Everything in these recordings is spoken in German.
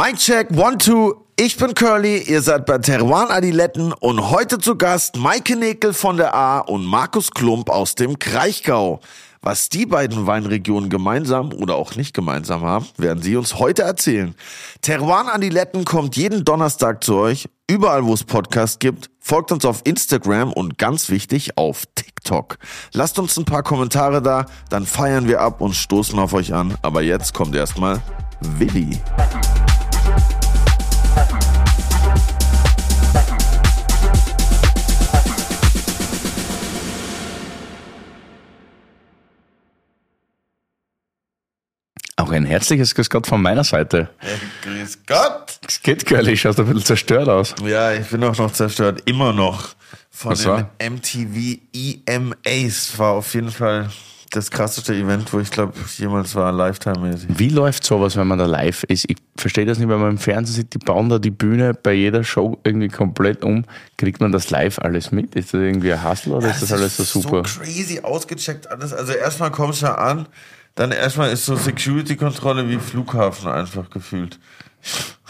Mic check, one, two. Ich bin Curly, ihr seid bei Teruan Adiletten und heute zu Gast Maike Nekel von der A und Markus Klump aus dem Kraichgau. Was die beiden Weinregionen gemeinsam oder auch nicht gemeinsam haben, werden sie uns heute erzählen. Teruan Adiletten kommt jeden Donnerstag zu euch, überall wo es Podcasts gibt. Folgt uns auf Instagram und ganz wichtig auf TikTok. Lasst uns ein paar Kommentare da, dann feiern wir ab und stoßen auf euch an. Aber jetzt kommt erstmal Willi. Auch ein herzliches Grüß Gott von meiner Seite. Ja, grüß Gott! Es geht, ich schaust ein bisschen zerstört aus. Ja, ich bin auch noch zerstört. Immer noch. Von Was den war? MTV EMAs war auf jeden Fall das krasseste Event, wo ich glaube, jemals war, Lifetime-mäßig. Wie läuft sowas, wenn man da live ist? Ich verstehe das nicht, wenn man im Fernsehen sieht, die bauen da die Bühne bei jeder Show irgendwie komplett um. Kriegt man das live alles mit? Ist das irgendwie ein Hustle oder ist das alles so super? So crazy ausgecheckt alles. Also erstmal kommst du da an, dann erstmal ist so Security-Kontrolle wie Flughafen einfach gefühlt.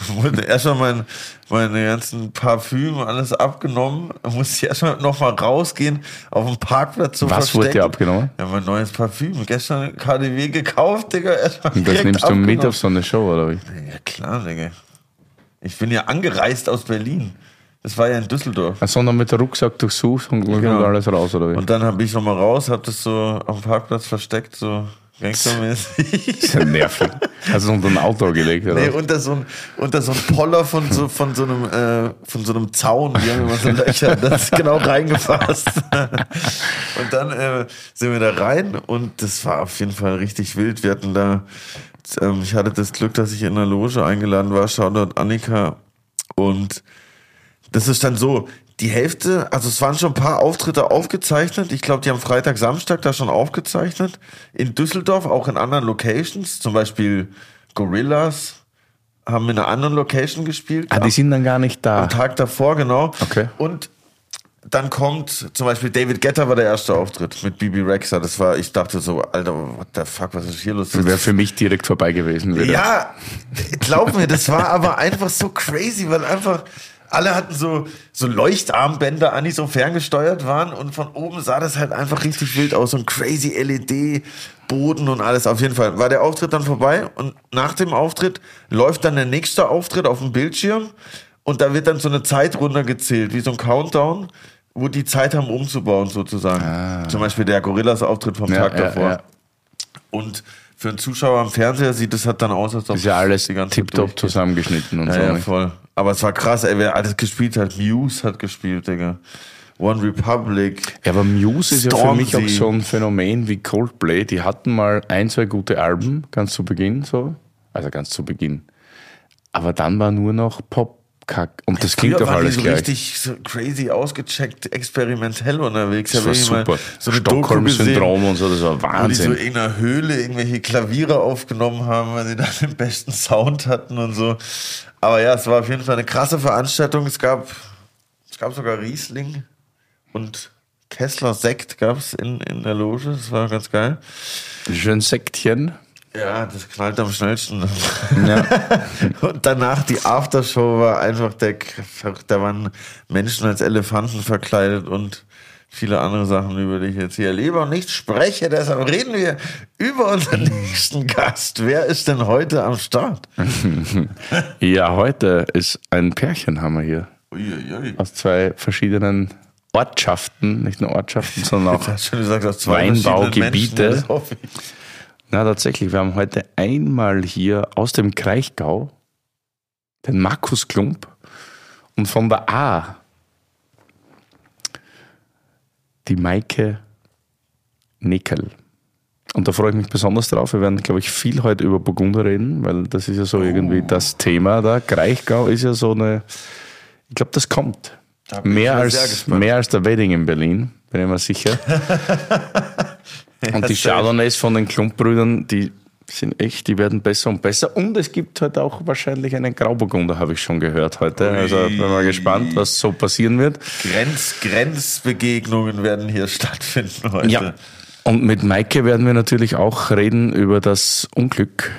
Wurde erstmal mein, meine ganzen Parfüm alles abgenommen. Musste ich erstmal nochmal rausgehen, auf dem Parkplatz zu Was wurde dir abgenommen? Ja, mein neues Parfüm. Gestern KDW gekauft, Digga. Erstmal Und das nimmst du mit abgenommen. auf so eine Show, oder wie? Ja, klar, Digga. Ich bin ja angereist aus Berlin. Das war ja in Düsseldorf. Sondern mit dem Rucksack durchsucht und Genau. und alles raus, oder wie? Und dann habe ich nochmal raus, hab das so auf dem Parkplatz versteckt, so gangstermäßig. ist ja nervig. Hast du unter ein Auto gelegt, oder? Nee, unter so ein, unter so ein Poller von so, von so einem, äh, von so einem Zaun. Die haben immer so Löcher, das ist genau reingefasst. und dann äh, sind wir da rein und das war auf jeden Fall richtig wild. Wir hatten da, ähm, ich hatte das Glück, dass ich in einer Loge eingeladen war, Shoutout Annika. Und das ist dann so, die Hälfte, also es waren schon ein paar Auftritte aufgezeichnet. Ich glaube, die haben Freitag, Samstag da schon aufgezeichnet. In Düsseldorf, auch in anderen Locations, zum Beispiel Gorillas haben in einer anderen Location gespielt. ah, die sind dann gar nicht da. Am Tag davor, genau. Okay. Und dann kommt zum Beispiel David Getter war der erste Auftritt mit Bibi Rexa. Das war, ich dachte so, Alter, what the fuck, was ist hier los? Wäre für mich direkt vorbei gewesen. Wieder. Ja, glaub mir, das war aber einfach so crazy, weil einfach alle hatten so, so Leuchtarmbänder an, die so ferngesteuert waren und von oben sah das halt einfach richtig wild aus. So ein crazy LED-Boden und alles. Auf jeden Fall war der Auftritt dann vorbei und nach dem Auftritt läuft dann der nächste Auftritt auf dem Bildschirm und da wird dann so eine Zeit runtergezählt, wie so ein Countdown, wo die Zeit haben umzubauen sozusagen. Zum Beispiel der Gorillas-Auftritt vom Ah. Ja, Tag ja, davor. ja. Und für einen Zuschauer am Fernseher sieht es halt dann aus, als ob Ist ja alles die ganze tiptop zusammengeschnitten und Ja, so. ja, nicht? voll. Aber es war krass, ey, wer alles gespielt hat. Muse hat gespielt, Digga. One Republic. Ja, aber Muse ist ja für mich auch Stormzy. so ein Phänomen wie Coldplay. Die hatten mal ein, zwei gute Alben, ganz zu Beginn so. Also ganz zu Beginn. Aber dann war nur noch Pop-Kack. Und das klingt doch alles so gleich. richtig so crazy ausgecheckt, experimentell unterwegs. Das war super. So Stockholm-Syndrom und so, das war wo die so Wahnsinn. in einer Höhle irgendwelche Klaviere aufgenommen haben, weil sie da den besten Sound hatten und so. Aber ja, es war auf jeden Fall eine krasse Veranstaltung. Es gab, es gab sogar Riesling und Kessler Sekt gab's in, in der Loge. Das war ganz geil. Schön Sektchen. Ja, das knallt am schnellsten. Ja. Und danach die Aftershow war einfach der, da waren Menschen als Elefanten verkleidet und viele andere Sachen, über die ich jetzt hier erlebe und nicht spreche. Deshalb reden wir über unseren nächsten Gast. Wer ist denn heute am Start? ja, heute ist ein Pärchen haben wir hier. Uiuiui. Aus zwei verschiedenen Ortschaften. Nicht nur Ortschaften, sondern auch Weinbaugebiete. Na, tatsächlich, wir haben heute einmal hier aus dem Kraichgau den Markus Klump und von der A die Maike Nickel. Und da freue ich mich besonders drauf. Wir werden, glaube ich, viel heute über Burgunder reden, weil das ist ja so irgendwie das Thema da. Kraichgau ist ja so eine, ich glaube, das kommt. Da Mehr als, mehr als der Wedding in Berlin, bin ich mir sicher. Und die. Chardonnays von den Klumpbrüdern, die sind echt, die werden besser und besser. Und es gibt heute auch wahrscheinlich einen Grauburgunder, habe ich schon gehört heute. Also bin mal gespannt, was so passieren wird. Grenz, Grenzbegegnungen werden hier stattfinden heute. Ja. Und mit Maike werden wir natürlich auch reden über das Unglück,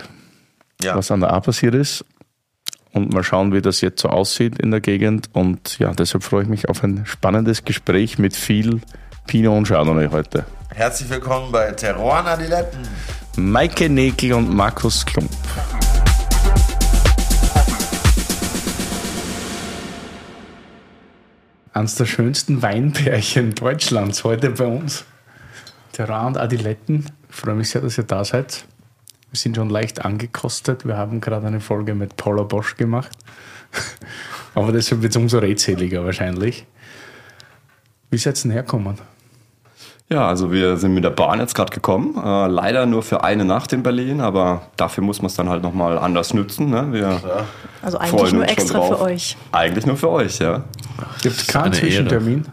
Ja. was an der A passiert ist. und mal schauen, wie das jetzt so aussieht in der Gegend. Und ja, deshalb freue ich mich auf ein spannendes Gespräch mit viel Pinot und Chardonnay heute. Herzlich willkommen bei Terroir Adiletten. Maike Nekel und Markus Klump. Eines der schönsten Weinpärchen Deutschlands heute bei uns. Terrain und Adiletten. Ich freue mich sehr, dass ihr da seid. Wir sind schon leicht angekostet. Wir haben gerade eine Folge mit Paula Bosch gemacht. Aber deshalb wird es umso redseliger wahrscheinlich. Wie seid ihr denn herkommen? Ja, also wir sind mit der Bahn jetzt gerade gekommen. Äh, leider nur für eine Nacht in Berlin, aber dafür muss man es dann halt nochmal anders nutzen. Ne? Wir also eigentlich nur extra für euch. Eigentlich nur für euch, ja. Gibt keinen Zwischentermin?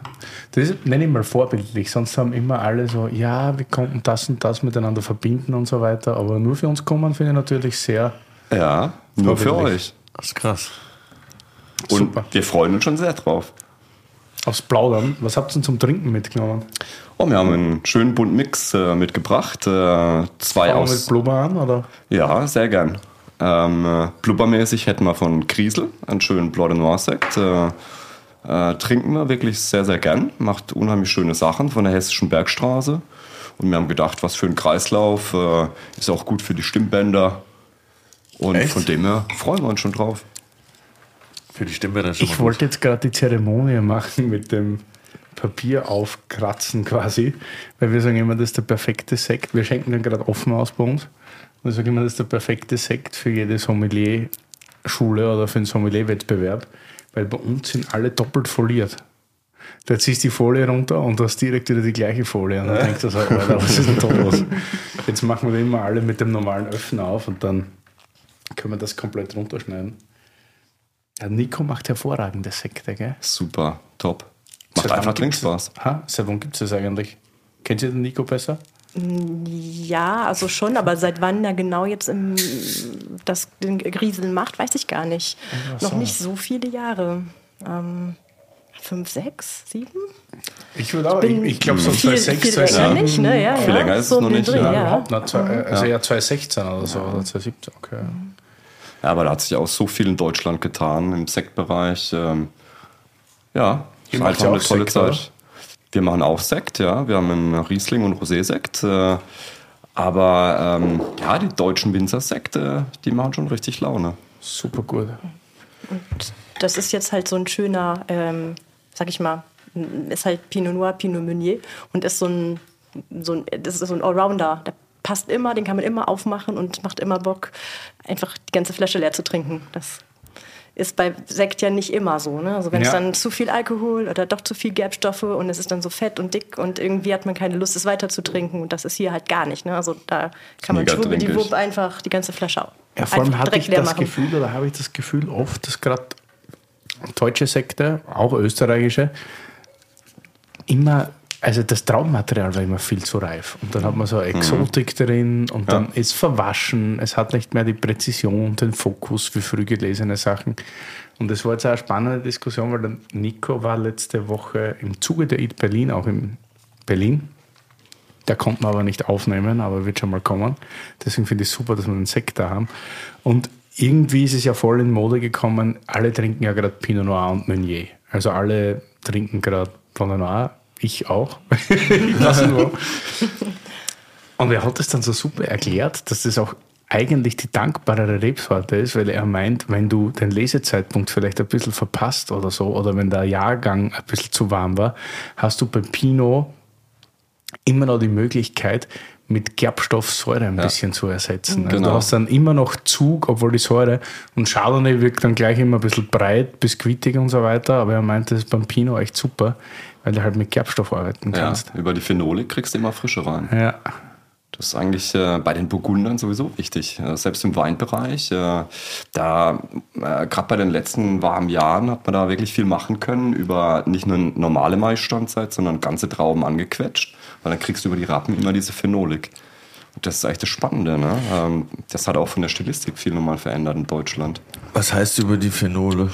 Das nenne ich mal vorbildlich, sonst haben immer alle so, ja, wir konnten das und das miteinander verbinden und so weiter, aber nur für uns kommen finde ich natürlich sehr. Ja, nur für euch. Das ist krass. Und Super. wir freuen uns schon sehr drauf. Aufs Plaudern. Was habt ihr denn zum Trinken mitgenommen? Oh, wir haben einen schönen bunten Mix äh, mitgebracht. Äh, zwei Fangen aus. mit Blubber an, oder? Ja, sehr gern. Ähm, äh, blubbermäßig hätten wir von Kriesel einen schönen Blanc de Noir Sekt. Äh, äh, trinken wir wirklich sehr, sehr gern. Macht unheimlich schöne Sachen von der Hessischen Bergstraße. Und wir haben gedacht, was für ein Kreislauf. Äh, ist auch gut für die Stimmbänder. Und Echt? von dem her freuen wir uns schon drauf. Für die Stimmbänder schon Ich wollte jetzt gerade die Zeremonie machen mit dem Papier aufkratzen quasi, weil wir sagen immer, das ist der perfekte Sekt. Wir schenken den gerade offen aus bei uns. Und ich sage immer, das ist der perfekte Sekt für jede Sommelier-Schule oder für einen Sommelier-Wettbewerb, weil bei uns sind alle doppelt foliert. Da ziehst du die Folie runter und hast direkt wieder die gleiche Folie. Und dann denkst du so, Alter, was ist denn da los? Jetzt machen wir immer alle mit dem normalen Öffner auf und dann können wir das komplett runterschneiden. Ja, Nico macht hervorragende Sekte, gell? Super, top. Macht einfach Trinkspaß. Ha? Seit wann gibt es das eigentlich? Kennt ihr den Nico besser? Ja, also schon, aber seit wann er genau jetzt im, das den Grieseln macht, weiß ich gar nicht. Noch nicht so viele Jahre. Ähm, fünf, sechs, sieben? Ich würde auch, ich, ich glaube so 2006, viel, viel länger nicht, ne? Ja, viel ja. länger ist so es noch nicht. Dreh, ja. ja. Also ja 2016 oder so, oder 2017, okay. Ja, aber da hat sich auch so viel in Deutschland getan, im Sektbereich. Ähm, ja, Ihr macht ja auch eine tolle Sekt, Zeit. Oder? Wir machen auch Sekt, ja. Wir haben einen Riesling- und Rosé-Sekt. Äh, aber ähm, ja, die deutschen Winzersekte, die machen schon richtig Laune. Super gut. Und das ist jetzt halt so ein schöner, ähm, sag ich mal, ist halt Pinot Noir, Pinot Meunier und ist so ein, so ein, das ist so ein Allrounder. Der passt immer, den kann man immer aufmachen und macht immer Bock, einfach die ganze Flasche leer zu trinken. Das ist bei Sekt ja nicht immer so. Ne? Also wenn ja. es dann zu viel Alkohol oder doch zu viel Gerbstoffe und es ist dann so fett und dick und irgendwie hat man keine Lust, es weiter zu trinken und das ist hier halt gar nicht. Ne? Also da kann man schwuppdiwupp einfach die ganze Flasche auf. Ja, vor allem hatte ich das machen. Gefühl, oder habe ich das Gefühl oft, dass gerade deutsche Sekte, auch österreichische, immer also das Traummaterial war immer viel zu reif. Und dann hat man so Exotik mhm. drin und dann ja. ist verwaschen. Es hat nicht mehr die Präzision, den Fokus für früh gelesene Sachen. Und das war jetzt auch eine spannende Diskussion, weil der Nico war letzte Woche im Zuge der Eat Berlin, auch in Berlin. Der konnte man aber nicht aufnehmen, aber wird schon mal kommen. Deswegen finde ich es super, dass wir einen Sekt da haben. Und irgendwie ist es ja voll in Mode gekommen, alle trinken ja gerade Pinot Noir und Meunier. Also alle trinken gerade Pinot Noir ich auch. ich weiß nur. Und er hat es dann so super erklärt, dass das auch eigentlich die dankbarere Rebsorte ist, weil er meint, wenn du den Lesezeitpunkt vielleicht ein bisschen verpasst oder so, oder wenn der Jahrgang ein bisschen zu warm war, hast du beim Pinot immer noch die Möglichkeit, mit Gerbstoffsäure ein ja. bisschen zu ersetzen. Also genau. du hast dann immer noch Zug, obwohl die Säure und Chardonnay wirkt dann gleich immer ein bisschen breit, biskuitig und so weiter, aber er meint, das ist beim Pinot echt super, weil du halt mit Gerbstoff arbeiten kannst. Ja, über die Phenole kriegst du immer Frische rein. Ja. Das ist eigentlich äh, bei den Burgundern sowieso wichtig. Äh, selbst im Weinbereich. Äh, da, äh, gerade bei den letzten warmen Jahren, hat man da wirklich viel machen können über nicht nur eine normale Maisstandzeit, sondern ganze Trauben angequetscht. Weil dann kriegst du über die Rappen immer diese Phenolik. Und das ist eigentlich das Spannende. Ne? Ähm, das hat auch von der Stilistik viel nochmal verändert in Deutschland. Was heißt über die Phenole?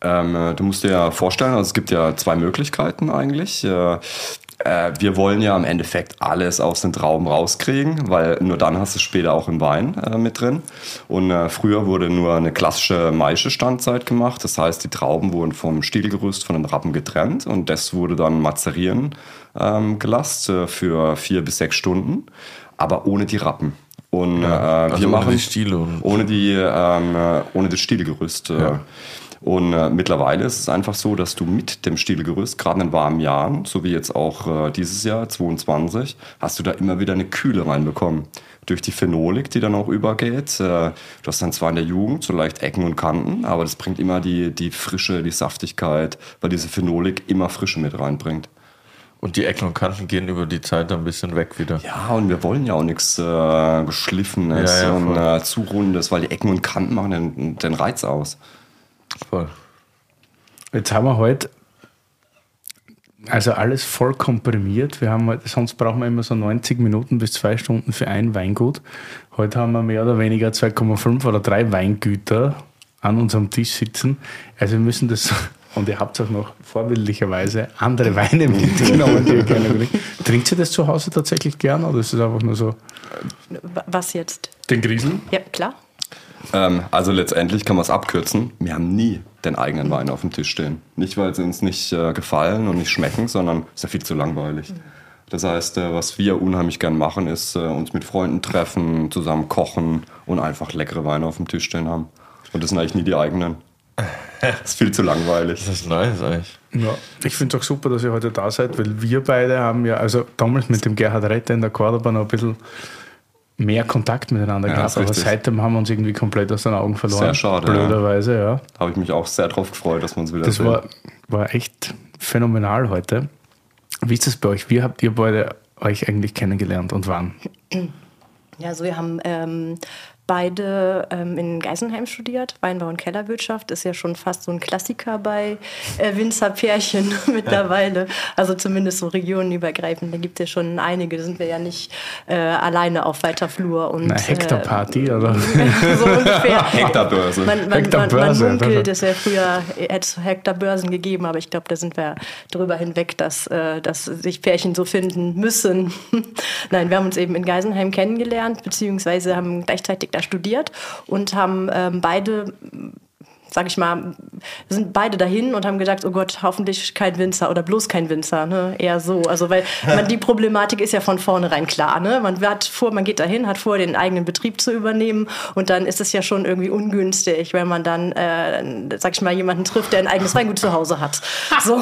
Ähm, äh, du musst dir ja vorstellen, also es gibt ja zwei Möglichkeiten eigentlich. Äh, äh, wir wollen ja im Endeffekt alles aus den Trauben rauskriegen, weil nur dann hast du es später auch im Wein äh, mit drin. Und äh, früher wurde nur eine klassische Maische-Standzeit gemacht. Das heißt, die Trauben wurden vom Stielgerüst von den Rappen getrennt und das wurde dann mazerieren ähm, gelassen für vier bis sechs Stunden, aber ohne die Rappen. Und äh, also wir ohne machen die Stiele ohne die ähm, äh, ohne das Stielgerüst. Äh, Ja. Und äh, mittlerweile ist es einfach so, dass du mit dem Stielgerüst, gerade in warmen Jahren, so wie jetzt auch äh, dieses Jahr, 22, hast du da immer wieder eine Kühle reinbekommen. Durch die Phenolik, die dann auch übergeht. Äh, du hast dann zwar in der Jugend so leicht Ecken und Kanten, aber das bringt immer die, die Frische, die Saftigkeit, weil diese Phenolik immer Frische mit reinbringt. Und die Ecken und Kanten gehen über die Zeit ein bisschen weg wieder. Ja, und wir wollen ja auch nichts äh, Geschliffenes Ja, ja, und äh, zu Rundes, weil die Ecken und Kanten machen den, den Reiz aus. Voll. Jetzt haben wir heute also alles voll komprimiert. Wir haben heute, sonst brauchen wir immer so 90 Minuten bis zwei Stunden für ein Weingut. Heute haben wir mehr oder weniger 2,5 oder 3 Weingüter an unserem Tisch sitzen. Also wir müssen das, und ihr habt auch noch vorbildlicherweise andere Weine mitgenommen, die ihr gerne trinkt. Trinkt ihr das zu Hause tatsächlich gern oder ist es einfach nur so Wa- Was jetzt? den Griesel? Ja, klar. Ähm, also letztendlich kann man es abkürzen. Wir haben nie den eigenen Wein auf dem Tisch stehen. Nicht, weil sie uns nicht äh, gefallen und nicht schmecken, sondern es ist ja viel zu langweilig. Das heißt, äh, was wir unheimlich gern machen, ist äh, uns mit Freunden treffen, zusammen kochen und einfach leckere Weine auf dem Tisch stehen haben. Und das sind eigentlich nie die eigenen. Das ist viel zu langweilig. Das ist nice eigentlich. Ja, ich finde es auch super, dass ihr heute da seid, weil wir beide haben ja, also damals mit dem Gerhard Retter in der Cordoba noch ein bisschen mehr Kontakt miteinander Ja, gehabt, aber richtig. seitdem haben wir uns irgendwie komplett aus den Augen verloren. Sehr schade, Blöderweise, ja. Da habe ich mich auch sehr drauf gefreut, dass wir uns wieder Das sehen. war, war echt phänomenal heute. Wie ist das bei euch? Wie habt ihr beide euch eigentlich kennengelernt und wann? Ja, also wir haben ähm, beide ähm, in Geisenheim studiert. Weinbau und Kellerwirtschaft ist ja schon fast so ein Klassiker bei äh, Winzerpärchen mittlerweile. Also zumindest so regionenübergreifend. Da gibt es ja schon einige. Da sind wir ja nicht äh, alleine auf weiter Flur. Und, Eine Hektarparty, oder? Äh, so ungefähr. Hektarbörse. Man, man, man, man Hektarbörse, munkelt, ja. es wäre früher, hätte es Hektarbörsen gegeben, aber ich glaube, da sind wir drüber hinweg, dass, äh, dass sich Pärchen so finden müssen. Nein, wir haben uns eben in Geisenheim kennengelernt, beziehungsweise haben gleichzeitig da studiert und haben ähm, beide sag ich mal, sind beide dahin und haben gedacht, oh Gott, hoffentlich kein Winzer oder bloß kein Winzer, ne? Eher so. Also, weil man, die Problematik ist ja von vornherein klar, ne? Man hat vor, man geht dahin, hat vor, den eigenen Betrieb zu übernehmen und dann ist es ja schon irgendwie ungünstig, wenn man dann, äh, sag ich mal, jemanden trifft, der ein eigenes Weingut zu Hause hat. So.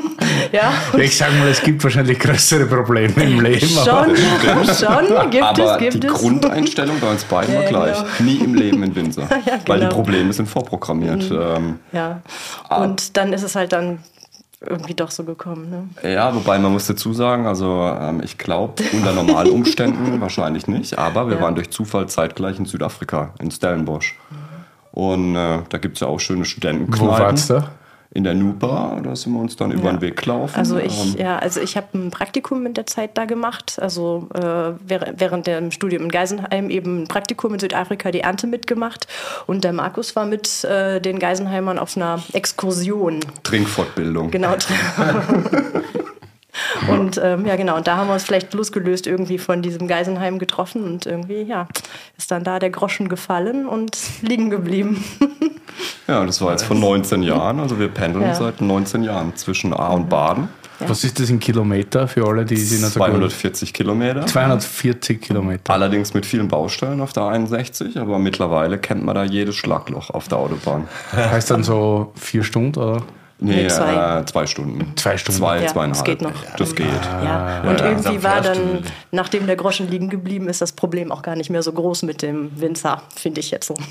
ja. Ich sage mal, es gibt wahrscheinlich größere Probleme im Leben. aber- Schon, schon, gibt Aber es, gibt die es. Grundeinstellung bei uns beiden Ja, war gleich. genau. Nie im Leben in Windsor. Ja, Weil die genau. Probleme sind vorprogrammiert. Ähm, Ja. Ah. Und dann ist es halt dann irgendwie doch so gekommen, ne? ja, wobei man muss dazu sagen, also ähm, ich glaube, unter normalen Umständen wahrscheinlich nicht, aber wir Ja. waren durch Zufall zeitgleich in Südafrika, in Stellenbosch. Und äh, da gibt es ja auch schöne Studentenkneipen. Wo wart's da? In der Nupa, da sind wir uns dann über den Weg gelaufen. Also ich, Ähm, ja, also ich habe ein Praktikum in der Zeit da gemacht. Also äh, während, während dem Studium in Geisenheim eben ein Praktikum in Südafrika die Ernte mitgemacht. Und der Markus war mit äh, den Geisenheimern auf einer Exkursion. Trinkfortbildung. Genau. Und ähm, ja, genau, und da haben wir uns vielleicht losgelöst irgendwie von diesem Geisenheim getroffen und irgendwie, ja, ist dann da der Groschen gefallen und liegen geblieben. Ja, das war jetzt vor 19 Jahren. Also wir pendeln Ja. seit 19 Jahren zwischen A und Baden. Was ist das in Kilometer für alle, die sie gut 240 Kilometer. 240 Kilometer. Allerdings mit vielen Baustellen auf der 61, aber mittlerweile kennt man da jedes Schlagloch auf der Autobahn. Heißt dann so vier Stunden oder? Nee, Nee, zwei. Äh, zwei Stunden. Zwei Stunden. Zwei, Ja, zweieinhalb. das geht noch. Das geht. Ja, ja, und ja. irgendwie war dann, nachdem der Groschen liegen geblieben ist, das Problem auch gar nicht mehr so groß mit dem Winzer, finde ich jetzt so.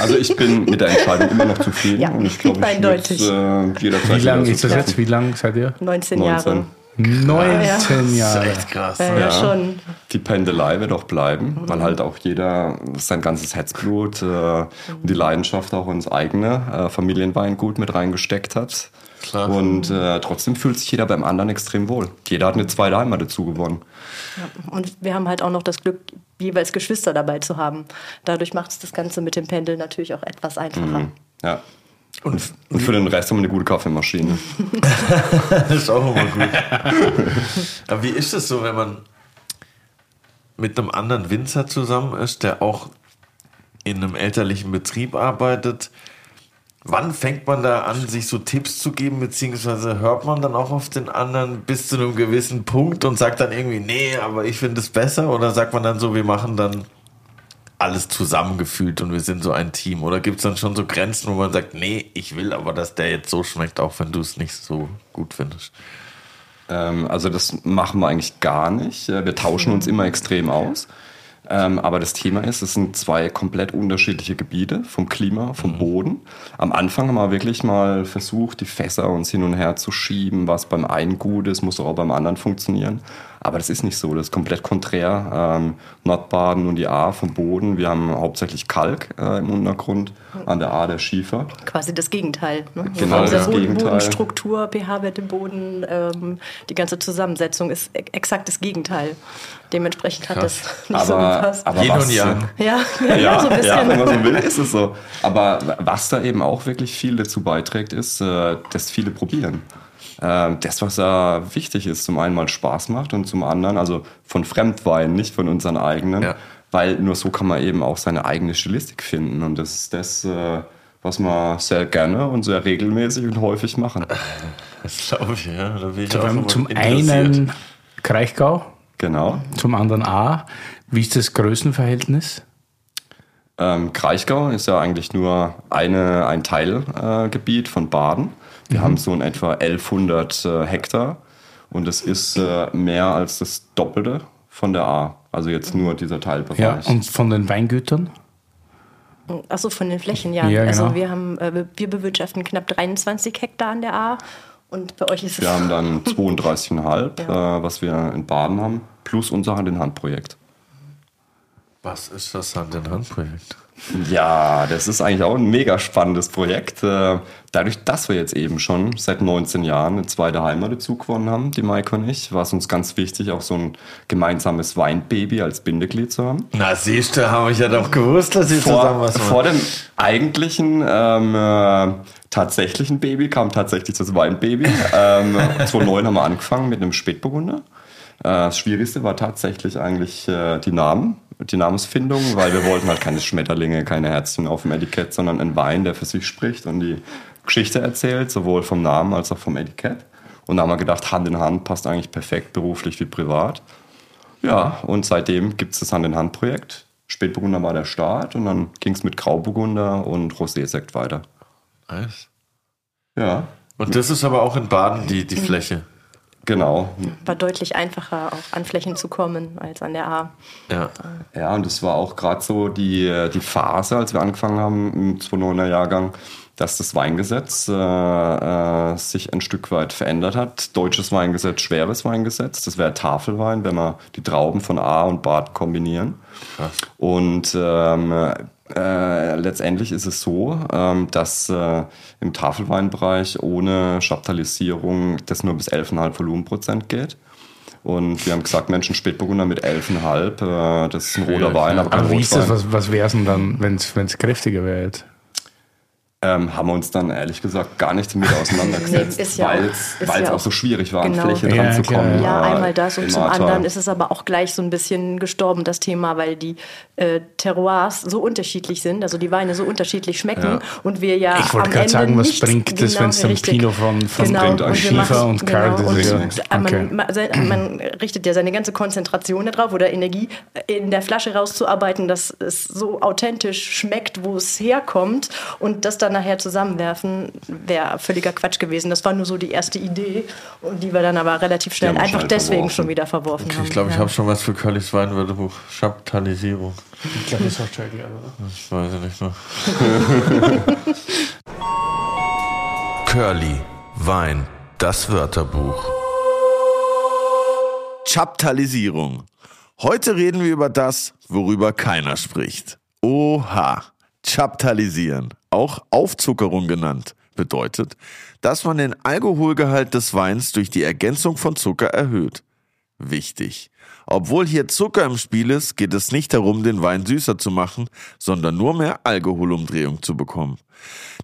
Also ich bin mit der Entscheidung immer noch zufrieden Ja, und ich glaube, ich eindeutig. würde äh, jederzeit Wie lang wieder ist so das jetzt? Wie lang seid ihr? 19, 19. Jahre. 19 Das ist Jahre. echt krass. Ja, ja, Ja. schon. Die Pendelei wird auch bleiben, weil halt auch jeder sein ganzes Herzblut äh, und die Leidenschaft auch ins eigene äh, Familienweingut mit reingesteckt hat. Klar. Und äh, trotzdem fühlt sich jeder beim anderen extrem wohl. Jeder hat eine zweite Heimat dazu gewonnen. Und wir haben halt auch noch das Glück, jeweils Geschwister dabei zu haben. Dadurch macht es das Ganze mit dem Pendel natürlich auch etwas einfacher. Ja. Und, und für den Rest haben wir eine gute Kaffeemaschine. Das ist auch immer gut. Aber wie ist es so, wenn man mit einem anderen Winzer zusammen ist, der auch in einem elterlichen Betrieb arbeitet? Wann fängt man da an, sich so Tipps zu geben, beziehungsweise hört man dann auch auf den anderen bis zu einem gewissen Punkt und sagt dann irgendwie, nee, aber ich finde es besser? Oder sagt man dann so, wir machen dann alles zusammengefühlt und wir sind so ein Team? Oder gibt es dann schon so Grenzen, wo man sagt, nee, ich will aber, dass der jetzt so schmeckt, auch wenn du es nicht so gut findest? Ähm, also das machen wir eigentlich gar nicht. Wir tauschen uns immer extrem aus. Ähm, aber das Thema ist, es sind zwei komplett unterschiedliche Gebiete vom Klima, vom Boden. Am Anfang haben wir wirklich mal versucht, die Fässer uns hin und her zu schieben. Was beim einen gut ist, muss auch beim anderen funktionieren. Aber das ist nicht so, das ist komplett konträr. Ähm, Nordbaden und die A vom Boden. Wir haben hauptsächlich Kalk äh, im Untergrund, an der A der Schiefer. Quasi das Gegenteil. Ne? Genau, der das Gegenteil. Bodenstruktur, pH-Wert im Boden, ähm, die ganze Zusammensetzung ist e- exakt das Gegenteil. Dementsprechend hat das nicht so Aber, gepasst. aber Yin was, und Yang. ja, ja, Ja, so ein bisschen. ja, wenn man so will, ist es so. Aber was da eben auch wirklich viel dazu beiträgt, ist, äh, dass viele probieren. Ähm, Das, was da wichtig ist, zum einen mal Spaß macht und zum anderen, also von Fremdwein, nicht von unseren eigenen, Ja. weil nur so kann man eben auch seine eigene Stilistik finden. Und das ist das, äh, was wir sehr gerne und sehr regelmäßig und häufig machen. Das glaube ich, ja. Da bin ich Zum, zum einen Kraichgau, Genau. zum anderen A. Wie ist das Größenverhältnis? Ähm, Kraichgau ist ja eigentlich nur eine, ein Teilgebiet äh, von Baden. Wir haben so in etwa 1100 äh, Hektar und es ist äh, mehr als das Doppelte von der A. Also jetzt nur dieser Ja, Teilbereich. und von den Weingütern? Achso, von den Flächen, ja. Ja, genau. Also wir haben, äh, wir bewirtschaften knapp 23 Hektar an der A. Und bei euch ist es. wir haben dann 32,5, Ja. äh, was wir in Baden haben, plus unser Hand-in-Hand-Projekt. Was ist das Hand-in-Hand-Projekt? Ja, das ist eigentlich auch ein mega spannendes Projekt. Äh, Dadurch, dass wir jetzt eben schon seit 19 Jahren eine zweite Heimat dazu gewonnen haben, die Maike und ich, war es uns ganz wichtig, auch so ein gemeinsames Weinbaby als Bindeglied zu haben. Na, siehst du, habe ich ja doch gewusst, dass sie zusammen Vor, was machen. vor dem eigentlichen ähm, äh, tatsächlichen Baby kam tatsächlich das Weinbaby. ähm, 2009 haben wir angefangen mit einem Spätburgunder. Äh, Das Schwierigste war tatsächlich eigentlich äh, die Namen, die Namensfindung, weil wir wollten halt keine Schmetterlinge, keine Herzchen auf dem Etikett, sondern einen Wein, der für sich spricht und die Geschichte erzählt, sowohl vom Namen als auch vom Etikett. Und da haben wir gedacht, Hand in Hand passt eigentlich perfekt, beruflich wie privat. Ja, und seitdem gibt es das Hand-in-Hand-Projekt. Spätburgunder war der Start und dann ging es mit Grauburgunder und Rosé-Sekt weiter. Nice. Ja, Und das ist aber auch in Baden die, die Fläche. Genau. War deutlich einfacher, auch an Flächen zu kommen als an der A. Ja. Ja, und das war auch gerade so die, die Phase, als wir angefangen haben im 2009er Jahrgang, dass das Weingesetz äh, äh, sich ein Stück weit verändert hat. Deutsches Weingesetz, schweres Weingesetz. Das wäre Tafelwein, wenn wir die Trauben von A und Bad kombinieren. Krass. Und ähm, äh, letztendlich ist es so, ähm, dass äh, im Tafelweinbereich ohne Chaptalisierung das nur bis 11,5 Volumenprozent geht. Und wir haben gesagt, Menschen Spätburgunder mit 11,5, äh, das ist ein roter Wein, aber Aber wie ist das, was, was wäre es denn dann, wenn es kräftiger wäre jetzt? Ähm, haben wir uns dann ehrlich gesagt gar nicht damit auseinandergesetzt, Nee, ja weil es ja auch so schwierig war, an genau. Fläche Ja, dran zu klar. kommen. Ja, äh, einmal das und zum Ahrtal. anderen ist es aber auch gleich so ein bisschen gestorben, das Thema, weil die äh, Terroirs so unterschiedlich sind, also die Weine so unterschiedlich schmecken Ja. und wir ja Ich wollte gerade sagen, was bringt das, wenn es dann. Pinot von, von Genau, bringt und Schiefer machen- und Karl, genau, ja- und okay. man, man, man richtet ja seine ganze Konzentration darauf oder Energie in der Flasche rauszuarbeiten, dass es so authentisch schmeckt, wo es herkommt und das dann nachher zusammenwerfen, wäre völliger Quatsch gewesen. Das war nur so die erste Idee und die wir dann aber relativ schnell einfach schnell deswegen verworfen. schon wieder verworfen haben. Ich glaube, ich ja. habe schon was für Curlys Weinwörterbuch. Chaptalisierung. Ich glaube, das du erklärt, oder? Ich weiß ja nicht mehr. Curly, Wein, das Wörterbuch. Chaptalisierung. Heute reden wir über das, worüber keiner spricht. Oha. Chaptalisieren, auch Aufzuckerung genannt, bedeutet, dass man den Alkoholgehalt des Weins durch die Ergänzung von Zucker erhöht. Wichtig. Obwohl hier Zucker im Spiel ist, geht es nicht darum, den Wein süßer zu machen, sondern nur mehr Alkoholumdrehung zu bekommen.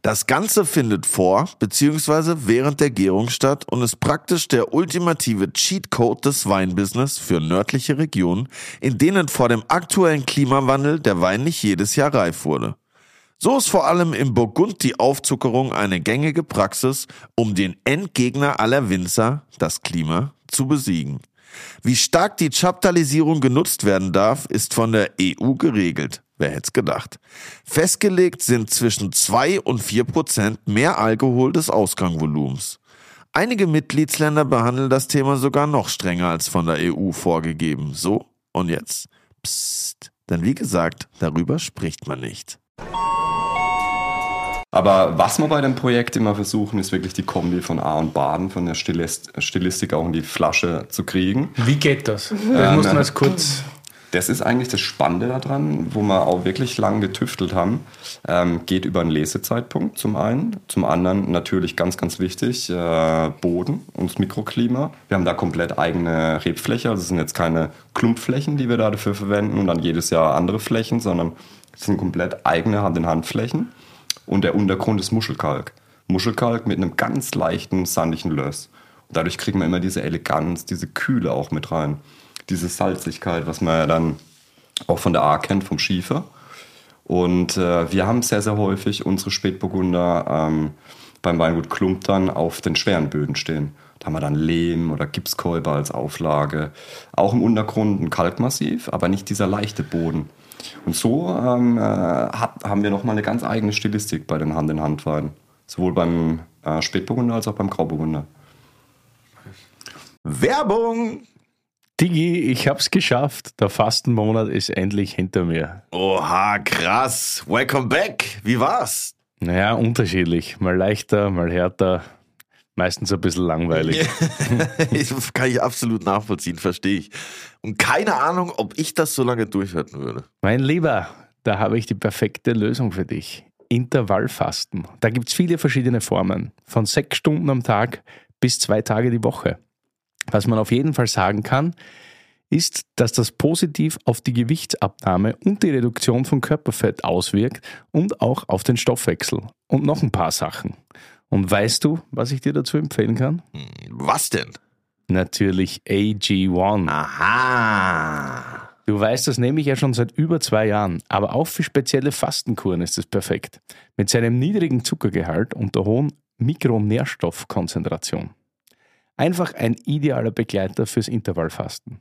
Das Ganze findet vor bzw. während der Gärung statt und ist praktisch der ultimative Cheatcode des Weinbusiness für nördliche Regionen, in denen vor dem aktuellen Klimawandel der Wein nicht jedes Jahr reif wurde. So ist vor allem im Burgund die Aufzuckerung eine gängige Praxis, um den Endgegner aller Winzer, das Klima, zu besiegen. Wie stark die Chaptalisierung genutzt werden darf, ist von der EU geregelt. Wer hätte es gedacht? Festgelegt sind zwischen zwei und vier Prozent mehr Alkohol des Ausgangvolumens. Einige Mitgliedsländer behandeln das Thema sogar noch strenger als von der EU vorgegeben. So, und jetzt? Psst. Denn wie gesagt, darüber spricht man nicht. Aber was wir bei dem Projekt immer versuchen, ist wirklich die Kombi von A und Baden, von der Stilist Stilistik auch in die Flasche zu kriegen. Wie geht das? Das muss man jetzt kurz. Das ist eigentlich das Spannende daran, wo wir auch wirklich lang getüftelt haben. Ähm, geht über einen Lesezeitpunkt zum einen. Zum anderen natürlich ganz, ganz wichtig, äh, Boden und das Mikroklima. Wir haben da komplett eigene Rebfläche. Also es sind jetzt keine Klumpflächen, die wir da dafür verwenden und dann jedes Jahr andere Flächen, sondern es sind komplett eigene Hand-in-Hand-Flächen. Und der Untergrund ist Muschelkalk. Muschelkalk mit einem ganz leichten, sandigen Löss. Und dadurch kriegen wir immer diese Eleganz, diese Kühle auch mit rein diese Salzigkeit, was man ja dann auch von der A kennt, vom Schiefer. Und äh, wir haben sehr, sehr häufig unsere Spätburgunder ähm, beim Weingut Klump dann auf den schweren Böden stehen. Da haben wir dann Lehm oder Gipskolber als Auflage. Auch im Untergrund ein Kalkmassiv, aber nicht dieser leichte Boden. Und so ähm, äh, hat, haben wir nochmal eine ganz eigene Stilistik bei den Hand-in-Hand-Weinen. Sowohl beim äh, Spätburgunder als auch beim Grauburgunder. Werbung! Digi, ich hab's geschafft. Der Fastenmonat ist endlich hinter mir. Oha, krass. Welcome back. Wie war's? Naja, unterschiedlich. Mal leichter, mal härter. Meistens ein bisschen langweilig. das kann ich absolut nachvollziehen, verstehe ich. Und keine Ahnung, ob ich das so lange durchhalten würde. Mein Lieber, da habe ich die perfekte Lösung für dich. Intervallfasten. Da gibt's viele verschiedene Formen. Von sechs Stunden am Tag bis zwei Tage die Woche. Was man auf jeden Fall sagen kann, ist, dass das positiv auf die Gewichtsabnahme und die Reduktion von Körperfett auswirkt und auch auf den Stoffwechsel. Und noch ein paar Sachen. Und weißt du, was ich dir dazu empfehlen kann? Was denn? Natürlich AG1. Aha. Du weißt, das nehme ich ja schon seit über zwei Jahren, aber auch für spezielle Fastenkuren ist es perfekt. Mit seinem niedrigen Zuckergehalt und der hohen Mikronährstoffkonzentration. Einfach ein idealer Begleiter fürs Intervallfasten.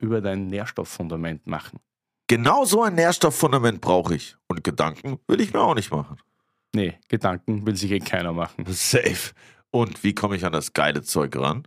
über dein Nährstofffundament machen. Genau so ein Nährstofffundament brauche ich. Und Gedanken will ich mir auch nicht machen. Nee, Gedanken will sich eh keiner machen. Safe. Und wie komme ich an das geile Zeug ran?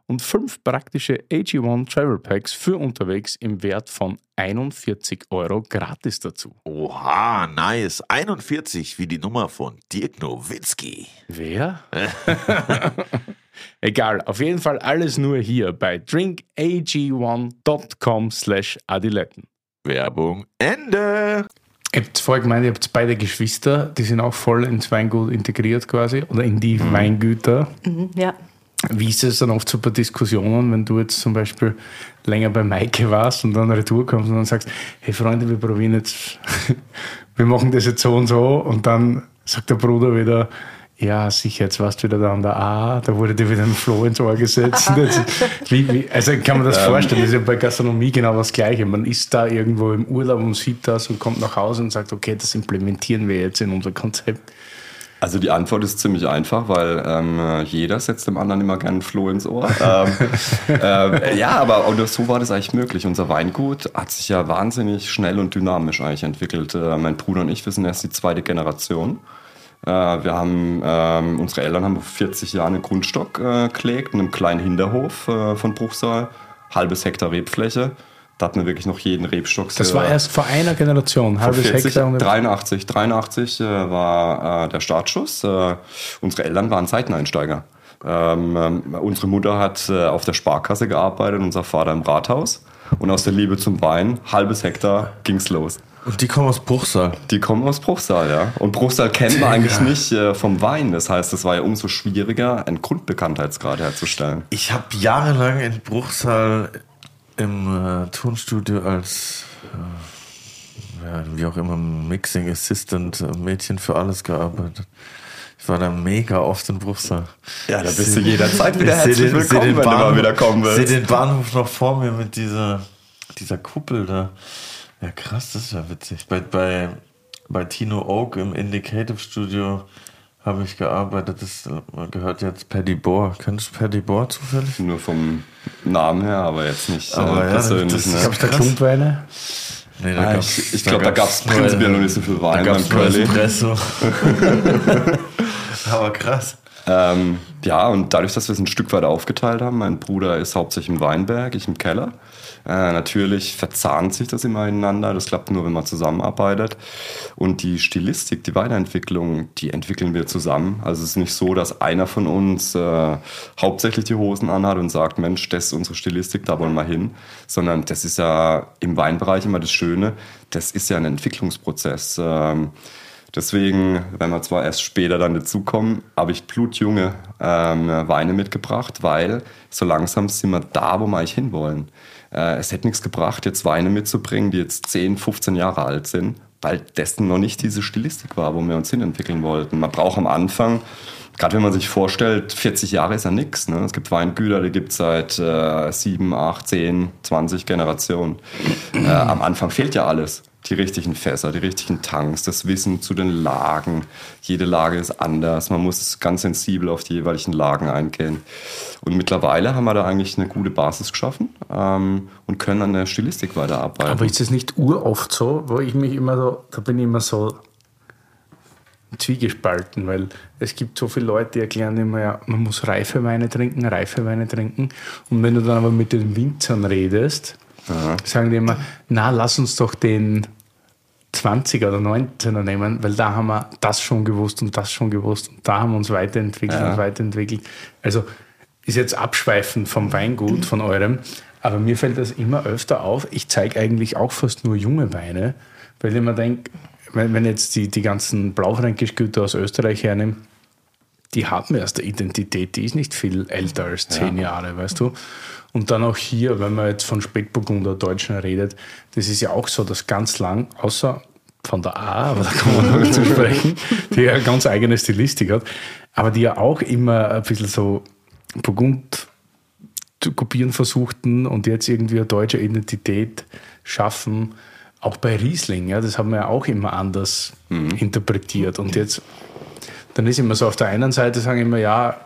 und fünf praktische AG1 Travel Packs für unterwegs im Wert von 41 Euro gratis dazu. Oha, nice. 41 wie die Nummer von Dirk Nowitzki. Wer? Egal, auf jeden Fall alles nur hier bei drinkag1.com slash adiletten. Werbung Ende. Ihr habt vorher gemeint, ihr habt beide Geschwister, die sind auch voll ins Weingut integriert quasi oder in die Mhm. Weingüter. Mhm, ja. Wie ist es dann oft so bei Diskussionen, wenn du jetzt zum Beispiel länger bei Maike warst und dann retour kommst und dann sagst, hey Freunde, wir probieren jetzt, wir machen das jetzt so und so und dann sagt der Bruder wieder, ja, sicher, jetzt warst du wieder da an der A, da wurde dir wieder ein Floh ins Ohr gesetzt. Wie, wie, also kann man das vorstellen, das ist ja bei Gastronomie genau das Gleiche. Man ist da irgendwo im Urlaub und sieht das und kommt nach Hause und sagt, okay, das implementieren wir jetzt in unser Konzept. Also die Antwort ist ziemlich einfach, weil ähm, jeder setzt dem anderen immer gerne einen Floh ins Ohr. ähm, äh, ja, aber und so war das eigentlich möglich. Unser Weingut hat sich ja wahnsinnig schnell und dynamisch eigentlich entwickelt. Äh, mein Bruder und ich, wir sind erst die zweite Generation. Äh, wir haben, ähm, unsere Eltern haben vor 40 Jahren einen Grundstock äh, gelegt, in einem kleinen Hinterhof äh, von Bruchsal, halbes Hektar Rebfläche. Da hatten wir wirklich noch jeden Rebstock. Das war erst vor einer Generation, Vor halbes 40, Hektar. und- 83, 83 äh, war äh, der Startschuss. Äh, unsere Eltern waren Seiteneinsteiger. Ähm, ähm, unsere Mutter hat äh, auf der Sparkasse gearbeitet, unser Vater im Rathaus. Und aus der Liebe zum Wein, halbes Hektar, ging's los. Und die kommen aus Bruchsal. Die kommen aus Bruchsal, ja. Und Bruchsal kennen wir eigentlich nicht äh, vom Wein. Das heißt, es war ja umso schwieriger, einen Grundbekanntheitsgrad herzustellen. Ich habe jahrelang in Bruchsal im äh, Tonstudio als, äh, ja, wie auch immer, Mixing Assistant, äh, Mädchen für alles gearbeitet. Ich war da mega oft in Bruchsal. Ja, da bist du jederzeit wieder Ich herzlich den- willkommen, den wenn du mal Bahnhof- wieder kommen Ich willst. sehe den Bahnhof noch vor mir mit dieser, dieser Kuppel da. Ja, krass, das ist ja witzig. Bei, bei, bei Tino Oak im Indicative Studio habe ich gearbeitet. Das äh, gehört jetzt Paddy Bohr. Kennst du Paddy Bohr zufällig? Nur vom Namen her, aber jetzt nicht Aber äh, ja, persönlich. das- ne? das- Gab es da Krass. Klumpweine? Nee, Ah, gab's- ich ich glaube, da gab es nur- prinzipiell noch nicht so viel Wein Da beim Curly. Espresso. Aber krass. Ähm, ja, und dadurch, dass wir es ein Stück weit aufgeteilt haben, mein Bruder ist hauptsächlich im Weinberg, ich im Keller. Äh, natürlich verzahnt sich das immer ineinander. Das klappt nur, wenn man zusammenarbeitet. Und die Stilistik, die Weiterentwicklung, die entwickeln wir zusammen. Also es ist nicht so, dass einer von uns äh, hauptsächlich die Hosen anhat und sagt, Mensch, das ist unsere Stilistik, da wollen wir hin. Sondern das ist ja im Weinbereich immer das Schöne. Das ist ja ein Entwicklungsprozess. Ähm, Deswegen, wenn wir zwar erst später dann dazukommen, habe ich blutjunge ähm, Weine mitgebracht, weil so langsam sind wir da, wo wir eigentlich hinwollen. Äh, es hätte nichts gebracht, jetzt Weine mitzubringen, die jetzt 10, 15 Jahre alt sind, weil das noch nicht diese Stilistik war, wo wir uns hinentwickeln wollten. Man braucht am Anfang, gerade wenn man sich vorstellt, 40 Jahre ist ja nichts. Ne? Es gibt Weingüter, die gibt es seit äh, 7, 8, 10, 20 Generationen. Äh, am Anfang fehlt ja alles die richtigen Fässer, die richtigen Tanks, das Wissen zu den Lagen. Jede Lage ist anders. Man muss ganz sensibel auf die jeweiligen Lagen eingehen. Und mittlerweile haben wir da eigentlich eine gute Basis geschaffen ähm, und können an der Stilistik weiterarbeiten. Aber ist es nicht uroft so, wo ich mich immer so, da bin ich immer so zwiegespalten, weil es gibt so viele Leute, die erklären immer, ja, man muss reife Weine trinken, reife Weine trinken. Und wenn du dann aber mit den Winzern redest, sagen die immer, na, lass uns doch den 20er oder 19er nehmen, weil da haben wir das schon gewusst und das schon gewusst und da haben wir uns weiterentwickelt Ja. und weiterentwickelt. Also ist jetzt abschweifend vom Weingut, von eurem, aber mir fällt das immer öfter auf. Ich zeige eigentlich auch fast nur junge Weine, weil ich mir denke, wenn, wenn jetzt die, die ganzen Blaufränkisch-Güter aus Österreich hernehmen, die haben erst eine Identität, die ist nicht viel älter als zehn Jahre, weißt du? Und dann auch hier, wenn man jetzt von Spätburgunder Deutschen redet, das ist ja auch so, dass ganz lang, außer von der A, aber da kommen wir noch zu sprechen, die ja eine ganz eigene Stilistik hat, aber die ja auch immer ein bisschen so Burgund zu kopieren versuchten und jetzt irgendwie eine deutsche Identität schaffen. Auch bei Riesling, ja, das haben wir ja auch immer anders interpretiert. Und jetzt, dann ist immer so, auf der einen Seite sagen immer, ja,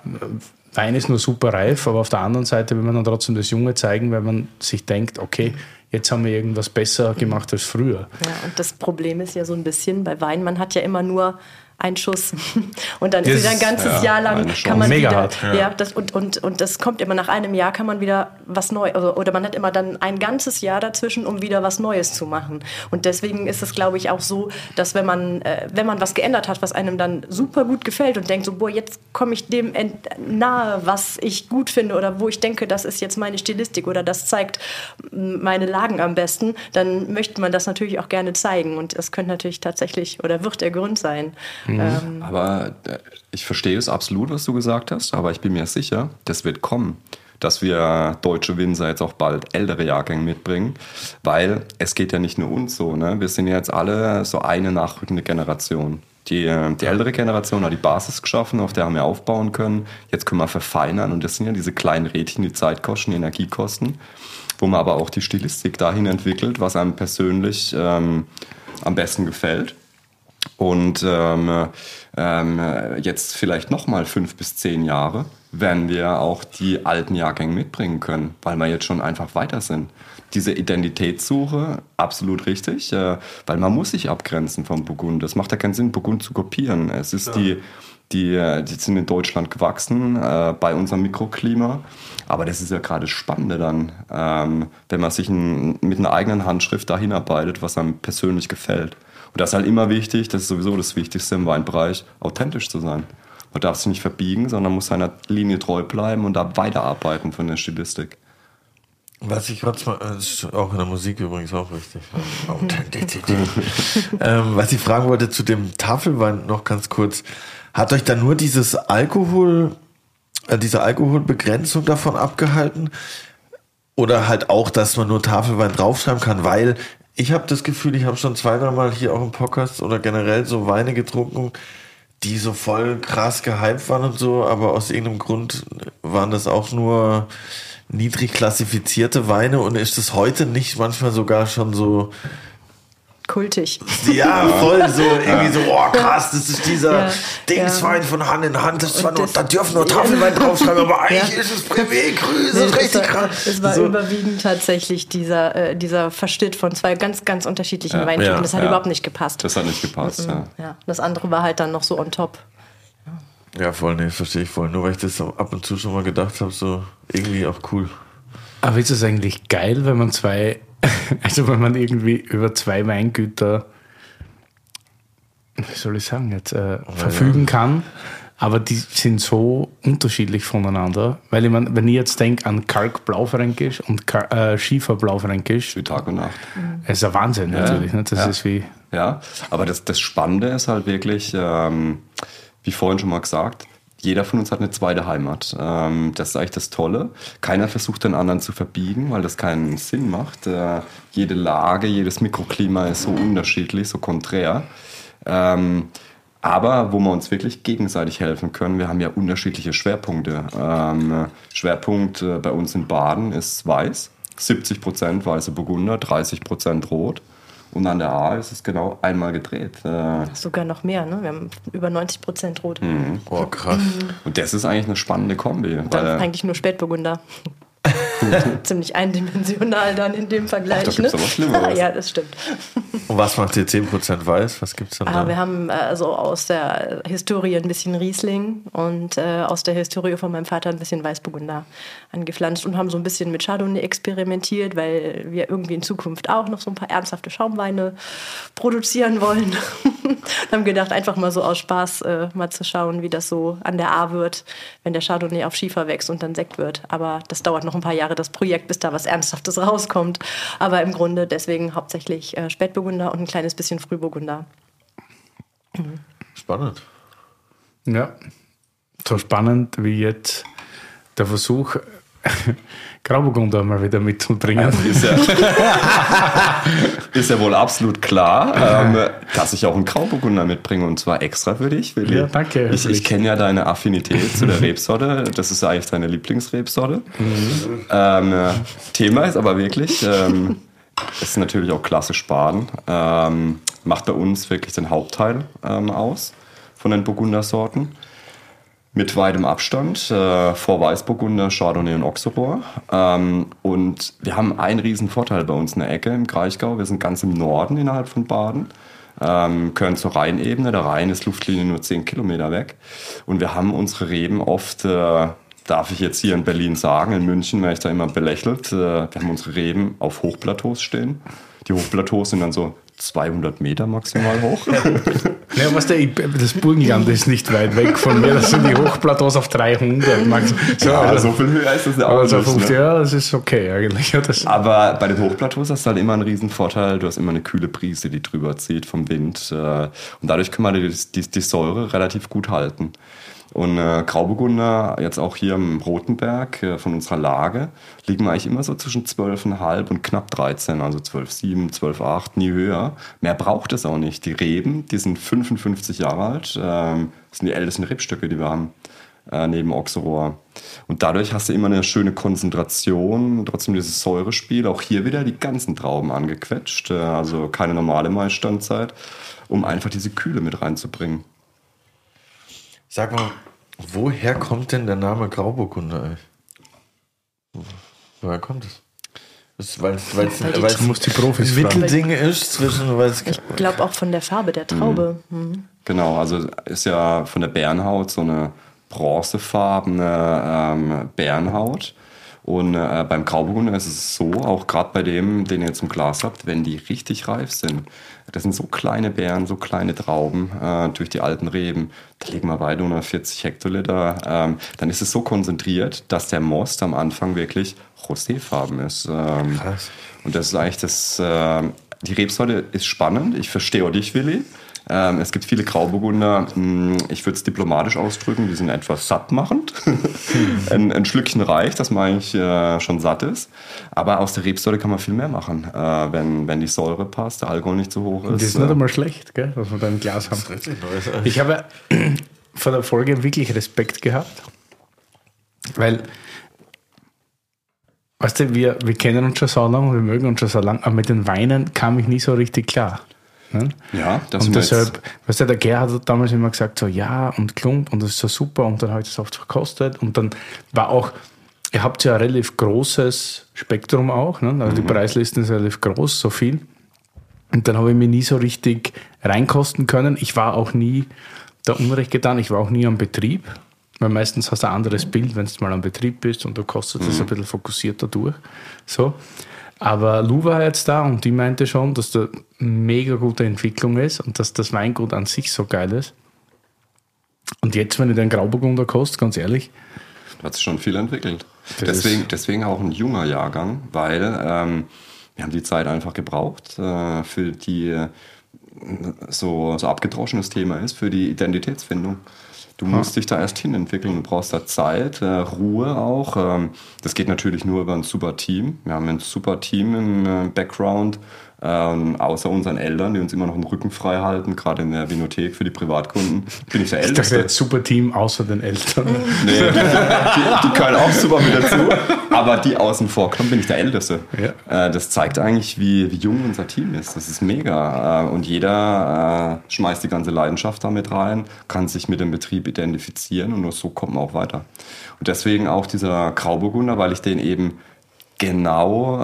Wein ist nur super reif, aber auf der anderen Seite will man dann trotzdem das Junge zeigen, weil man sich denkt, okay, jetzt haben wir irgendwas besser gemacht als früher. Ja, und das Problem ist ja so ein bisschen bei Wein, man hat ja immer nur ein Schuss. Und dann ist Das wieder ein ist, ganzes ja, Jahr lang kann man Mega wieder, hart, ja, das, und, und, und das kommt immer nach einem Jahr kann man wieder was Neues, also, oder man hat immer dann ein ganzes Jahr dazwischen, um wieder was Neues zu machen. Und deswegen ist es, glaube ich, auch so, dass wenn man, äh, wenn man was geändert hat, was einem dann super gut gefällt und denkt so, boah, jetzt komme ich dem nahe, was ich gut finde oder wo ich denke, das ist jetzt meine Stilistik oder das zeigt meine Lagen am besten, dann möchte man das natürlich auch gerne zeigen. Und es könnte natürlich tatsächlich oder wird der Grund sein. Ähm, Aber äh, ich verstehe es absolut, was du gesagt hast, aber ich bin mir sicher, das wird kommen, dass wir deutsche Winzer jetzt auch bald ältere Jahrgänge mitbringen, weil es geht ja nicht nur uns so, ne? wir sind ja jetzt alle so eine nachrückende Generation. Die, äh, die ältere Generation hat die Basis geschaffen, auf der haben wir aufbauen können. Jetzt können wir verfeinern und das sind ja diese kleinen Rädchen, die Zeit kosten, die Energie kosten, wo man aber auch die Stilistik dahin entwickelt, was einem persönlich ähm, am besten gefällt und ähm, ähm, jetzt vielleicht nochmal fünf bis zehn Jahre werden wir auch die alten Jahrgänge mitbringen können, weil wir jetzt schon einfach weiter sind. Diese Identitätssuche, absolut richtig, äh, weil man muss sich abgrenzen vom Burgund. Es macht ja keinen Sinn, Burgund zu kopieren. Es ist die, die, äh, die sind in Deutschland gewachsen, äh, bei unserem Mikroklima. Aber das ist ja gerade das Spannende dann, ähm, wenn man sich ein, mit einer eigenen Handschrift dahin arbeitet, was einem persönlich gefällt. Und das ist halt immer wichtig, das ist sowieso das Wichtigste im Weinbereich, authentisch zu sein. Man darf sich nicht verbiegen, sondern muss seiner Linie treu bleiben und da weiterarbeiten von der Stilistik. Was ich kurz mal, das ist auch in der Musik übrigens auch. Authentizität. ähm, was ich fragen wollte zu dem Tafelwein noch ganz kurz. Hat euch da nur dieses Alkohol, äh, diese Alkoholbegrenzung davon abgehalten? Oder halt auch, dass man nur Tafelwein draufschreiben kann? Weil ich habe das Gefühl, ich habe schon zwei, drei Mal hier auch im Podcast oder generell so Weine getrunken, die so voll krass gehypt waren und so, aber aus irgendeinem Grund waren das auch nur niedrig klassifizierte Weine und ist es heute nicht manchmal sogar schon so, kultig. ja, voll so, irgendwie so, oh krass, das ist dieser Ja, Dingswein ja. von Hand in Hand, das Und nur, das- da dürfen nur Tafelwein draufschreiben, aber eigentlich Ja. ist es Privé grün, das Nee, ist richtig war, krass. es war so. überwiegend tatsächlich dieser, äh, dieser Verschnitt von zwei ganz, ganz unterschiedlichen Ja. Weintypen. Das hat ja. überhaupt nicht gepasst. Das hat nicht gepasst. Ja. ja. Das andere war halt dann noch so on top. Ja, voll, nee, verstehe ich voll. Nur weil ich das ab und zu schon mal gedacht habe, so irgendwie auch cool. Aber ist es eigentlich geil, wenn man zwei, also wenn man irgendwie über zwei Weingüter, wie soll ich sagen, jetzt äh, verfügen kann, aber die sind so unterschiedlich voneinander. Weil ich mein, wenn ich jetzt denke an Kalk Blaufränkisch und Kal äh, Schiefer Blaufränkisch, Wie Tag und Nacht. ist ein Wahnsinn natürlich. Ne? Das Ja. ist wie, Ja, aber das, das Spannende ist halt wirklich, ähm, wie vorhin schon mal gesagt, jeder von uns hat eine zweite Heimat. Ähm, das ist eigentlich das Tolle. Keiner versucht den anderen zu verbiegen, weil das keinen Sinn macht. Äh, jede Lage, jedes Mikroklima ist so unterschiedlich, so konträr. Ähm, aber wo wir uns wirklich gegenseitig helfen können, wir haben ja unterschiedliche Schwerpunkte. Ähm, Schwerpunkt äh, bei uns in Baden ist Weiß, 70% weiße Burgunder, 30% Rot. Und an der A ist es genau einmal gedreht. Äh, Sogar noch mehr, ne? Wir haben über 90 Prozent rot. Oh, krass. Und das ist eigentlich eine spannende Kombi. Dann Weil, eigentlich nur Spätburgunder. Ziemlich eindimensional dann in dem Vergleich. Ach, da gibt's ne? aber Schlimmeres. ja, das stimmt. Und was macht ihr 10% weiß? Was gibt's dann Aber da? wir haben äh, also aus der Historie ein bisschen Riesling und äh, aus der Historie von meinem Vater ein bisschen Weißburgunder angepflanzt und haben so ein bisschen mit Chardonnay experimentiert, weil wir irgendwie in Zukunft auch noch so ein paar ernsthafte Schaumweine produzieren wollen. haben gedacht, einfach mal so aus Spaß äh, mal zu schauen, wie das so an der A wird, wenn der Chardonnay auf Schiefer wächst und dann Sekt wird. Aber das dauert noch ein paar Jahre, das Projekt, bis da was Ernsthaftes rauskommt. Aber im Grunde deswegen hauptsächlich äh, Spätburgunder und ein kleines bisschen Frühburgunder. Spannend. ja, so spannend wie jetzt der Versuch, Grauburgunder mal wieder mitzubringen. ist, ja, ist ja wohl absolut klar, ähm, dass ich auch einen Grauburgunder mitbringe und zwar extra für dich, Willi. Ja, danke, Ich, ich kenne ja deine Affinität zu der Rebsorte. Das ist ja eigentlich deine Lieblingsrebsorte. Ähm, äh, Thema ist aber wirklich, ähm, ist natürlich auch klassisch Baden. Ähm, macht bei uns wirklich den Hauptteil ähm, aus von den Burgundersorten. Mit weitem Abstand äh, vor Weißburgunder, Chardonnay und Auxerrois. Ähm, und wir haben einen riesen Vorteil bei uns in der Ecke im Kraichgau. Wir sind ganz im Norden innerhalb von Baden. ähm, gehören zur Rheinebene. Der Rhein ist Luftlinie nur 10 Kilometer weg. Und wir haben unsere Reben oft, äh, darf ich jetzt hier in Berlin sagen, in München werde ich da immer belächelt, äh, wir haben unsere Reben auf Hochplateaus stehen. Die Hochplateaus sind dann so 200 Meter maximal hoch. Ja, was der, das Burgenland ist nicht weit weg von mir. Das sind die Hochplateaus auf 300. Max. So, Ja, also, so viel höher ist das ja auch also nicht. 50, Ne? ja, das ist okay eigentlich. Ja, Aber bei den Hochplateaus hast du halt immer einen riesen Vorteil. Du hast immer eine kühle Brise, die drüber zieht vom Wind. äh, Und dadurch kann man die, die, die Säure relativ gut halten. Und äh, Grauburgunder, jetzt auch hier im Rotenberg äh, von unserer Lage, liegen wir eigentlich immer so zwischen 12,5 und knapp 13, also 12,7, 12,8, nie höher. Mehr braucht es auch nicht. Die Reben, die sind 55 Jahre alt, ähm, sind die ältesten Rebstöcke, die wir haben äh, neben Auxerrohr. Und dadurch hast du immer eine schöne Konzentration, trotzdem dieses Säurespiel. Auch hier wieder die ganzen Trauben angequetscht, äh, also keine normale Maisstandzeit, um einfach diese Kühle mit reinzubringen. Sag mal, woher kommt denn der Name Grauburgunder eigentlich? Woher kommt es? Das, weil es ein. Mittelding ist zwischen, weil es Ich glaube auch von der Farbe der Traube. Mhm. Genau, also ist ja von der Bärenhaut so eine bronzefarbene ähm, Bärenhaut. Und äh, beim Grauburgunder ist es so, auch gerade bei dem, den ihr jetzt im Glas habt, wenn die richtig reif sind, das sind so kleine Beeren, so kleine Trauben äh, durch die alten Reben, da liegen wir weit unter 40 Hektoliter, ähm, dann ist es so konzentriert, dass der Most am Anfang wirklich roséfarben ist. Ähm, Krass. und das ist eigentlich das, äh, die Rebsorte ist spannend. Ich verstehe auch dich, Willi. Ähm, es gibt viele Grauburgunder, mh, ich würde es diplomatisch ausdrücken, die sind etwas sattmachend. ein, ein Schlückchen reicht, dass man eigentlich äh, schon satt ist. Aber aus der Rebsorte kann man viel mehr machen, äh, wenn, wenn die Säure passt, der Alkohol nicht so hoch ist. Das ist nicht einmal schlecht, gell, was wir da im Glas haben. Ich habe vor der Folge wirklich Respekt gehabt, weil, weißt du, wir, wir kennen uns schon so lange, wir mögen uns schon so lange, aber mit den Weinen kam ich nie so richtig klar. Ne? ja, das Und deshalb, weißt du, der Gerhard hat damals immer gesagt, so ja und Klump und das ist so super und dann habe ich das oft verkostet und dann war auch, ihr habt ja ein relativ großes Spektrum auch, ne? also die Preislisten ist relativ groß, so viel. Und dann habe ich mich nie so richtig reinkosten können. Ich war auch nie da Unrecht getan, ich war auch nie am Betrieb, weil meistens hast du ein anderes Bild, wenn du mal am Betrieb bist und du kostest das ein bisschen fokussierter durch. So. Aber Lou war jetzt da und die meinte schon, dass da mega gute Entwicklung ist und dass das Weingut an sich so geil ist. Und jetzt, wenn ich den Grauburgunder koste, ganz ehrlich, hat sich schon viel entwickelt. Deswegen, deswegen auch ein junger Jahrgang, weil ähm, wir haben die Zeit einfach gebraucht äh, für die äh, so, so abgedroschenes Thema ist, für die Identitätsfindung. Du musst dich da erst hin entwickeln, du brauchst da Zeit, äh, Ruhe auch. Ähm, das geht natürlich nur über ein super Team. Wir haben ein super Team im äh, Background, ähm, außer unseren Eltern, die uns immer noch den Rücken frei halten, gerade in der Vinothek für die Privatkunden. Bin ich der ich dachte Älteste. jetzt super Team außer den Eltern. Nee, die, die, gehören auch super mit dazu. Aber die außen vor kommen, bin ich der Älteste. Ja. Äh, das zeigt eigentlich, wie, wie jung unser Team ist. Das ist mega. Äh, und jeder äh, schmeißt die ganze Leidenschaft damit rein, kann sich mit dem Betrieb identifizieren und nur so kommt man auch weiter. Und deswegen auch dieser Grauburgunder, weil ich den eben genau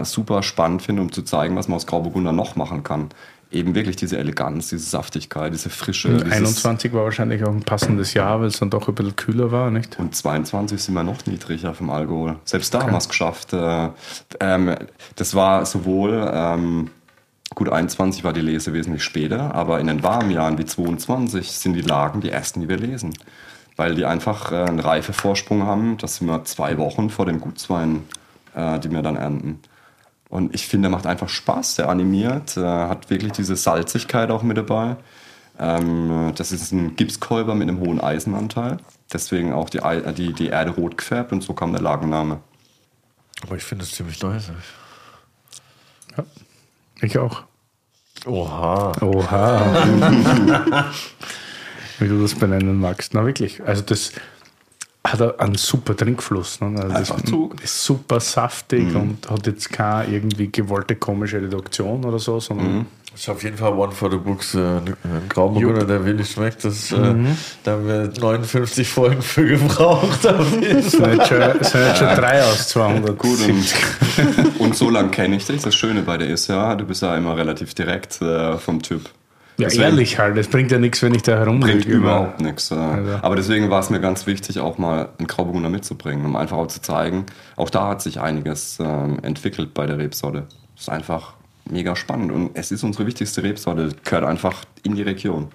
äh, super spannend finde, um zu zeigen, was man aus Grauburgunder noch machen kann. Eben wirklich diese Eleganz, diese Saftigkeit, diese Frische. dieses- 21 war wahrscheinlich auch ein passendes Jahr, weil es dann doch ein bisschen kühler war, nicht? und 22 sind wir noch niedriger vom Alkohol. Selbst da haben wir es geschafft. Äh, ähm, das war sowohl, ähm, gut, 21 war die Lese wesentlich später, aber in den warmen Jahren wie 22 sind die Lagen die ersten, die wir lesen. Weil die einfach äh, einen Reifevorsprung haben. Das sind wir zwei Wochen vor den Gutsweinen, äh, die wir dann ernten. Und ich finde, der macht einfach Spaß, der animiert, äh, hat wirklich diese Salzigkeit auch mit dabei. Ähm, das ist ein Gipskolber mit einem hohen Eisenanteil. Deswegen auch die, äh, die, die Erde rot gefärbt und so kam der Lagenname. Aber ich finde es ziemlich neu. Ja. Ich auch. Oha. Oha. Wie du das benennen magst. Na wirklich. Also das hat einen super Trinkfluss. Ne? Also Einfach das Zug. ist super saftig und hat jetzt keine irgendwie gewollte komische Reduktion oder so, sondern Das ist auf jeden Fall One for the Books. Äh, ein Grauburgunder, der willig schmeckt. Das, äh, Da haben wir 59 Folgen für gebraucht. Auf jeden es sind jetzt schon, es sind jetzt schon drei aus 200. Gut, und, und so lange kenne ich dich. Das Schöne bei dir ist ja, du bist ja immer relativ direkt äh, vom Typ. Ja, Deswegen- ehrlich halt. Es bringt ja nichts, wenn ich da bringt herumlüge. überhaupt nichts. äh. Also. Aber deswegen war es mir ganz wichtig, auch mal einen Grauburgunder mitzubringen, um einfach auch zu zeigen, auch da hat sich einiges ähm, entwickelt bei der Rebsorte. Das ist einfach mega spannend und es ist unsere wichtigste Rebsorte, gehört einfach in die Region.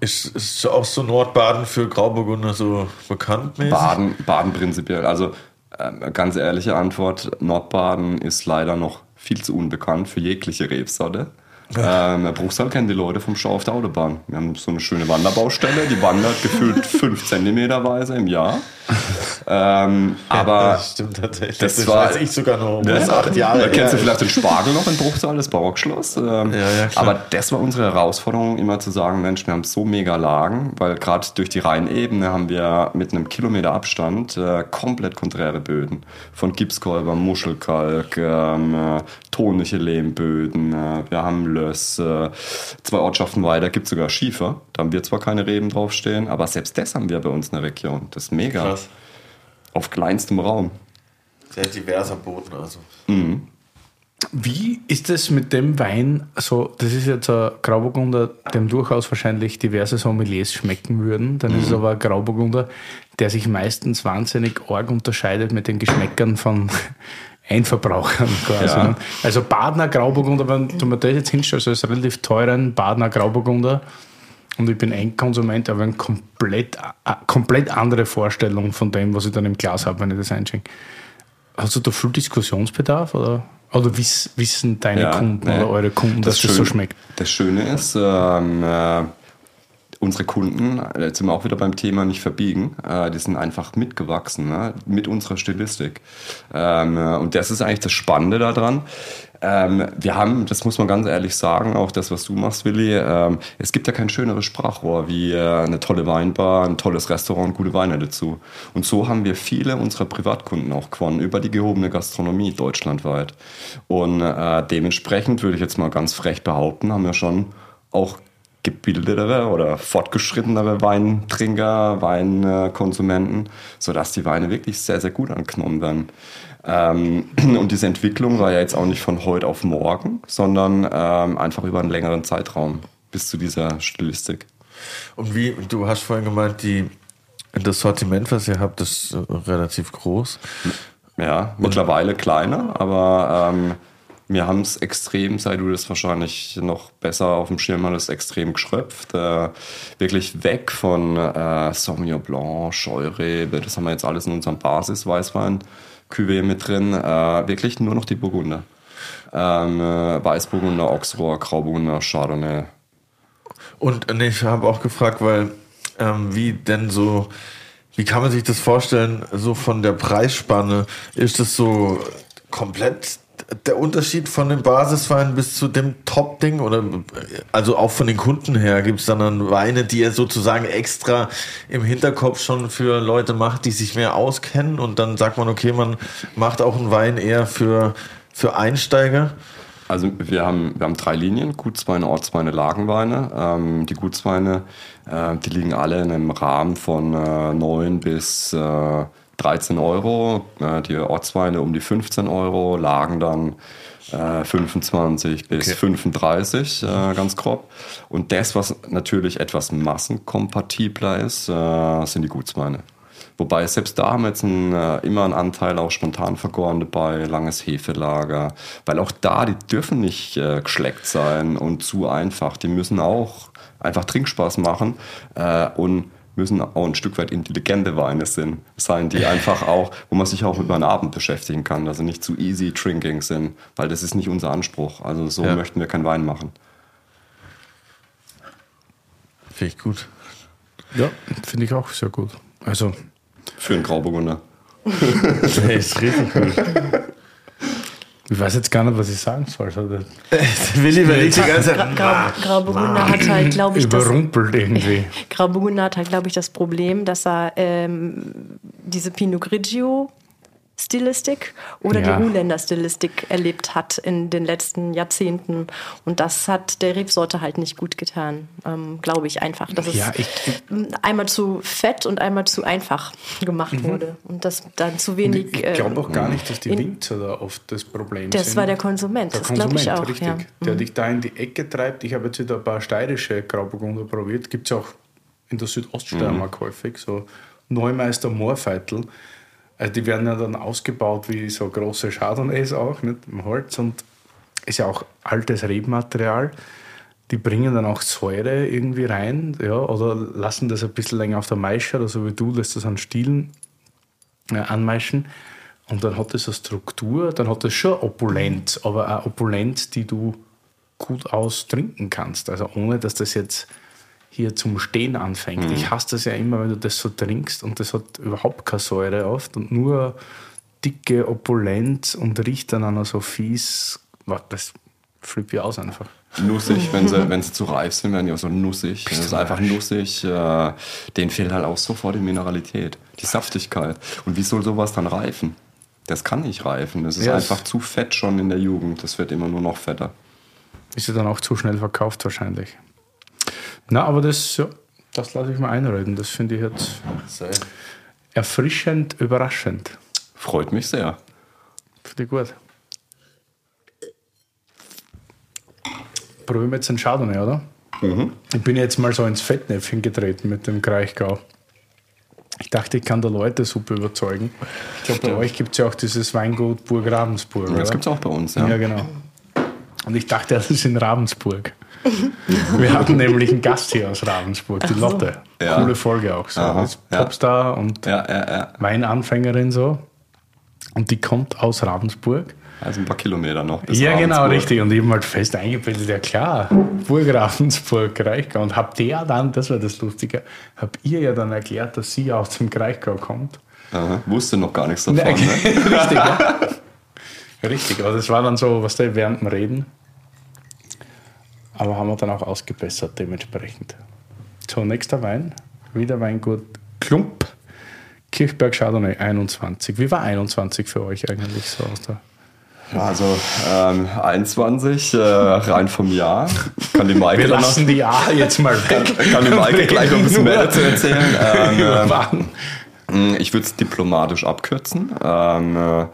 Ist, ist auch so Nordbaden für Grauburgunder so bekannt? mäßig? Baden, Baden prinzipiell. Also ähm, ganz ehrliche Antwort, Nordbaden ist leider noch viel zu unbekannt für jegliche Rebsorte. Ähm, Bruchsal kennen die Leute vom Stau auf der Autobahn. Wir haben so eine schöne Wanderbaustelle, die wandert gefühlt 5 Zentimeterweise im Jahr. Ähm, aber das stimmt tatsächlich. das Das, war- weiß ich sogar noch. Ne? Das ist acht Jahre Da kennst du her. vielleicht den Spargel noch in Bruchsal, das Barockschloss. Ähm, Ja, ja, aber das war unsere Herausforderung, immer zu sagen, Mensch, wir haben so mega Lagen, weil gerade durch die Rheinebene haben wir mit einem Kilometer Abstand äh, komplett konträre Böden. Von Gipskolber, Muschelkalk, ähm, äh, tonische Lehmböden, äh, wir haben Löss, äh, zwei Ortschaften weiter gibt es sogar Schiefer. Da haben wir zwar keine Reben draufstehen, aber selbst das haben wir bei uns in der Region. Das ist mega. Krass. Auf kleinstem Raum. Sehr diverser Boden, also. Wie ist es mit dem Wein? So, das ist jetzt ein Grauburgunder, dem durchaus wahrscheinlich diverse Sommeliers schmecken würden. Dann ist es aber ein Grauburgunder, der sich meistens wahnsinnig arg unterscheidet mit den Geschmäckern von Einverbrauchern quasi. Ja. ne? Also Badener Grauburgunder, wenn du mir das jetzt hinstellst, als relativ teuren Badener Grauburgunder, und ich bin Endkonsument, aber eine komplett, komplett andere Vorstellung von dem, was ich dann im Glas habe, wenn ich das einschenke. Hast du da viel Diskussionsbedarf oder, oder wiss, wissen deine Ja, Kunden nee. oder eure Kunden, dass das, so schmeckt? Das Schöne ist, ähm, äh, unsere Kunden, äh, jetzt sind wir auch wieder beim Thema nicht verbiegen, äh, die sind einfach mitgewachsen, ne? mit unserer Stilistik. Ähm, äh, und das ist eigentlich das Spannende daran. Ähm, wir haben, das muss man ganz ehrlich sagen, auch das, was du machst, Willi, ähm, es gibt ja kein schöneres Sprachrohr wie eine tolle Weinbar, ein tolles Restaurant, gute Weine dazu. Und so haben wir viele unserer Privatkunden auch gewonnen über die gehobene Gastronomie deutschlandweit. Und dementsprechend würde ich jetzt mal ganz frech behaupten, haben wir schon auch gebildetere oder fortgeschrittenere Weintrinker, Weinkonsumenten, sodass die Weine wirklich sehr, sehr gut angenommen werden. Ähm, und diese Entwicklung war ja jetzt auch nicht von heute auf morgen, sondern ähm, einfach über einen längeren Zeitraum bis zu dieser Stilistik. Und wie, du hast vorhin gemeint, die, das Sortiment, was ihr habt, ist äh, relativ groß. Ja, mittlerweile kleiner, aber ähm, wir haben es extrem, sei du das wahrscheinlich noch besser auf dem Schirm hattest, extrem geschröpft. Äh, wirklich weg von äh, Sauvignon Blanc, Scheurebe, das haben wir jetzt alles in unserem Basis-Weißwein. Cuvée mit drin, äh, wirklich nur noch die Burgunder. Ähm, äh, Weißburgunder, Auxerrois, Grauburgunder, Chardonnay. Und äh, nee, ich habe auch gefragt, weil ähm, wie denn so, wie kann man sich das vorstellen, so von der Preisspanne? Ist das so komplett der Unterschied von dem Basiswein bis zu dem Top-Ding? Oder also auch von den Kunden her gibt es dann, dann Weine, die ihr sozusagen extra im Hinterkopf schon für Leute macht, die sich mehr auskennen und dann sagt man, okay, man macht auch einen Wein eher für, für Einsteiger. Also wir haben, wir haben drei Linien, Gutsweine, Ortsweine, Lagenweine. Ähm, die Gutsweine, äh, die liegen alle in einem Rahmen von äh, 9 bis äh, 13 Euro. Äh, die Ortsweine um die 15 Euro, Lagen dann äh, 25 bis Okay. 35, äh, ganz grob. Und das, was natürlich etwas massenkompatibler ist, äh, sind die Gutsweine. Wobei selbst da haben wir jetzt einen, äh, immer einen Anteil auch spontan vergoren dabei, langes Hefelager, weil auch da, die dürfen nicht äh, geschleckt sein und zu einfach. Die müssen auch einfach Trinkspaß machen äh, und müssen auch ein Stück weit intelligente Weine sind, sein, die einfach auch, wo man sich auch über einen Abend beschäftigen kann, also nicht zu easy drinking sind, weil das ist nicht unser Anspruch. Also so Ja. möchten wir keinen Wein machen. Finde ich gut. Ja, finde ich auch sehr gut. Also, Für einen Grauburgunder. Nee, ist richtig gut. Ich weiß jetzt gar nicht, was ich sagen soll. Also, Willi überlegt die ganze Zeit. Grau Grauburgunder hat halt, glaube ich, das, überrumpelt irgendwie. Grauburgunder hat halt, glaube ich, das Problem, dass er ähm, diese Pinot Grigio Stilistik oder Ja. die Ruländer Stilistik erlebt hat in den letzten Jahrzehnten. Und das hat der Rebsorte halt nicht gut getan, ähm, glaube ich einfach. Dass Ja, es ich- einmal zu fett und einmal zu einfach gemacht wurde. Und das dann zu wenig. ich ich glaube ähm, auch gar nicht, dass die in- Winzer da oft das Problem Das sind. war der Konsument, Der das glaube ich Konsument, auch. richtig. Ja. Mhm. Der dich da in die Ecke treibt. Ich habe jetzt wieder ein paar steirische Grauburgunder probiert. Gibt es auch in der Südoststeiermark häufig, so Neumeister Moorfeitel. Also die werden ja dann ausgebaut wie so große Chardonnays auch, nicht? Im Holz und ist ja auch altes Rebmaterial. Die bringen dann auch Säure irgendwie rein, ja, oder lassen das ein bisschen länger auf der Maische, oder so wie du, lässt das an Stielen äh, anmeischen. Und dann hat es eine Struktur, dann hat es schon Opulenz, aber auch Opulenz, die du gut austrinken kannst. Also ohne, dass das jetzt hier zum Stehen anfängt. Ich hasse das ja immer, wenn du das so trinkst und das hat überhaupt keine Säure oft und nur dicke Opulenz und riecht dann auch noch so fies. Das flippt ich aus einfach. Nussig, wenn sie, wenn sie zu reif sind, werden die auch so nussig. Das ist einfach nussig. Äh, denen fehlt halt auch sofort die Mineralität, die Saftigkeit. Und wie soll sowas dann reifen? Das kann nicht reifen. Das ist Ja, es- einfach zu fett schon in der Jugend. Das wird immer nur noch fetter. Ist ja dann auch zu schnell verkauft wahrscheinlich. Na, aber das, ja, das lasse ich mal einreden. Das finde ich jetzt erfrischend, überraschend. Freut mich sehr. Finde ich gut. Probieren wir jetzt einen Chardonnay, oder? Ich bin jetzt mal so ins Fettnäpfchen getreten mit dem Kraichgau. Ich dachte, ich kann da Leute super überzeugen. Ich glaube, bei euch gibt es ja auch dieses Weingut Burg Ravensburg. Das gibt es auch bei uns. Ja. Ja, genau. Und ich dachte, das ist in Ravensburg. Wir hatten nämlich einen Gast hier aus Ravensburg, die Lotte. Ja. Coole Folge auch so. Aha, Ist ja. Popstar und Ja, ja, ja. Weinanfängerin so. Und die kommt aus Ravensburg. Also ein paar Kilometer noch. bis ja, genau, Ravensburg. richtig. Und ich habe halt fest eingebildet, ja klar, Burg Ravensburg, Kraichgau. Und habt ihr dann, das war das Lustige, habt ihr ja dann erklärt, dass sie aus dem Kraichgau kommt. Aha. Wusste noch gar nichts davon. Ne? Richtig, ja. Richtig, aber das war dann so, was der während dem Reden. Aber haben wir dann auch ausgebessert dementsprechend. So, nächster Wein. Wieder Weingut Klump. Kirchberg Chardonnay 21. Wie war 21 für euch eigentlich so aus der Also ähm, 21, äh, rein vom Jahr. Kann die Maike Wir lassen die A jetzt mal weg. noch, kann die Maike gleich noch ein bisschen mehr dazu erzählen. Ähm, Wein. Ich würde es diplomatisch abkürzen. Ähm, äh,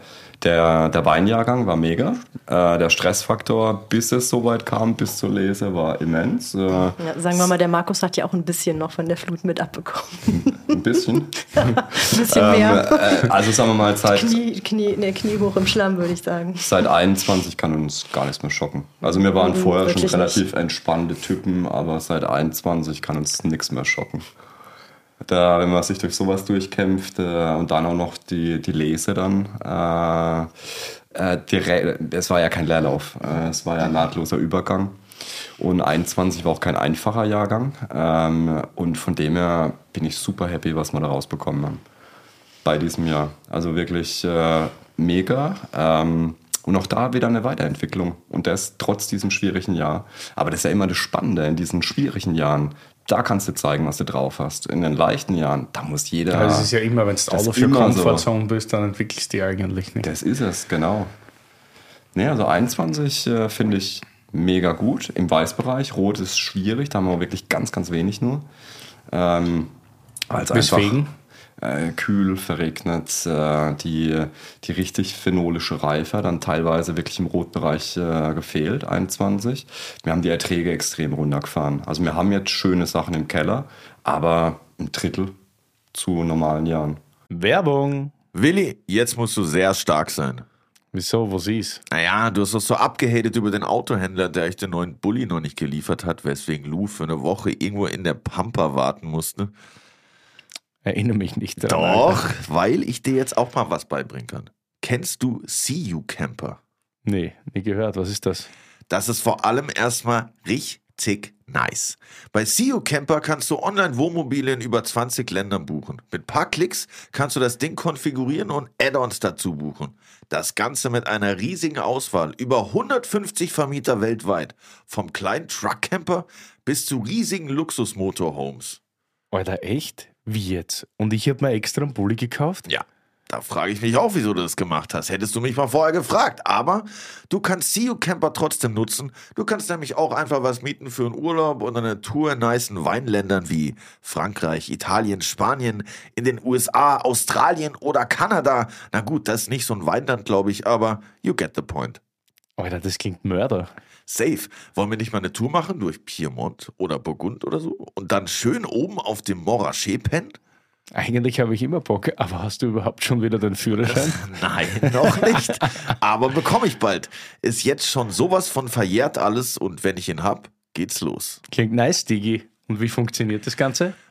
der, der Weinjahrgang war mega. Äh, der Stressfaktor, bis es soweit kam, bis zur Lese, war immens. Äh, Ja, sagen wir mal, der Markus hat ja auch ein bisschen noch von der Flut mit abbekommen. ein bisschen. ein bisschen mehr. äh, also sagen wir mal, seit, Knie, Knie, nee, Knie hoch im Schlamm, würde ich sagen. seit 21 kann uns gar nichts mehr schocken. Also wir waren Mhm, vorher schon relativ entspannte Typen, aber seit 21 kann uns nichts mehr schocken. Da, wenn man sich durch sowas durchkämpft äh, und dann auch noch die, die Lese dann, äh, äh, die Re es war ja kein Leerlauf, äh, es war ja ein nahtloser Übergang. Und 21 war auch kein einfacher Jahrgang. Ähm, und von dem her bin ich super happy, was wir da rausbekommen haben bei diesem Jahr. Also wirklich äh, mega. Ähm, und auch da wieder eine Weiterentwicklung. Und das trotz diesem schwierigen Jahr. Aber das ist ja immer das Spannende in diesen schwierigen Jahren. Da kannst du zeigen, was du drauf hast. In den leichten Jahren, da muss jeder. Ja, das ist ja immer, wenn du ist für immer so. Komfortzone bist, dann entwickelst du die eigentlich nicht. Das ist es, genau. Nee, also 21 äh, finde ich mega gut im Weißbereich. Rot ist schwierig, da haben wir wirklich ganz, ganz wenig nur. Ähm? Einfach, äh, kühl, verregnet, äh, die, die richtig phenolische Reife dann teilweise wirklich im Rotbereich äh, gefehlt, 21. Wir haben die Erträge extrem runtergefahren. Also wir haben jetzt schöne Sachen im Keller, aber ein Drittel zu normalen Jahren. Werbung. Willi, jetzt musst du sehr stark sein. Wieso, wo sie ist? Naja, du hast doch so abgehatet über den Autohändler, der euch den neuen Bulli noch nicht geliefert hat, weswegen Lou für eine Woche irgendwo in der Pampa warten musste. Erinnere mich nicht daran. Doch, Alter. weil ich dir jetzt auch mal was beibringen kann. Kennst du See You Camper? Nee, nie gehört. Was ist das? Das ist vor allem erstmal richtig nice. Bei See You Camper kannst du online Wohnmobile in über 20 Ländern buchen. Mit ein paar Klicks kannst du das Ding konfigurieren und Add-ons dazu buchen. Das Ganze mit einer riesigen Auswahl, über 150 Vermieter weltweit. Vom kleinen Truckcamper bis zu riesigen Luxusmotorhomes. Alter, echt? Wie jetzt? Und ich habe mir extra einen Bulli gekauft? Ja. Da frage ich mich auch, wieso du das gemacht hast. Hättest du mich mal vorher gefragt. Aber du kannst CU Camper trotzdem nutzen. Du kannst nämlich auch einfach was mieten für einen Urlaub und eine Tour in nicen Weinländern wie Frankreich, Italien, Spanien, in den USA, Australien oder Kanada. Na gut, das ist nicht so ein Weinland, glaube ich, aber you get the point. Alter, das klingt Mörder. Safe. Wollen wir nicht mal eine Tour machen durch Piemont oder Burgund oder so? Und dann schön oben auf dem Morachet pennen? Eigentlich habe ich immer Bock, aber hast du überhaupt schon wieder den Führerschein? Nein, noch nicht. Aber bekomme ich bald. Ist jetzt schon sowas von verjährt alles und wenn ich ihn hab, geht's los. Klingt nice, Digi. Und wie funktioniert das Ganze?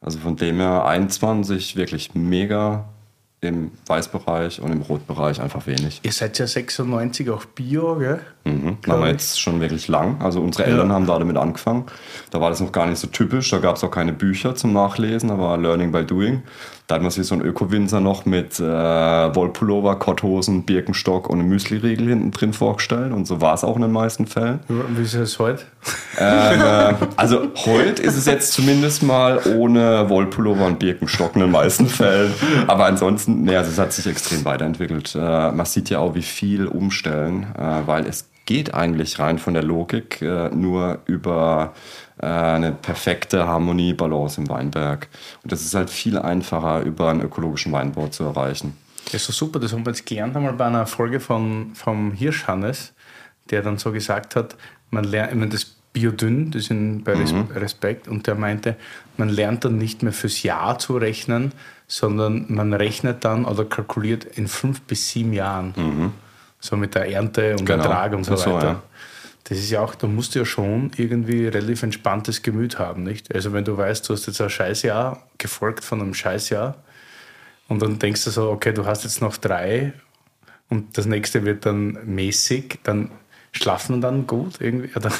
Also von dem her 21 wirklich mega im Weißbereich und im Rotbereich einfach wenig. Ihr seid ja 96 auch Bio, gell? Mhm. Haben wir jetzt schon wirklich lang. Also unsere Eltern Ja. haben da damit angefangen. Da war das noch gar nicht so typisch. Da gab es auch keine Bücher zum Nachlesen, aber Learning by Doing. Da hat man sich so einen Öko-Winzer noch mit äh, Wollpullover, Kotthosen, Birkenstock und einem Müsli-Riegel hinten drin vorgestellt. Und so war es auch in den meisten Fällen. Wie ist es heute? Ähm, äh, also heute ist es jetzt zumindest mal ohne Wollpullover und Birkenstock in den meisten Fällen. Aber ansonsten, nee, also es hat sich extrem weiterentwickelt. Äh, man sieht ja auch, wie viel umstellen, äh, weil es geht eigentlich rein von der Logik äh, nur über äh, eine perfekte Harmonie, Balance im Weinberg. Und das ist halt viel einfacher über einen ökologischen Weinbau zu erreichen. Das ist so super, das haben wir jetzt gelernt einmal bei einer Folge von, vom Hirschhannes, der dann so gesagt hat, man lernt, ich meine, das Biodünn, das sind bei Res Respekt, und der meinte, man lernt dann nicht mehr fürs Jahr zu rechnen, sondern man rechnet dann oder kalkuliert in fünf bis sieben Jahren. So mit der Ernte und Genau, Ertrag und so so, weiter. ja. Das ist ja auch, da musst du ja schon irgendwie relativ entspanntes Gemüt haben, nicht? Also wenn du weißt, du hast jetzt ein Scheißjahr gefolgt von einem Scheißjahr und dann denkst du so, okay, du hast jetzt noch drei und das nächste wird dann mäßig, dann schlafen dann gut irgendwie. Oder?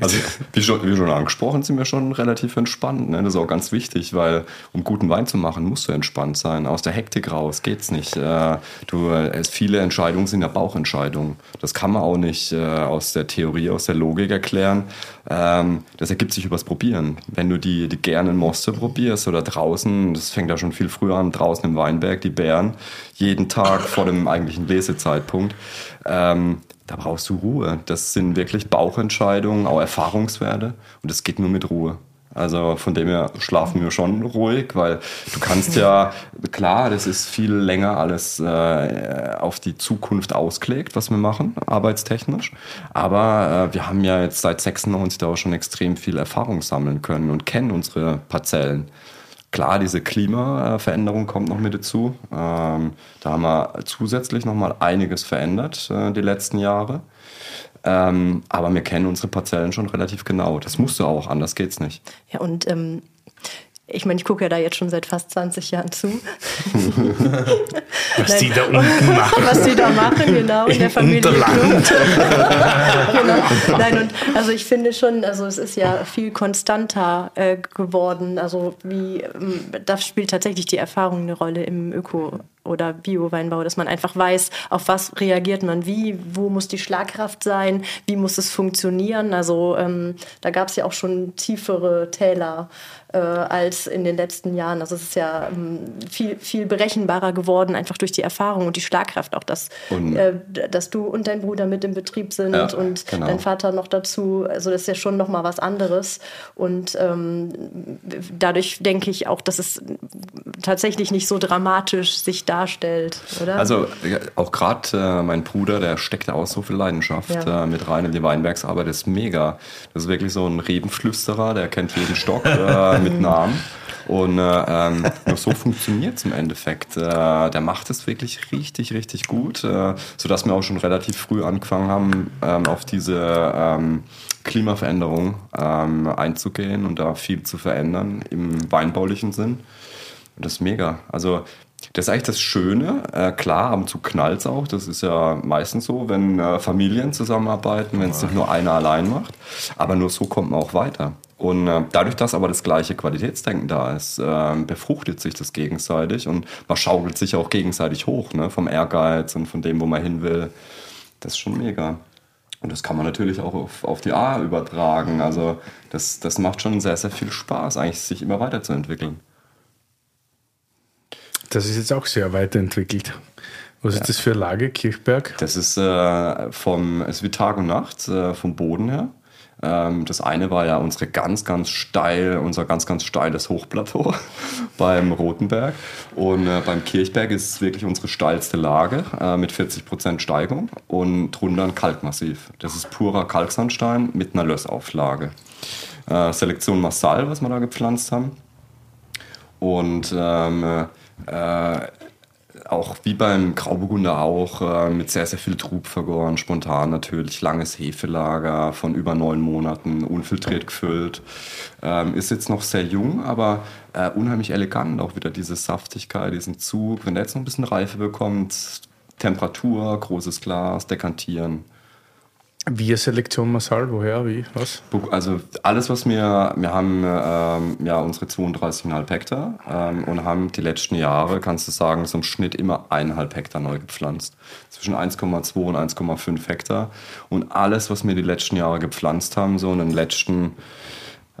Also, wie schon, wie schon angesprochen, sind wir schon relativ entspannt. Ne? Das ist auch ganz wichtig, weil um guten Wein zu machen, musst du entspannt sein. Aus der Hektik raus geht's nicht. Äh, Du, viele Entscheidungen sind ja Bauchentscheidungen. Das kann man auch nicht äh, aus der Theorie, aus der Logik erklären. Ähm, Das ergibt sich übers Probieren. Wenn du die, die gerne Moste probierst oder draußen, das fängt ja schon viel früher an, draußen im Weinberg, die Beeren, jeden Tag vor dem eigentlichen Lesezeitpunkt. Ähm, da brauchst du Ruhe. Das sind wirklich Bauchentscheidungen, auch Erfahrungswerte. Und das geht nur mit Ruhe. Also von dem her schlafen wir schon ruhig, weil du kannst ja, klar, das ist viel länger alles äh, auf die Zukunft ausgelegt, was wir machen, arbeitstechnisch. Aber äh, wir haben ja jetzt seit 96 da auch schon extrem viel Erfahrung sammeln können und kennen unsere Parzellen. Klar, diese Klimaveränderung kommt noch mit dazu. Ähm, da haben wir zusätzlich noch mal einiges verändert äh, die letzten Jahre. Ähm, aber wir kennen unsere Parzellen schon relativ genau. Das musst du auch, anders geht's nicht. Ja, und ähm, ich meine, ich gucke ja da jetzt schon seit fast 20 Jahren zu. Was die da unten machen. Was die da machen, genau, in der Familie. Genau. Nein, und also ich finde schon, also es ist ja viel konstanter äh, geworden. Also wie, ähm, da spielt tatsächlich die Erfahrung eine Rolle im Öko- oder Bio-Weinbau, dass man einfach weiß, auf was reagiert man wie, wo muss die Schlagkraft sein, wie muss es funktionieren. Also ähm, da gab es ja auch schon tiefere Täler äh, als in den letzten Jahren. Also es ist ja ähm, viel, viel berechenbarer geworden, einfach durch die Erfahrung und die Schlagkraft auch, dass, äh, dass du und dein Bruder mit im Betrieb sind Ja, und genau. dein Vater noch dazu. Also das ist ja schon nochmal was anderes. Und ähm, dadurch denke ich auch, dass es tatsächlich nicht so dramatisch sich darstellt, oder? Also auch gerade äh, mein Bruder, der steckt da auch so viel Leidenschaft Ja. äh, mit rein in die Weinbergsarbeit, ist mega. Das ist wirklich so ein Rebenflüsterer, der kennt jeden Stock äh, mit Namen. Und äh, ähm, nur so funktioniert es im Endeffekt. Äh, der macht es wirklich richtig, richtig gut, äh, sodass wir auch schon relativ früh angefangen haben, ähm, auf diese ähm, Klimaveränderung ähm, einzugehen und da viel zu verändern im weinbaulichen Sinn. Und das ist mega. Also, das ist eigentlich das Schöne. Äh, klar, ab und zu knallt es auch. Das ist ja meistens so, wenn äh, Familien zusammenarbeiten, wenn es nicht nur einer allein macht. Aber nur so kommt man auch weiter. Und äh, dadurch, dass aber das gleiche Qualitätsdenken da ist, äh, befruchtet sich das gegenseitig und man schaukelt sich auch gegenseitig hoch, ne? vom Ehrgeiz und von dem, wo man hin will. Das ist schon mega. Und das kann man natürlich auch auf, auf die A übertragen. Also das, das macht schon sehr, sehr viel Spaß, eigentlich sich immer weiterzuentwickeln. Das ist jetzt auch sehr weiterentwickelt. Was ist das für eine Lage, Kirchberg? Das ist äh, vom, es ist wie Tag und Nacht äh, vom Boden her. Ähm, das eine war ja unsere ganz, ganz steil, unser ganz, ganz steiles Hochplateau beim Rotenberg. Und äh, beim Kirchberg ist es wirklich unsere steilste Lage äh, mit 40% Steigung und drunter ein Kalkmassiv. Das ist purer Kalksandstein mit einer Lössauflage. Äh, Selektion Massal, was wir da gepflanzt haben. Und ähm, äh, auch wie beim Grauburgunder auch äh, mit sehr, sehr viel Trub vergoren, spontan natürlich, langes Hefelager von über neun Monaten, unfiltriert gefüllt. Ähm, ist jetzt noch sehr jung, aber äh, unheimlich elegant, auch wieder diese Saftigkeit, diesen Zug. Wenn der jetzt noch ein bisschen Reife bekommt, Temperatur, großes Glas, dekantieren. Wir Selektion Massal, woher, wie, was? Also alles, was wir, wir haben ähm, ja unsere 32,5 Hektar ähm, und haben die letzten Jahre, kannst du sagen, so im Schnitt immer eineinhalb Hektar neu gepflanzt. Zwischen 1,2 und 1,5 Hektar. Und alles, was wir die letzten Jahre gepflanzt haben, so in den letzten,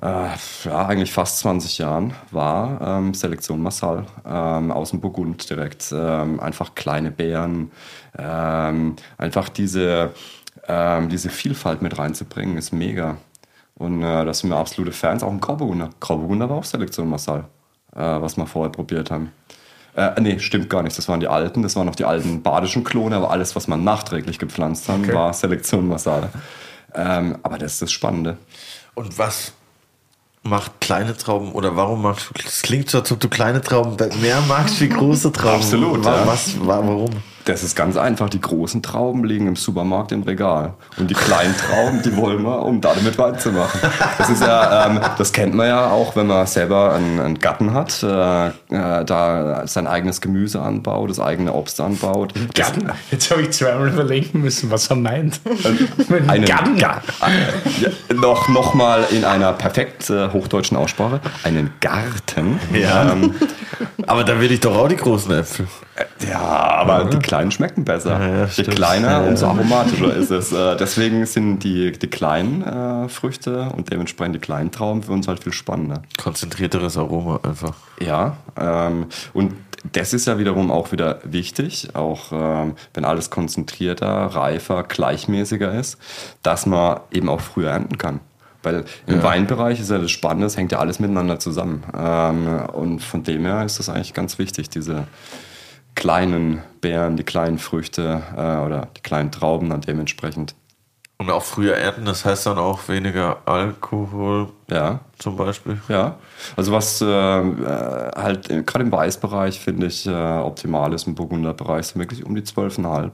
äh, ja, eigentlich fast 20 Jahren, war ähm, Selektion Massal ähm, aus dem Burgund direkt. Ähm, einfach kleine Beeren, ähm, einfach diese ähm, diese Vielfalt mit reinzubringen, ist mega. Und äh, da sind wir absolute Fans, auch im Grauburgunder. Grauburgunder war auch Selektion Massal, äh, was wir vorher probiert haben. Äh, nee, stimmt gar nicht. Das waren die alten, das waren noch die alten badischen Klone, aber alles, was man nachträglich gepflanzt haben, Okay. war Selektion Massal. Ähm, aber das ist das Spannende. Und was macht kleine Trauben oder warum magst du, es klingt so, als ob du kleine Trauben mehr magst wie große Trauben. Absolut, Wa- ja. Was, wa- warum? Das ist ganz einfach. Die großen Trauben liegen im Supermarkt im Regal. Und die kleinen Trauben, die wollen wir, um damit Wein zu machen. Das ist ja, ähm, das kennt man ja auch, wenn man selber einen, einen Garten hat, äh, äh, da sein eigenes Gemüse anbaut, das eigene Obst anbaut. Das, Garten. Jetzt habe ich zweimal überlegen müssen, was er meint. Mit einen Garten. Ja, noch, noch mal in einer perfekt äh, hochdeutschen Aussprache. Einen Garten. Ja. Ähm, Aber da will ich doch auch die großen Äpfel. Ja, aber die kleinen schmecken besser. Ja, ja, Je kleiner, Ja, ja. umso aromatischer ist es. Äh, deswegen sind die, die kleinen äh, Früchte und dementsprechend die kleinen Trauben für uns halt viel spannender. Konzentrierteres Aroma einfach. Ja, ähm, und das ist ja wiederum auch wieder wichtig, auch ähm, wenn alles konzentrierter, reifer, gleichmäßiger ist, dass man eben auch früher ernten kann. Weil im Weinbereich ist ja das Spannende, es hängt ja alles miteinander zusammen. Ähm, und von dem her ist das eigentlich ganz wichtig, diese kleinen Beeren, die kleinen Früchte äh, oder die kleinen Trauben dann dementsprechend. Und auch früher ernten, das heißt dann auch weniger Alkohol Ja, zum Beispiel. Ja, also was äh, äh, halt äh, gerade im Weißbereich finde ich äh, optimal ist, im Burgunderbereich sind wirklich um die 12,5.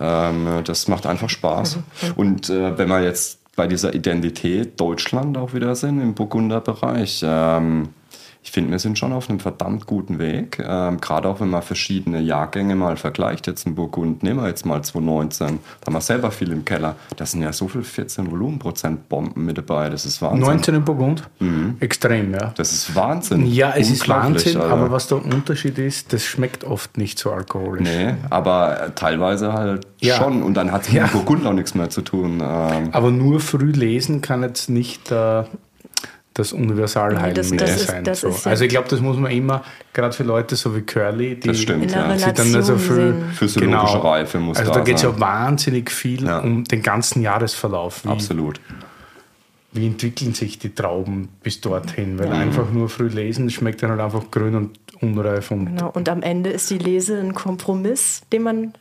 Ähm, das macht einfach Spaß. Und äh, wenn wir jetzt bei dieser Identität Deutschland auch wieder sind, im Burgunderbereich, ähm, ich finde, wir sind schon auf einem verdammt guten Weg. Ähm, Gerade auch wenn man verschiedene Jahrgänge mal vergleicht. Jetzt in Burgund, nehmen wir jetzt mal 2019, da haben wir selber viel im Keller. Da sind ja so viel 14 Volumenprozent Bomben mit dabei. Das ist Wahnsinn. 19 in Burgund? Extrem, ja. Das ist Wahnsinn. Ja, es ist Wahnsinn, also. aber was der Unterschied ist, das schmeckt oft nicht so alkoholisch. Nee, aber äh, teilweise halt Ja. schon. Und dann hat es Ja. mit Burgund auch nichts mehr zu tun. Ähm, Aber nur früh lesen kann jetzt nicht äh, das Universalheilmittel Nee, das- das ist- sein. das so. ist ja- also ich glaube, das muss man immer, gerade für Leute so wie Curly, die Das stimmt, In der ja. sie dann nicht so viel. Physiologische Reife muss Also da da geht es ja wahnsinnig viel Ja. um den ganzen Jahresverlauf. Wie, Absolut. wie entwickeln sich die Trauben bis dorthin? Mhm. Weil einfach nur früh lesen schmeckt dann halt einfach grün und unreif und Genau. Und am Ende ist die Lese ein Kompromiss, den man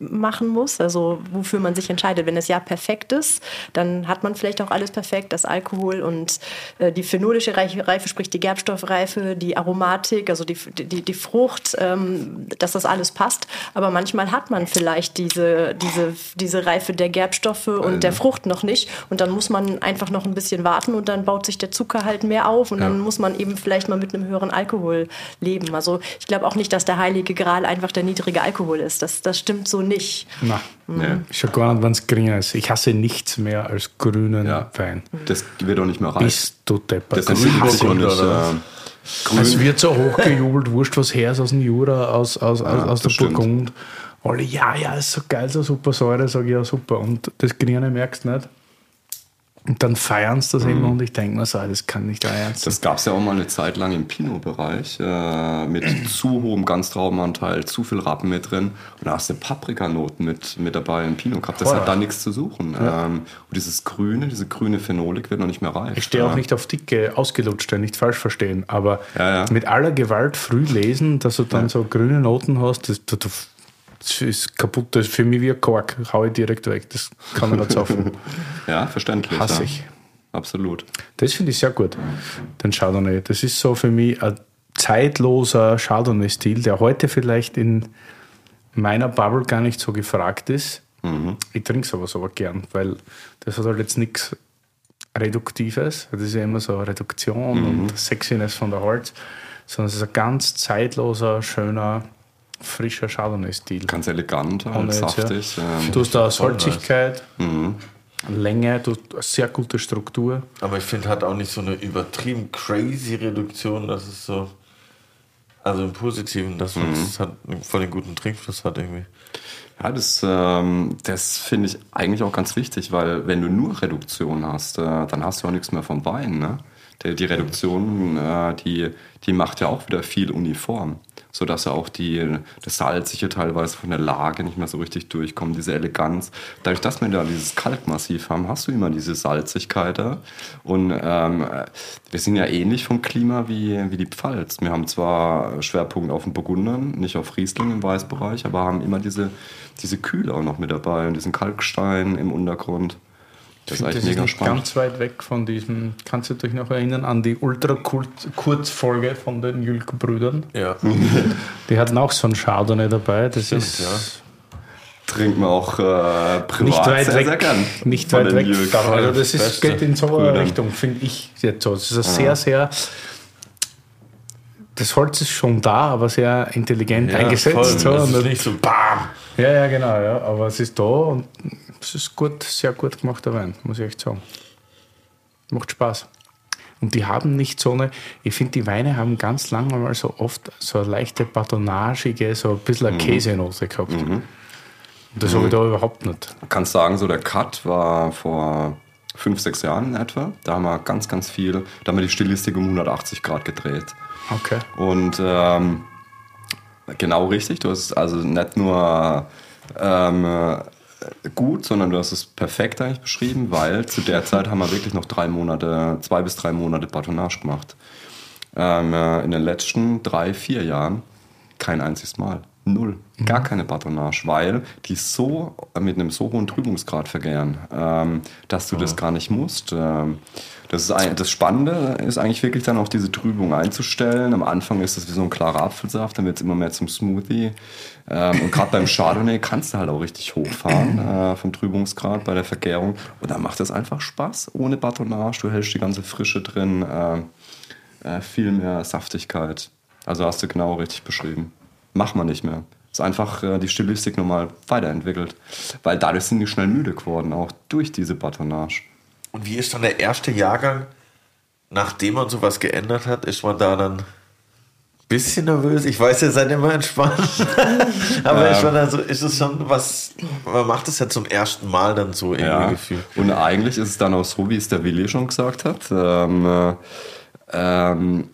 machen muss, also wofür man sich entscheidet. Wenn das Jahr perfekt ist, dann hat man vielleicht auch alles perfekt, das Alkohol und äh, die phenolische Reife, sprich die Gerbstoffreife, die Aromatik, also die, die, die Frucht, ähm, dass das alles passt. Aber manchmal hat man vielleicht diese, diese, diese Reife der Gerbstoffe und der Frucht noch nicht und dann muss man einfach noch ein bisschen warten und dann baut sich der Zucker halt mehr auf und dann muss man eben vielleicht mal mit einem höheren Alkohol leben. Also ich glaube auch nicht, dass der heilige Gral einfach der niedrige Alkohol ist. Das, das stimmt so nicht. Na, Nee. schon gar nicht, wenn es grün ist. Ich hasse nichts mehr als grünen Ja. Wein. Das wird auch nicht mehr reif. Bist du deppert. Das Das entwickelt hasse ich. nicht. oder Äh, Es wird so hochgejubelt, wurscht was her ist aus dem Jura, aus, aus, aus, aus der stimmt. Burgund. Alle, ja, ja, ist so geil, so super Säure, sage ich ja super. Und das Grüne merkst du nicht. Und dann feiern sie das immer und ich denke mir so, das kann nicht euer Ernst sein. Das gab es ja auch mal eine Zeit lang im Pinot-Bereich äh, mit zu hohem Ganztraubenanteil, zu viel Rappen mit drin. Und da hast du Paprikanoten mit, mit dabei im Pinot gehabt. Das Horror. hat da nichts zu suchen. Ähm, und dieses Grüne, diese grüne Phenolik wird noch nicht mehr reif. Ich stehe auch Ja. nicht auf dicke, ausgelutschte, nicht falsch verstehen, aber Ja, ja. mit aller Gewalt früh lesen, dass du dann so grüne Noten hast, das, das, das ist kaputt. Das ist für mich wie ein Kork, hau ich direkt weg. Das kann man nicht saufen. Ja, verständlich. Hasse ja. ich. Absolut. Das finde ich sehr gut, den Chardonnay. Das ist so für mich ein zeitloser Chardonnay-Stil, der heute vielleicht in meiner Bubble gar nicht so gefragt ist. Ich trinke sowas aber gern, weil das hat halt jetzt nichts Reduktives. Das ist ja immer so Reduktion und Sexiness von der Holz, sondern es ist ein ganz zeitloser, schöner, frischer Chardonnay-Stil. Ganz elegant, und jetzt, ja. saftig. Ähm, Du hast da Salzigkeit, Länge, du hast eine sehr gute Struktur. Aber ich finde, hat auch nicht so eine übertrieben crazy Reduktion, dass es so. Also im Positiven, dass man es hat voll den guten Trinkfluss hat irgendwie. Ja, das, ähm, das finde ich eigentlich auch ganz wichtig, weil wenn du nur Reduktion hast, äh, dann hast du auch nichts mehr vom Wein. Ne? Die, die Reduktion, äh, die, die macht ja auch wieder viel uniform, sodass ja auch die, das Salzige teilweise von der Lage nicht mehr so richtig durchkommt, diese Eleganz. Dadurch, dass wir da dieses Kalkmassiv haben, hast du immer diese Salzigkeit da. Und ähm, wir sind ja ähnlich vom Klima wie, wie die Pfalz. Wir haben zwar Schwerpunkt auf den Burgundern, nicht auf Riesling im Weißbereich, aber haben immer diese, diese Kühle auch noch mit dabei und diesen Kalkstein im Untergrund. Das ist Das ist mega nicht spannend. ganz weit weg von diesem, kannst du dich noch erinnern an die Ultra-Kurzfolge von den Jülk-Brüdern? Ja. Die hatten auch so ein Chardonnay dabei. Das Stimmt, ist ja. Trinken wir auch äh, privat nicht weit sehr, weg. sehr gern. Nicht von weit den weg. Davon. Also das ist, Beste geht in so eine. Richtung, finde ich jetzt so. Es ist ein sehr, sehr. Das Holz ist schon da, aber sehr intelligent eingesetzt. voll. So. Das Und ist nicht so BAM! Ja, ja, genau, ja. Aber es ist da und es ist gut, sehr gut gemachter Wein, muss ich echt sagen. Macht Spaß. Und die haben nicht so eine, ich finde, die Weine haben ganz lange mal so oft so eine leichte patronagige, so ein bisschen eine Käsenote gehabt. Und das habe ich da überhaupt nicht. Man kann sagen, so der Cut war vor fünf, sechs Jahren etwa. Da haben wir ganz, ganz viel, da haben wir die Stilistik um 180 Grad gedreht. Okay. Und ähm, genau richtig, du hast also nicht nur ähm, äh, gut, sondern du hast es perfekt eigentlich beschrieben, weil zu der Zeit haben wir wirklich noch drei Monate, zwei bis drei Monate Batonage gemacht. Ähm, äh, in den letzten drei, vier Jahren kein einziges Mal. Null. Gar keine Batonage, weil die so äh, mit einem so hohen Trübungsgrad vergären, ähm, dass du das gar nicht musst. Ähm, das, ist ein, das Spannende ist eigentlich wirklich dann auch diese Trübung einzustellen. Am Anfang ist das wie so ein klarer Apfelsaft, dann wird es immer mehr zum Smoothie. Ähm, und gerade beim Chardonnay kannst du halt auch richtig hochfahren äh, vom Trübungsgrad bei der Vergärung. Und dann macht es einfach Spaß ohne Batonage. Du hältst die ganze Frische drin, äh, äh, viel mehr Saftigkeit. Also hast du genau richtig beschrieben. Macht man nicht mehr. Ist einfach äh, die Stilistik nochmal weiterentwickelt. Weil dadurch sind die schnell müde geworden, auch durch diese Batonage. Und wie ist dann der erste Jahrgang, nachdem man sowas geändert hat, ist man da dann bisschen nervös. Ich weiß, ihr seid immer entspannt. Aber Ja. ich meine, also ist es schon was, man macht es ja zum ersten Mal dann so irgendwie Ja. gefühlt. Und eigentlich ist es dann auch so, wie es der Willi schon gesagt hat. Ähm, äh, ähm,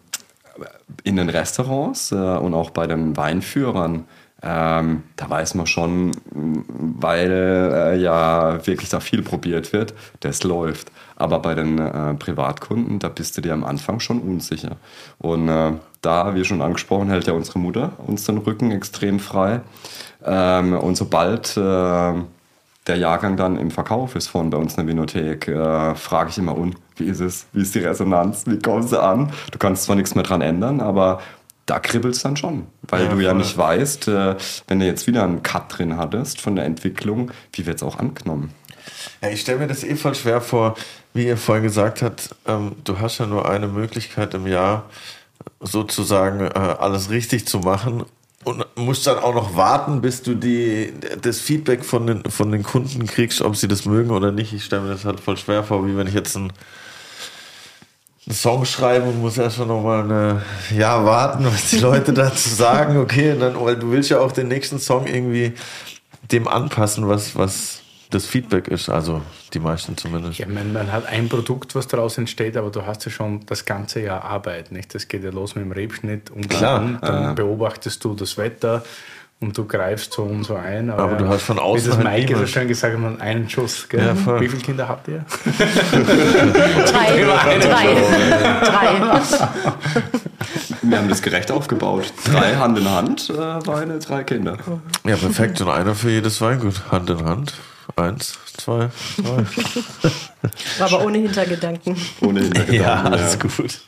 in den Restaurants äh, und auch bei den Weinführern, ähm, da weiß man schon, weil äh, ja wirklich da viel probiert wird, das läuft. Aber bei den äh, Privatkunden, da bist du dir am Anfang schon unsicher. Und äh, da, wie schon angesprochen, hält ja unsere Mutter uns den Rücken extrem frei. Ähm, und sobald äh, der Jahrgang dann im Verkauf ist von bei uns in der Vinothek, äh, frage ich immer, und wie ist es? Wie ist die Resonanz? Wie kommen sie an? Du kannst zwar nichts mehr dran ändern, aber da kribbelt es dann schon. Weil Ja, du ja voll. nicht weißt, äh, wenn du jetzt wieder einen Cut drin hattest von der Entwicklung, wie wird es auch angenommen? Ja, ich stelle mir das eh voll schwer vor, wie ihr vorhin gesagt habt, ähm, du hast ja nur eine Möglichkeit im Jahr, sozusagen äh, alles richtig zu machen und musst dann auch noch warten, bis du die, das Feedback von den, von den Kunden kriegst, ob sie das mögen oder nicht. Ich stelle mir das halt voll schwer vor, wie wenn ich jetzt einen, einen Song schreibe und muss erst schon noch mal eine, ja, warten, was die Leute dazu sagen. Okay, und dann, weil du willst ja auch den nächsten Song irgendwie dem anpassen, was, was das Feedback ist. Also die meisten zumindest. Ja, man, man hat ein Produkt, was daraus entsteht, aber du hast ja schon das ganze Jahr Arbeit. Nicht? Das geht ja los mit dem Rebschnitt und Klar, dann, dann beobachtest du das Wetter und du greifst so und so ein. Aber du hast von außen Wie das halt Maike so schön gesagt hat, man einen Schuss. Gell? Ja, voll. Wie viele Kinder habt ihr? Drei. Drei. Drei. Wir haben das gerecht aufgebaut. Drei Hand in Hand, äh, Weine, drei Kinder. Ja, perfekt. Und einer für jedes Weingut. Hand in Hand. Eins, zwei, drei. Aber ohne Hintergedanken. Ohne Hintergedanken, gut.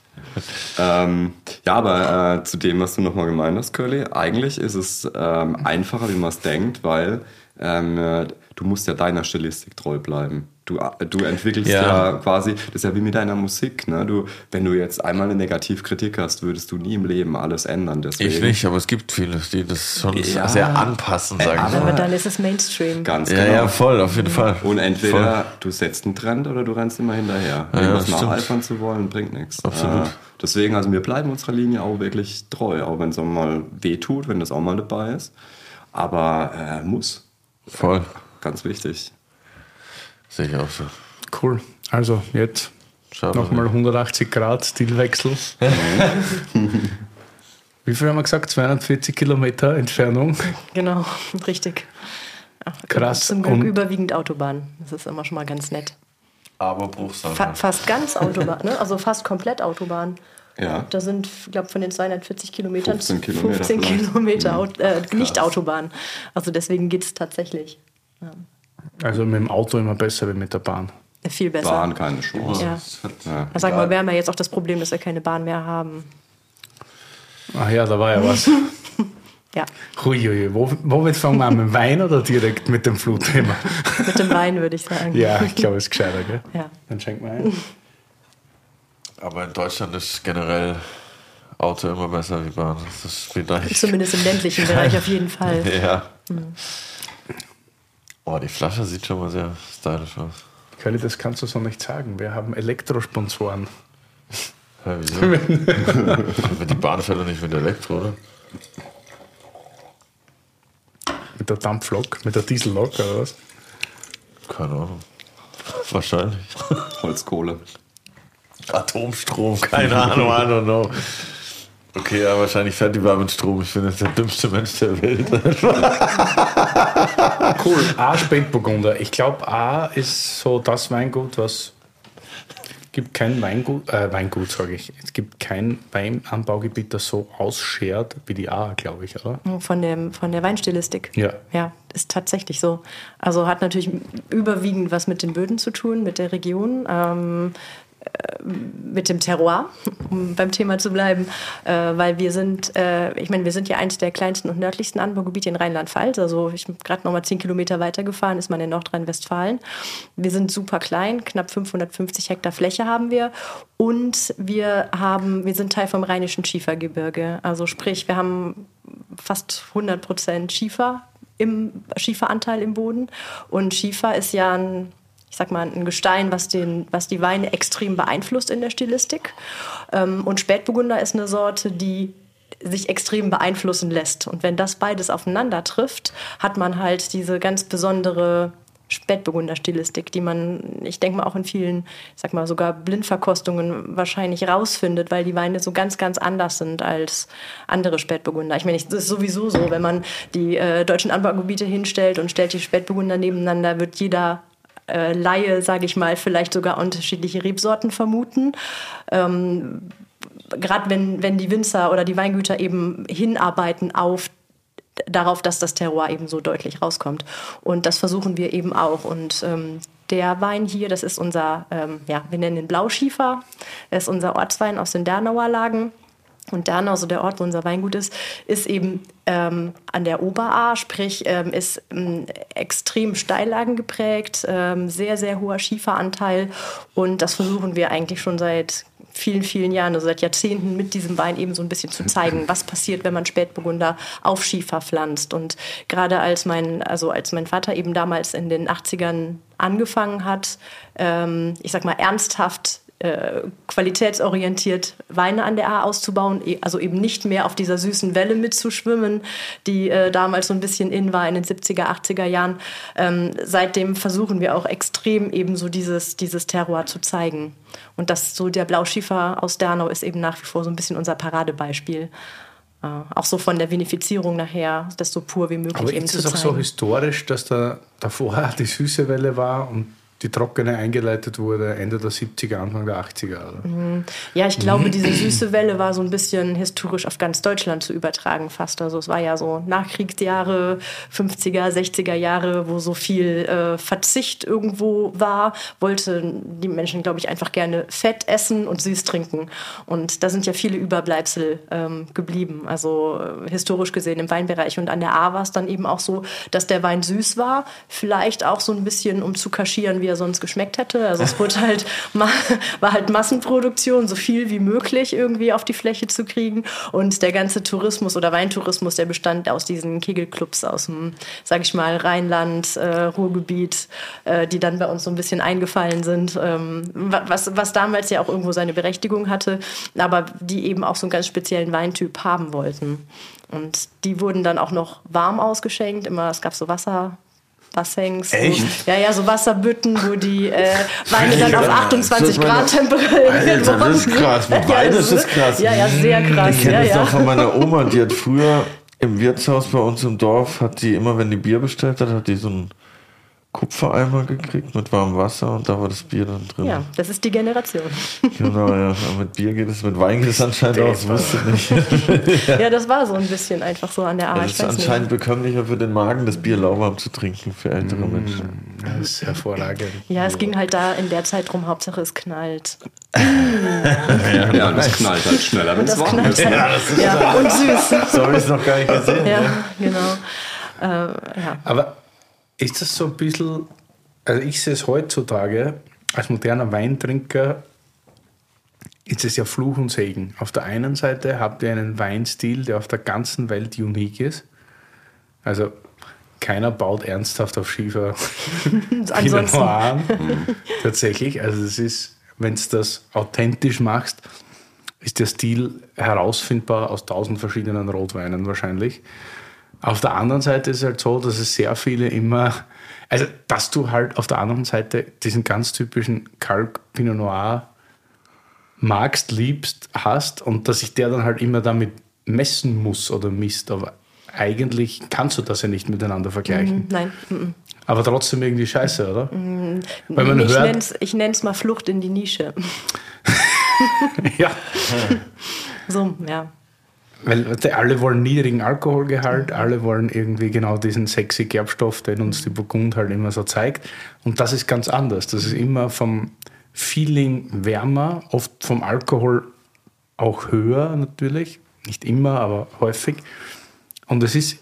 Ähm, ja, aber äh, zu dem, was du nochmal gemeint hast, Curly, eigentlich ist es ähm, einfacher, wie man es denkt, weil ähm, äh, du musst ja deiner Stilistik treu bleiben. Du, du entwickelst ja. Ja. quasi, das ist ja wie mit deiner Musik. Ne? Du, wenn du jetzt einmal eine Negativkritik hast, würdest du nie im Leben alles ändern. Deswegen Ich nicht, aber es gibt viele, die das schon Ja. sehr anpassen, sage ich aber- Aber mal. dann ist es Mainstream. Ganz Ja, genau. ja, voll, auf jeden Fall. Und entweder Voll. du setzt einen Trend oder du rennst immer hinterher. Ja, Irgendwas das stimmt. nacheifern zu wollen, bringt nichts. Absolut. Äh, deswegen, also wir bleiben unserer Linie auch wirklich treu, auch wenn es auch mal wehtut, wenn das auch mal dabei ist. Aber äh, muss. Voll. Ganz wichtig. Sehe ich auch so. Cool. Also jetzt nochmal 180 Grad Stilwechsel. Wie viel haben wir gesagt? 240 Kilometer Entfernung. Genau, richtig. Ja, Krass. Zum Glück Und- überwiegend Autobahn. Das ist immer schon mal ganz nett. Aber Bruchsal. Fa fast ganz Autobahn, ne? also fast komplett Autobahn. Ja. Da sind, ich glaube, von den 240 Kilometern 15 Kilometer 15 vielleicht. Kilometer Mhm. Aut- äh, nicht Autobahn. Also deswegen geht es tatsächlich Also mit dem Auto immer besser wie mit der Bahn. viel besser. Bahn keine Chance. Ja. Ja, Also sagen wir, wir haben ja jetzt auch das Problem, dass wir keine Bahn mehr haben. Ach ja, da war ja was. Ja, Huiui, wo, womit fangen wir an? Mit dem Wein oder direkt mit dem Flutthema? mit dem Wein würde ich sagen. Ja, ich glaube, es ist gescheiter, gell? Ja. Dann schenk mal ein. Aber in Deutschland ist generell Auto immer besser wie Bahn. Das eigentlich. Zumindest im ländlichen Bereich auf jeden Fall. Ja. Oh, die Flasche sieht schon mal sehr stylisch aus. Curly, das kannst du so nicht sagen. Wir haben Elektrosponsoren. Ja, wieso? Die Bahn fährt doch nicht mit Elektro, oder? Mit der Dampflok, mit der Diesellok oder was? Keine Ahnung. Wahrscheinlich. Holzkohle. Atomstrom, keine Ahnung, I don't know. Okay, ja, wahrscheinlich fährt die Bahn mit Strom. Ich bin jetzt der dümmste Mensch der Welt. Cool. A Spätburgunder. Ich glaube, A ist so das Weingut, was gibt kein Weingut, äh, Weingut sage ich. Es gibt kein Weinanbaugebiet, das so ausschert wie die A, glaube ich, oder? Von, dem, von der Weinstilistik. Ja. Ja, ist tatsächlich so. Also hat natürlich überwiegend was mit den Böden zu tun, mit der Region. Ähm, äh, mit dem Terroir, um beim Thema zu bleiben, äh, weil wir sind, äh, ich meine, wir sind ja eines der kleinsten und nördlichsten Anbaugebiete in Rheinland-Pfalz. Also ich bin gerade noch mal zehn Kilometer weitergefahren, ist man in Nordrhein-Westfalen. Wir sind super klein, knapp 550 Hektar Fläche haben wir und wir haben, wir sind Teil vom Rheinischen Schiefergebirge. Also sprich, wir haben fast 100 Prozent Schiefer im Schieferanteil im Boden und Schiefer ist ja ein ich sag mal, ein Gestein, was, den, was die Weine extrem beeinflusst in der Stilistik. Ähm, und Spätburgunder ist eine Sorte, die sich extrem beeinflussen lässt. Und wenn das beides aufeinander trifft, hat man halt diese ganz besondere Spätburgunder-Stilistik, die man, ich denke mal, auch in vielen, ich sag mal, sogar Blindverkostungen wahrscheinlich rausfindet, weil die Weine so ganz, ganz anders sind als andere Spätburgunder. Ich meine, es ist sowieso so, wenn man die äh, deutschen Anbaugebiete hinstellt und stellt die Spätburgunder nebeneinander, wird jeder äh, Laie, sage ich mal, vielleicht sogar unterschiedliche Rebsorten vermuten. Ähm, Gerade wenn, wenn die Winzer oder die Weingüter eben hinarbeiten auf darauf, dass das Terroir eben so deutlich rauskommt. Und das versuchen wir eben auch. Und ähm, der Wein hier, das ist unser, ähm, ja, wir nennen ihn Blauschiefer. Das ist unser Ortswein aus den Dernauer Lagen. Und Dernau, so der Ort, wo unser Weingut ist, ist eben ähm, an der Oberaar, sprich ähm, ist ähm, extrem Steillagen geprägt, ähm, sehr, sehr hoher Schieferanteil. Und das versuchen wir eigentlich schon seit vielen, vielen Jahren, also seit Jahrzehnten mit diesem Wein eben so ein bisschen zu zeigen, was passiert, wenn man Spätburgunder auf Schiefer pflanzt. Und gerade als mein, also als mein Vater eben damals in den 80ern angefangen hat, ähm, ich sag mal ernsthaft äh, qualitätsorientiert Weine an der A auszubauen, e, also eben nicht mehr auf dieser süßen Welle mitzuschwimmen, die äh, damals so ein bisschen in war in den 70er, 80er Jahren. Ähm, seitdem versuchen wir auch extrem eben so dieses, dieses Terroir zu zeigen. Und das so der Blauschiefer aus Dernau ist eben nach wie vor so ein bisschen unser Paradebeispiel. Äh, auch so von der Vinifizierung nachher, das so pur wie möglich Aber eben ist zu es auch zeigen. so historisch, dass da davor die süße Welle war und die trockene eingeleitet wurde Ende der 70er, Anfang der 80er? Oder? Ja, ich glaube, Mhm. diese süße Welle war so ein bisschen historisch auf ganz Deutschland zu übertragen fast. Also es war ja so Nachkriegsjahre, 50er, 60er Jahre, wo so viel äh, Verzicht irgendwo war, wollten die Menschen, glaube ich, einfach gerne Fett essen und süß trinken. Und da sind ja viele Überbleibsel ähm, geblieben. Also äh, historisch gesehen im Weinbereich. Und an der A war es dann eben auch so, dass der Wein süß war, vielleicht auch so ein bisschen, um zu kaschieren, wie er sonst geschmeckt hätte. Also es wurde halt, war halt Massenproduktion, so viel wie möglich irgendwie auf die Fläche zu kriegen. Und der ganze Tourismus oder Weintourismus, der bestand aus diesen Kegelclubs aus dem, sag ich mal, Rheinland, äh, Ruhrgebiet, äh, die dann bei uns so ein bisschen eingefallen sind, ähm, wa- was, was damals ja auch irgendwo seine Berechtigung hatte, aber die eben auch so einen ganz speziellen Weintyp haben wollten. Und die wurden dann auch noch warm ausgeschenkt. Immer, es gab so Wasser. Bassins, Echt? Wo, ja, ja, so Wasserbütten, wo die äh, Weine dann auf Ja, 28 das ist meine- Grad temperiert Alter, das ist krass. Mit Wein ist das krass. Ja, ja, sehr krass. Ich kenne ja, das ja. noch von meiner Oma, die hat früher im Wirtshaus bei uns im Dorf, hat die immer, wenn die Bier bestellt hat, hat die so einen Kupfereimer gekriegt mit warmem Wasser und da war das Bier dann drin. ja, das ist die Generation. Genau, ja. Aber mit Bier geht es, mit Wein geht es anscheinend auch, das wusste ich nicht. Ja, das war so ein bisschen einfach so an der Art. Das ist anscheinend bekömmlicher für den Magen, das Bier lauwarm zu trinken für ältere Mm. Menschen. Das ist hervorragend. Ja, es ging halt da in der Zeit drum, Hauptsache es knallt. Ja, das knallt halt schneller, wenn es Das warm ist. halt. Ja, und süß. So habe ich es noch gar nicht gesehen. Ja, ne? genau. Äh, ja. Aber ist das so ein bisschen, also ich sehe es heutzutage als moderner Weintrinker, ist es ja Fluch und Segen. Auf der einen Seite habt ihr einen Weinstil, der auf der ganzen Welt unique ist. Also keiner baut ernsthaft auf Schiefer Pinot Noir an. Tatsächlich. Also es ist, wenn du das authentisch machst, ist der Stil herausfindbar aus tausend verschiedenen Rotweinen wahrscheinlich. Auf der anderen Seite ist es halt so, dass es sehr viele immer, also dass du halt auf der anderen Seite diesen ganz typischen Kalk Pinot Noir magst, liebst, hast und dass sich der dann halt immer damit messen muss oder misst. Aber eigentlich kannst du das ja nicht miteinander vergleichen. nein. mhm. Aber trotzdem irgendwie scheiße, oder? Weil man ich hört, nenn's, ich nenne es mal Flucht in die Nische. ja, So, ja. Weil alle wollen niedrigen Alkoholgehalt, alle wollen irgendwie genau diesen sexy Gerbstoff, den uns die Burgund halt immer so zeigt. Und das ist ganz anders. Das ist immer vom Feeling wärmer, oft vom Alkohol auch höher natürlich. Nicht immer, aber häufig. Und es ist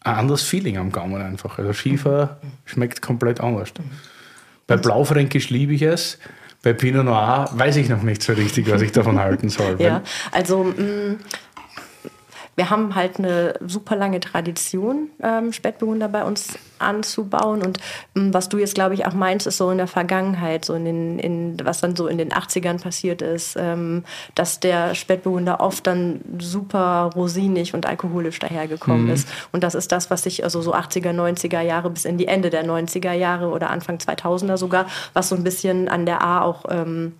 ein anderes Feeling am Gaumen einfach. Also Schiefer schmeckt komplett anders. Bei Blaufränkisch liebe ich es. Bei Pinot Noir weiß ich noch nicht so richtig, was ich davon halten soll. Ja, also mh, wir haben halt eine super lange Tradition, ähm, Spätburgunder bei uns anzubauen. Und ähm, was du jetzt, glaube ich, auch meinst, ist so in der Vergangenheit, so in den, in, was dann so in den 80ern passiert ist, ähm, dass der Spätburgunder oft dann super rosinig und alkoholisch dahergekommen ist. Und das ist das, was sich also so 80er, 90er Jahre bis in die Ende der 90er Jahre oder Anfang 2000er sogar, was so ein bisschen an der A auch ähm,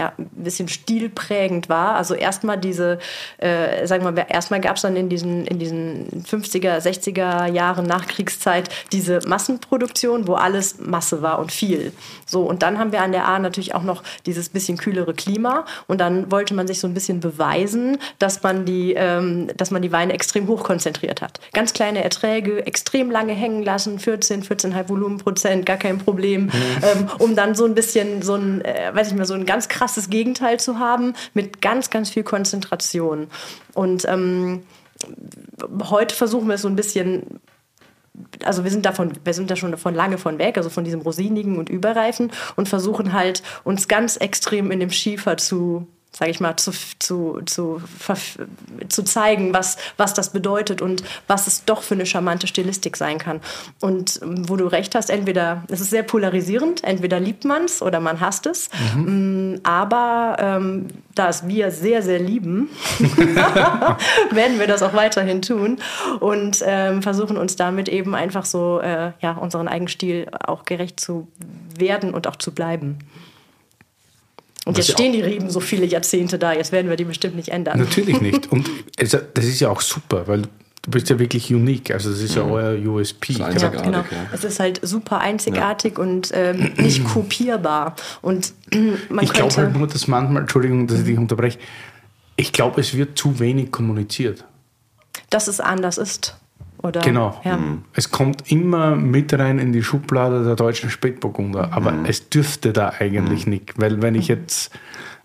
ja, ein bisschen stilprägend war. Also erstmal diese, äh, sagen wir mal, erstmal gab es dann in diesen, in diesen 50er, 60er Jahren Nachkriegszeit diese Massenproduktion, wo alles Masse war und viel. So, und dann haben wir an der A natürlich auch noch dieses bisschen kühlere Klima und dann wollte man sich so ein bisschen beweisen, dass man die, ähm, dass man die Weine extrem hoch konzentriert hat. Ganz kleine Erträge, extrem lange hängen lassen, 14, 14,5 Volumenprozent, gar kein Problem, mhm. ähm, um dann so ein bisschen so ein, äh, weiß ich mal, so ein ganz krass krasses Gegenteil zu haben, mit ganz, ganz viel Konzentration. Und ähm, heute versuchen wir es so ein bisschen also wir sind davon, wir sind da schon davon lange von weg, also von diesem Rosinigen und Überreifen und versuchen halt uns ganz extrem in dem Schiefer zu sage ich mal, zu, zu, zu, zu zeigen, was, was das bedeutet und was es doch für eine charmante Stilistik sein kann. Und ähm, wo du recht hast, entweder, es ist sehr polarisierend, entweder liebt man es oder man hasst es. Mhm. Mm, aber ähm, da es wir sehr, sehr lieben, werden wir das auch weiterhin tun und ähm, versuchen uns damit eben einfach so äh, ja, unseren eigenen Stil auch gerecht zu werden und auch zu bleiben. Und jetzt stehen die Reben so viele Jahrzehnte da, jetzt werden wir die bestimmt nicht ändern. Natürlich nicht. Und es, das ist ja auch super, weil du bist ja wirklich unique. Also das ist ja mhm. euer USP. Ja, genau. Ja. Es ist halt super einzigartig ja. und ähm, nicht kopierbar. Und man ich glaube halt nur, dass manchmal, Entschuldigung, dass ich dich unterbreche, ich glaube, es wird zu wenig kommuniziert. Dass es anders ist. Oder, genau. Ja. Mhm. Es kommt immer mit rein in die Schublade der deutschen Spätburgunder, mhm. aber es dürfte da eigentlich mhm. nicht, weil wenn ich jetzt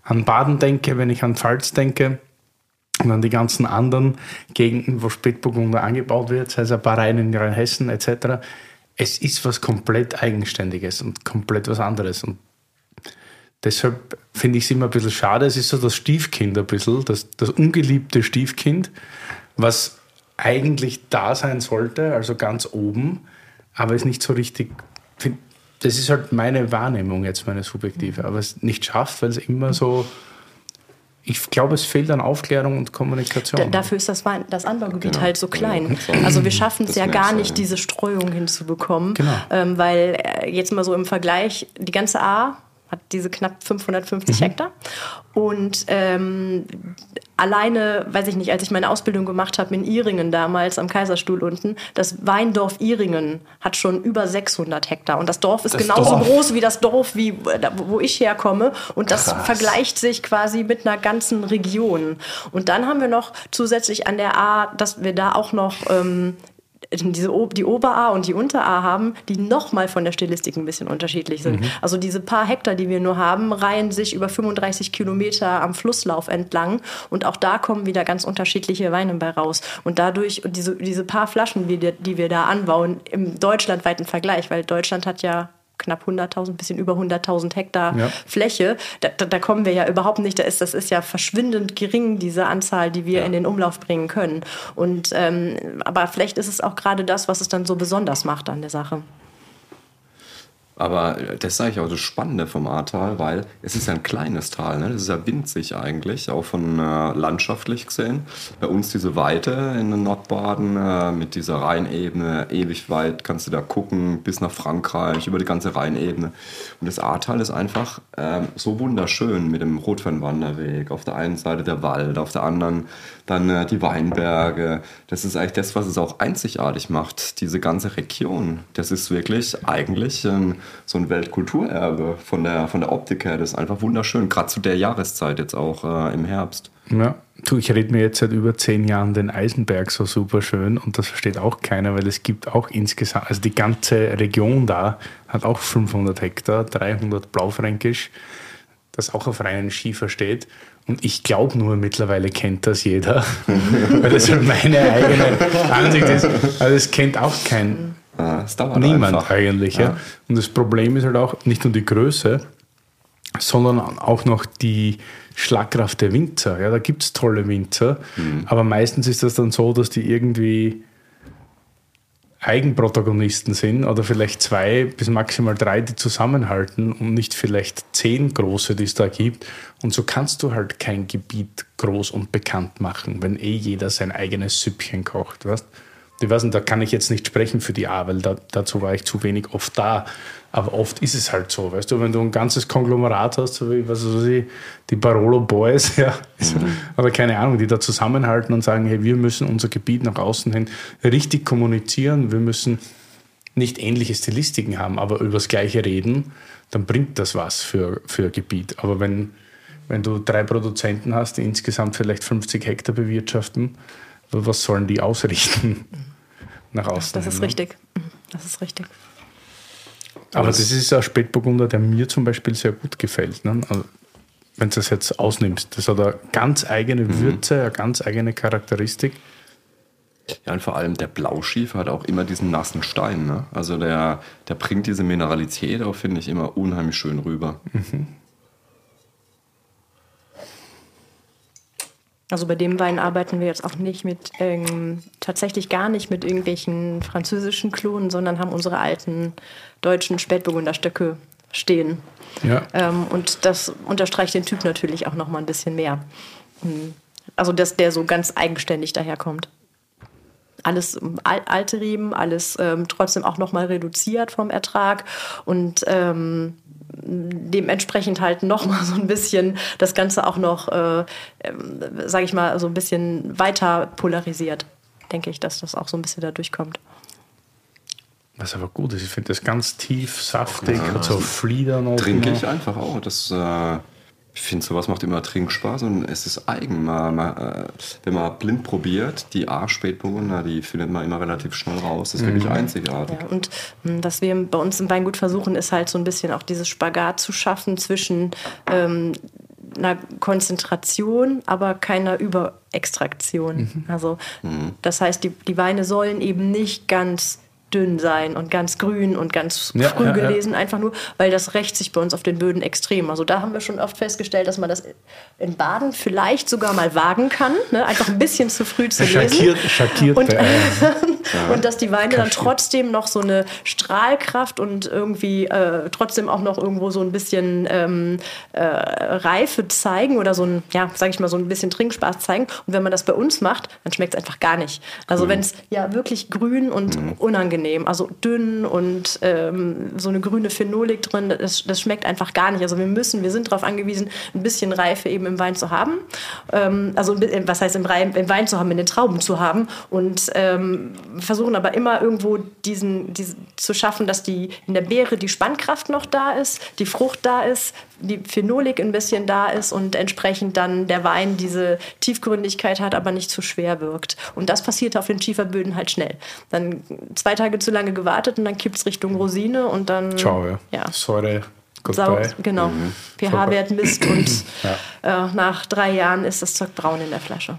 an Baden denke, wenn ich an Pfalz denke und an die ganzen anderen Gegenden, wo Spätburgunder angebaut wird, sei es ein paar Reihen in Rheinhessen etc., es ist was komplett Eigenständiges und komplett was anderes. Und deshalb finde ich es immer ein bisschen schade. Es ist so das Stiefkind ein bisschen, das, das ungeliebte Stiefkind, was eigentlich da sein sollte, also ganz oben, aber es nicht so richtig. Das ist halt meine Wahrnehmung jetzt, meine subjektive, aber es nicht schafft, weil es immer so. Ich glaube, es fehlt an Aufklärung und Kommunikation. Da, dafür ist das, das Anbaugebiet genau. halt so klein. Also wir schaffen es ja gar nicht, diese Streuung hinzubekommen. Genau. Ähm, weil äh, jetzt mal so im Vergleich, die ganze A hat diese knapp 550 mhm. Hektar. Und ähm, alleine, weiß ich nicht, als ich meine Ausbildung gemacht habe in Iringen damals am Kaiserstuhl unten, das Weindorf Iringen hat schon über 600 Hektar. Und das Dorf ist das genauso Dorf. groß wie das Dorf, wie, wo ich herkomme. Und das Krass. vergleicht sich quasi mit einer ganzen Region. Und dann haben wir noch zusätzlich an der A, dass wir da auch noch ähm, diese, die Ober-A und die Unter-A haben, die nochmal von der Stilistik ein bisschen unterschiedlich sind. Mhm. Also diese paar Hektar, die wir nur haben, reihen sich über 35 Kilometer am Flusslauf entlang und auch da kommen wieder ganz unterschiedliche Weine bei raus. Und dadurch, diese, diese paar Flaschen, die, die wir da anbauen, im deutschlandweiten Vergleich, weil Deutschland hat ja knapp 100.000, bisschen über 100.000 Hektar ja. Fläche. Da, da, da, kommen wir ja überhaupt nicht. Da ist, das ist ja verschwindend gering, diese Anzahl, die wir ja. in den Umlauf bringen können. Und, ähm, aber vielleicht ist es auch gerade das, was es dann so besonders macht an der Sache. Aber das ist eigentlich auch das Spannende vom Ahrtal, weil es ist ja ein kleines Tal, ne? das ist ja winzig eigentlich, auch von äh, landschaftlich gesehen. Bei uns diese Weite in Nordbaden äh, mit dieser Rheinebene, ewig weit kannst du da gucken, bis nach Frankreich, über die ganze Rheinebene. Und das Ahrtal ist einfach äh, so wunderschön mit dem Rotweinwanderweg. Auf der einen Seite der Wald, auf der anderen dann äh, die Weinberge. Das ist eigentlich das, was es auch einzigartig macht, diese ganze Region. Das ist wirklich eigentlich ähm, so ein Weltkulturerbe von der, von der Optik her. Das ist einfach wunderschön, gerade zu der Jahreszeit jetzt auch äh, im Herbst. Ja, du, ich rede mir jetzt seit über zehn Jahren den Eisenberg so super schön und das versteht auch keiner, weil es gibt auch insgesamt, also die ganze Region da hat auch 500 Hektar, 300 Blaufränkisch, das auch auf reinen Schiefer steht. Und ich glaube nur, mittlerweile kennt das jeder, weil das meine eigene Ansicht ist. Also es kennt auch kein ah, niemand einfach. eigentlich. Ja. ja. Und das Problem ist halt auch nicht nur die Größe, sondern auch noch die Schlagkraft der Winzer. Ja, da gibt es tolle Winzer, aber meistens ist das dann so, dass die irgendwie Eigenprotagonisten sind oder vielleicht zwei bis maximal drei, die zusammenhalten und nicht vielleicht zehn große, die es da gibt. Und so kannst du halt kein Gebiet groß und bekannt machen, wenn eh jeder sein eigenes Süppchen kocht. Weißt? Ich weiß nicht, da kann ich jetzt nicht sprechen für die A, weil da, dazu war ich zu wenig oft da. Aber oft ist es halt so, weißt du, wenn du ein ganzes Konglomerat hast, so wie was weiß ich, die Barolo Boys, ja, oder keine Ahnung, die da zusammenhalten und sagen, hey, wir müssen unser Gebiet nach außen hin richtig kommunizieren, wir müssen nicht ähnliche Stilistiken haben, aber über das Gleiche reden, dann bringt das was für, für ein Gebiet. Aber wenn, wenn du drei Produzenten hast, die insgesamt vielleicht 50 Hektar bewirtschaften, was sollen die ausrichten nach außen? Das ist ne? richtig. Das ist richtig. Aber das ist ein Spätburgunder, der mir zum Beispiel sehr gut gefällt. Ne? Also, wenn du das jetzt ausnimmst, das hat eine ganz eigene Würze, eine ganz eigene Charakteristik. Ja, und vor allem der Blauschiefer hat auch immer diesen nassen Stein. Ne? Also der, der bringt diese Mineralität auch, finde ich, immer unheimlich schön rüber. Also bei dem Wein arbeiten wir jetzt auch nicht mit, ähm, tatsächlich gar nicht mit irgendwelchen französischen Klonen, sondern haben unsere alten deutschen Spätburgunderstöcke stehen. Ja. Ähm, und das unterstreicht den Typ natürlich auch noch mal ein bisschen mehr. Mhm. Also dass der so ganz eigenständig daherkommt. Alles ähm, al alte Reben, alles ähm, trotzdem auch noch mal reduziert vom Ertrag und ähm, dementsprechend halt noch mal so ein bisschen das Ganze auch noch, äh, ähm, sage ich mal, so ein bisschen weiter polarisiert. Denke ich, dass das auch so ein bisschen da durchkommt. Was aber gut ist, ich finde das ganz tief, saftig, hat so Flieder noch. Trinke ich einfach auch. Das, äh, ich finde, sowas macht immer Trinkspaß und es ist eigen. Man, man, äh, wenn man blind probiert, die A-Spätburgunder, die findet man immer relativ schnell raus. Das ist wirklich einzigartig. Ja, und mh, was wir bei uns im Weingut versuchen, ist halt so ein bisschen auch dieses Spagat zu schaffen zwischen ähm, einer Konzentration, aber keiner Überextraktion. Also das heißt, die, die Weine sollen eben nicht ganz dünn sein und ganz grün und ganz Ja, früh ja, ja. gelesen, einfach nur, weil das rächt sich bei uns auf den Böden extrem. Also da haben wir schon oft festgestellt, dass man das in Baden vielleicht sogar mal wagen kann, ne? einfach ein bisschen zu früh zu lesen. Schockiert, schockiert Und, eine. und dass die Weine dann trotzdem noch so eine Strahlkraft und irgendwie äh, trotzdem auch noch irgendwo so ein bisschen ähm, äh, Reife zeigen oder so ein, ja, sag ich mal, so ein bisschen Trinkspaß zeigen. Und wenn man das bei uns macht, dann schmeckt es einfach gar nicht. Also wenn es ja wirklich grün und unangenehm, also dünn und ähm, so eine grüne Phenolik drin, das, das schmeckt einfach gar nicht. Also wir müssen, wir sind darauf angewiesen, ein bisschen Reife eben im Wein zu haben. Ähm, also bi- was heißt im, Reim, im Wein zu haben, in den Trauben zu haben und ähm, versuchen aber immer irgendwo diesen, diesen zu schaffen, dass die in der Beere die Spannkraft noch da ist, die Frucht da ist, die Phenolik ein bisschen da ist und entsprechend dann der Wein diese Tiefgründigkeit hat, aber nicht zu schwer wirkt. Und das passiert auf den Schieferböden halt schnell. Dann zwei Tage zu lange gewartet und dann kippt es Richtung Rosine und dann Ciao, ja. ja. Säure, Sau, goodbye. genau. pH-Wert misst und Ja. äh, nach drei Jahren ist das Zeug braun in der Flasche.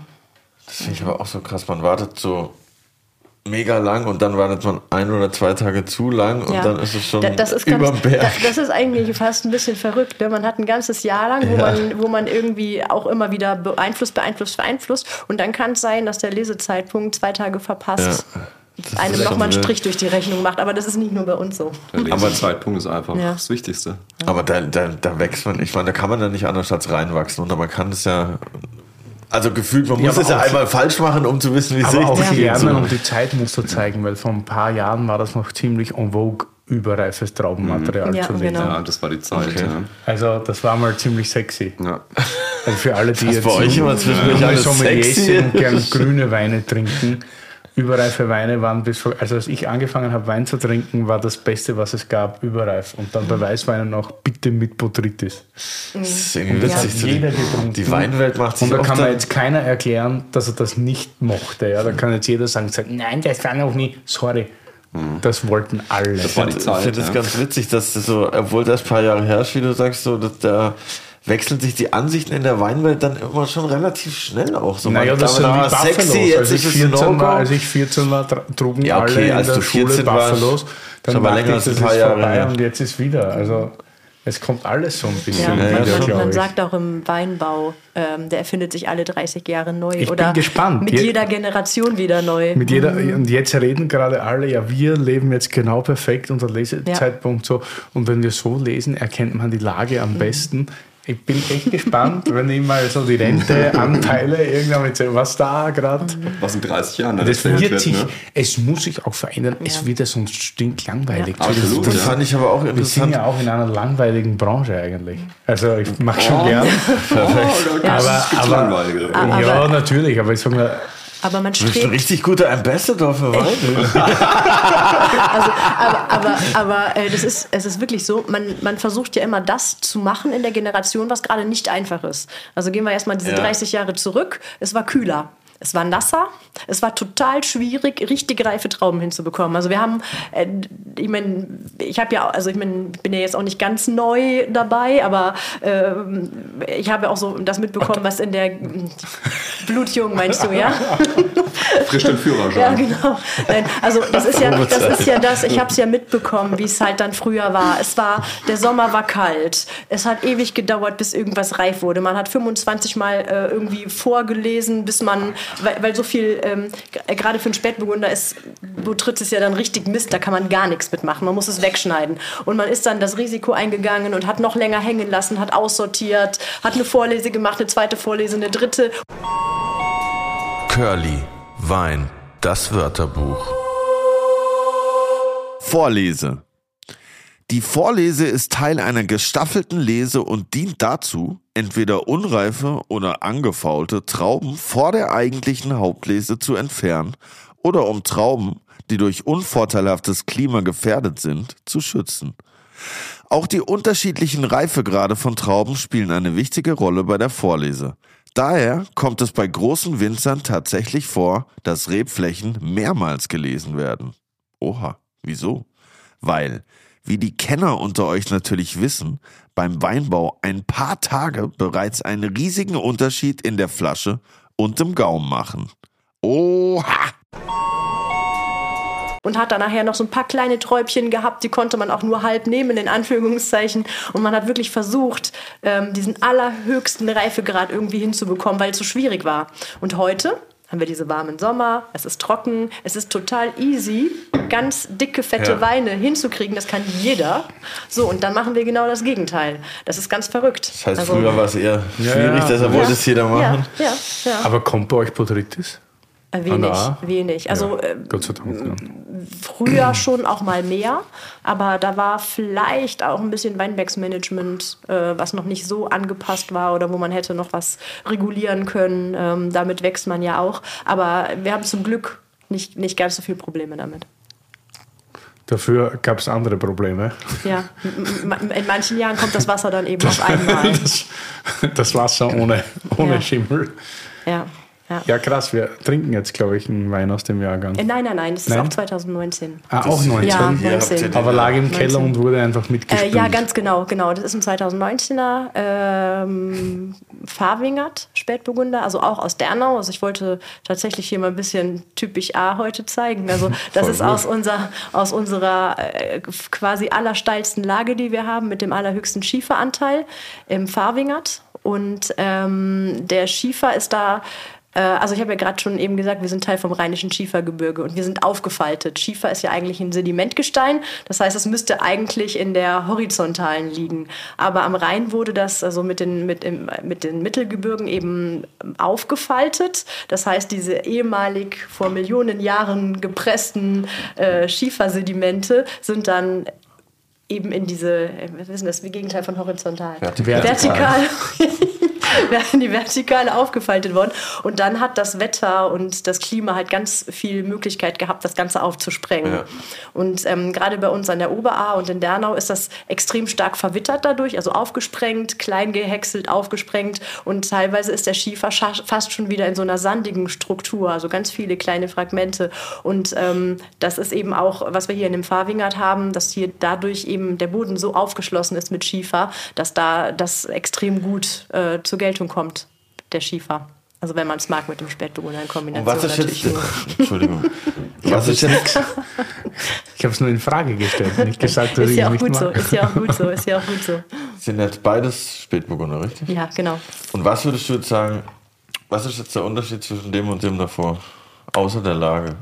Das finde ich aber auch so krass. Man wartet so mega lang und dann wartet man ein oder zwei Tage zu lang und Ja. dann ist es schon Da- das ist über ganz, Berg. da- Das ist eigentlich fast ein bisschen verrückt. Ne? Man hat ein ganzes Jahr lang, wo, Ja. man, wo man irgendwie auch immer wieder beeinflusst, beeinflusst, beeinflusst. Und dann kann es sein, dass der Lesezeitpunkt zwei Tage verpasst. Einem ist nochmal einen Strich durch die Rechnung macht. Aber das ist nicht nur bei uns so. Der Lesezeitpunkt ist einfach Ja. das Wichtigste. Aber da, da, da wächst man, ich meine, da kann man ja nicht anders als reinwachsen und man kann es ja, also gefühlt, man Ja, muss aber es ja einmal falsch machen, um zu wissen, wie es Aber auch richtig geht. lernen So. und die Zeitmuster zeigen, weil vor ein paar Jahren war das noch ziemlich en vogue, überreifes Traubenmaterial Ja, zu lesen. genau. Ja, das war die Zeit. Okay. Also das war mal ziemlich sexy. Ja. Ja. Also für alle, die Was jetzt bei euch immer zwischendurch alles sexy sind und ist. gern grüne Weine trinken. Überreife Weine waren bis vor, also als ich angefangen habe, Wein zu trinken, war das Beste, was es gab, überreif. Und dann bei Weißweinen noch bitte mit Botrytis. Das ist Das hat jeder die, getrunken. die Weinwelt macht sich Und da kann mir jetzt keiner erklären, dass er das nicht mochte. Ja? Da kann jetzt jeder sagen, sagen, nein, das war noch nie. Sorry. Das wollten alle. Das war die Ich finde es ja. ganz witzig, dass das so, obwohl das ein paar Jahre her ist, wie du sagst, so, dass da wechseln sich die Ansichten in der Weinwelt dann immer schon relativ schnell auch. So, naja, das sind da wie war Buffalos. sexy, jetzt als, ich ist es ein 14 war, No-Go. als ich 14 war, trugen Ja, okay, alle als in der du Schule 14 warst, Buffalos. Dann dachte länger ich, als ein das paar ist Jahre vorbei her. und jetzt ist wieder. Also Es kommt alles so ein bisschen Ja, wieder, man, man ich. sagt auch im Weinbau, ähm, der erfindet sich alle 30 Jahre neu Ich bin oder gespannt. mit Je- jeder Generation wieder neu. Mit jeder, und jetzt reden gerade alle, ja, wir leben jetzt genau perfekt unser Lesezeitpunkt so. Und wenn wir so lesen, erkennt man die Lage am besten. Ich bin echt gespannt, wenn ich mal so die Renteanteile irgendwann mit sehen, was da gerade. Was in 30 Jahren Das erzählt wird sich, ne? es muss sich auch verändern. Es wird ja sonst stinklangweilig. Ja, absolut. Das Ja. fand ich aber auch Wir sind interessant. ja auch in einer langweiligen Branche eigentlich. Also ich mache schon gern. Oh, da Aber, gibt's aber, ja, natürlich, aber ich sag mal, Aber man Du bist ein strebt, richtig guter Ambassador für Wein. also, aber, aber, aber äh, das ist, es ist wirklich so, man, man versucht ja immer das zu machen in der Generation, was gerade nicht einfach ist. Also gehen wir erstmal diese Ja. 30 Jahre zurück. Es war kühler. Es war nasser, es war total schwierig, richtig reife Trauben hinzubekommen. Also wir haben, äh, ich meine, ich habe ja, also ich meine, ich bin ja jetzt auch nicht ganz neu dabei, aber ähm, ich habe ja auch so das mitbekommen, was in der Blutjung meinst du, ja? Frisch den Führerschein. Ja, genau. Nein, also das ist ja das, ist ja das ich habe es ja mitbekommen, wie es halt dann früher war. Es war, der Sommer war kalt. Es hat ewig gedauert, bis irgendwas reif wurde. Man hat 25 Mal äh, irgendwie vorgelesen, bis man, weil, weil so viel, ähm, gerade für einen Spätburgunder ist, wo tritt es ja dann richtig Mist, da kann man gar nichts mitmachen. Man muss es wegschneiden. Und man ist dann das Risiko eingegangen und hat noch länger hängen lassen, hat aussortiert, hat eine Vorlese gemacht, eine zweite Vorlese, eine dritte. Curly, Wein, das Wörterbuch. Vorlese. Die Vorlese ist Teil einer gestaffelten Lese und dient dazu, entweder unreife oder angefaulte Trauben vor der eigentlichen Hauptlese zu entfernen oder um Trauben, die durch unvorteilhaftes Klima gefährdet sind, zu schützen. Auch die unterschiedlichen Reifegrade von Trauben spielen eine wichtige Rolle bei der Vorlese. Daher kommt es bei großen Winzern tatsächlich vor, dass Rebflächen mehrmals gelesen werden. Oha, wieso? Weil, wie die Kenner unter euch natürlich wissen, beim Weinbau ein paar Tage bereits einen riesigen Unterschied in der Flasche und im Gaumen machen. Oha! und hat dann nachher noch so ein paar kleine Träubchen gehabt, die konnte man auch nur halb nehmen, in Anführungszeichen. Und man hat wirklich versucht, ähm, diesen allerhöchsten Reifegrad irgendwie hinzubekommen, weil es so schwierig war. Und heute haben wir diese warmen Sommer, es ist trocken, es ist total easy, ganz dicke, fette Ja. Weine hinzukriegen, das kann jeder. So, und dann machen wir genau das Gegenteil. Das ist ganz verrückt. Das heißt, Also- früher war es eher schwierig, ja. deshalb wollte es jeder machen. Ja, ja, ja. aber kommt bei euch Botrytis? Wenig, Ah, wenig. Also ja, Gott sei Dank. Ja. früher schon auch mal mehr, aber da war vielleicht auch ein bisschen Weinbergsmanagement, äh, was noch nicht so angepasst war oder wo man hätte noch was regulieren können. Ähm, damit wächst man ja auch. Aber wir haben zum Glück nicht, nicht ganz so viele Probleme damit. Dafür gab es andere Probleme. Ja, in manchen Jahren kommt das Wasser dann eben auf einmal. Das, das Wasser ohne, ohne Ja. Schimmel. Ja, ja. Ja, krass, wir trinken jetzt, glaube ich, einen Wein aus dem Jahrgang. Äh, Nein, nein, nein, das ist Nein? auch 2019. Ah, auch 19. Ja, Hier habt ihr 19. den- Aber lag im Keller 19. und wurde einfach Äh, mitgespült. ja, ganz genau, genau. Das ist ein 2019er ähm, Farwingert Spätburgunder, also auch aus Dernau. Also ich wollte tatsächlich hier mal ein bisschen typisch A heute zeigen. Also das ist gut. aus, unser, aus unserer äh, quasi allersteilsten Lage, die wir haben, mit dem allerhöchsten Schieferanteil im Farwingert. Und ähm, der Schiefer ist da äh, also ich habe ja gerade schon eben gesagt, wir sind Teil vom Rheinischen Schiefergebirge und wir sind aufgefaltet. Schiefer ist ja eigentlich ein Sedimentgestein, das heißt, es müsste eigentlich in der horizontalen liegen. Aber am Rhein wurde das also mit den, mit, im, mit den Mittelgebirgen eben aufgefaltet. Das heißt, diese ehemalig vor Millionen Jahren gepressten äh, Schiefersedimente sind dann eben in diese, äh, was ist denn das, wie Gegenteil von horizontal? Vertikal. Vertikal. werden die vertikal aufgefaltet worden. Und dann hat das Wetter und das Klima halt ganz viel Möglichkeit gehabt, das Ganze aufzusprengen. Ja. Und ähm, gerade bei uns an der Oberaar und in Dernau ist das extrem stark verwittert dadurch, also aufgesprengt, klein gehäckselt, aufgesprengt. Und teilweise ist der Schiefer fast schon wieder in so einer sandigen Struktur, also ganz viele kleine Fragmente. Und ähm, das ist eben auch, was wir hier in dem Fahrwingert haben, dass hier dadurch eben der Boden so aufgeschlossen ist mit Schiefer, dass da das extrem gut äh, zur Geltung kommt, der Schiefer. Also wenn man es mag mit dem Spätburgunder in Und Kombination was ist natürlich jetzt. Entschuldigung, was ist jetzt, Ich habe es nur in Frage gestellt, nicht gesagt, dass ist ich ja auch nicht gut so, mag. ist ja auch gut so, ist ja auch gut so. Sind jetzt beides Spätburgunder, richtig? Ja, genau. Und was würdest du jetzt sagen, was ist jetzt der Unterschied zwischen dem und dem davor? Außer der Lage.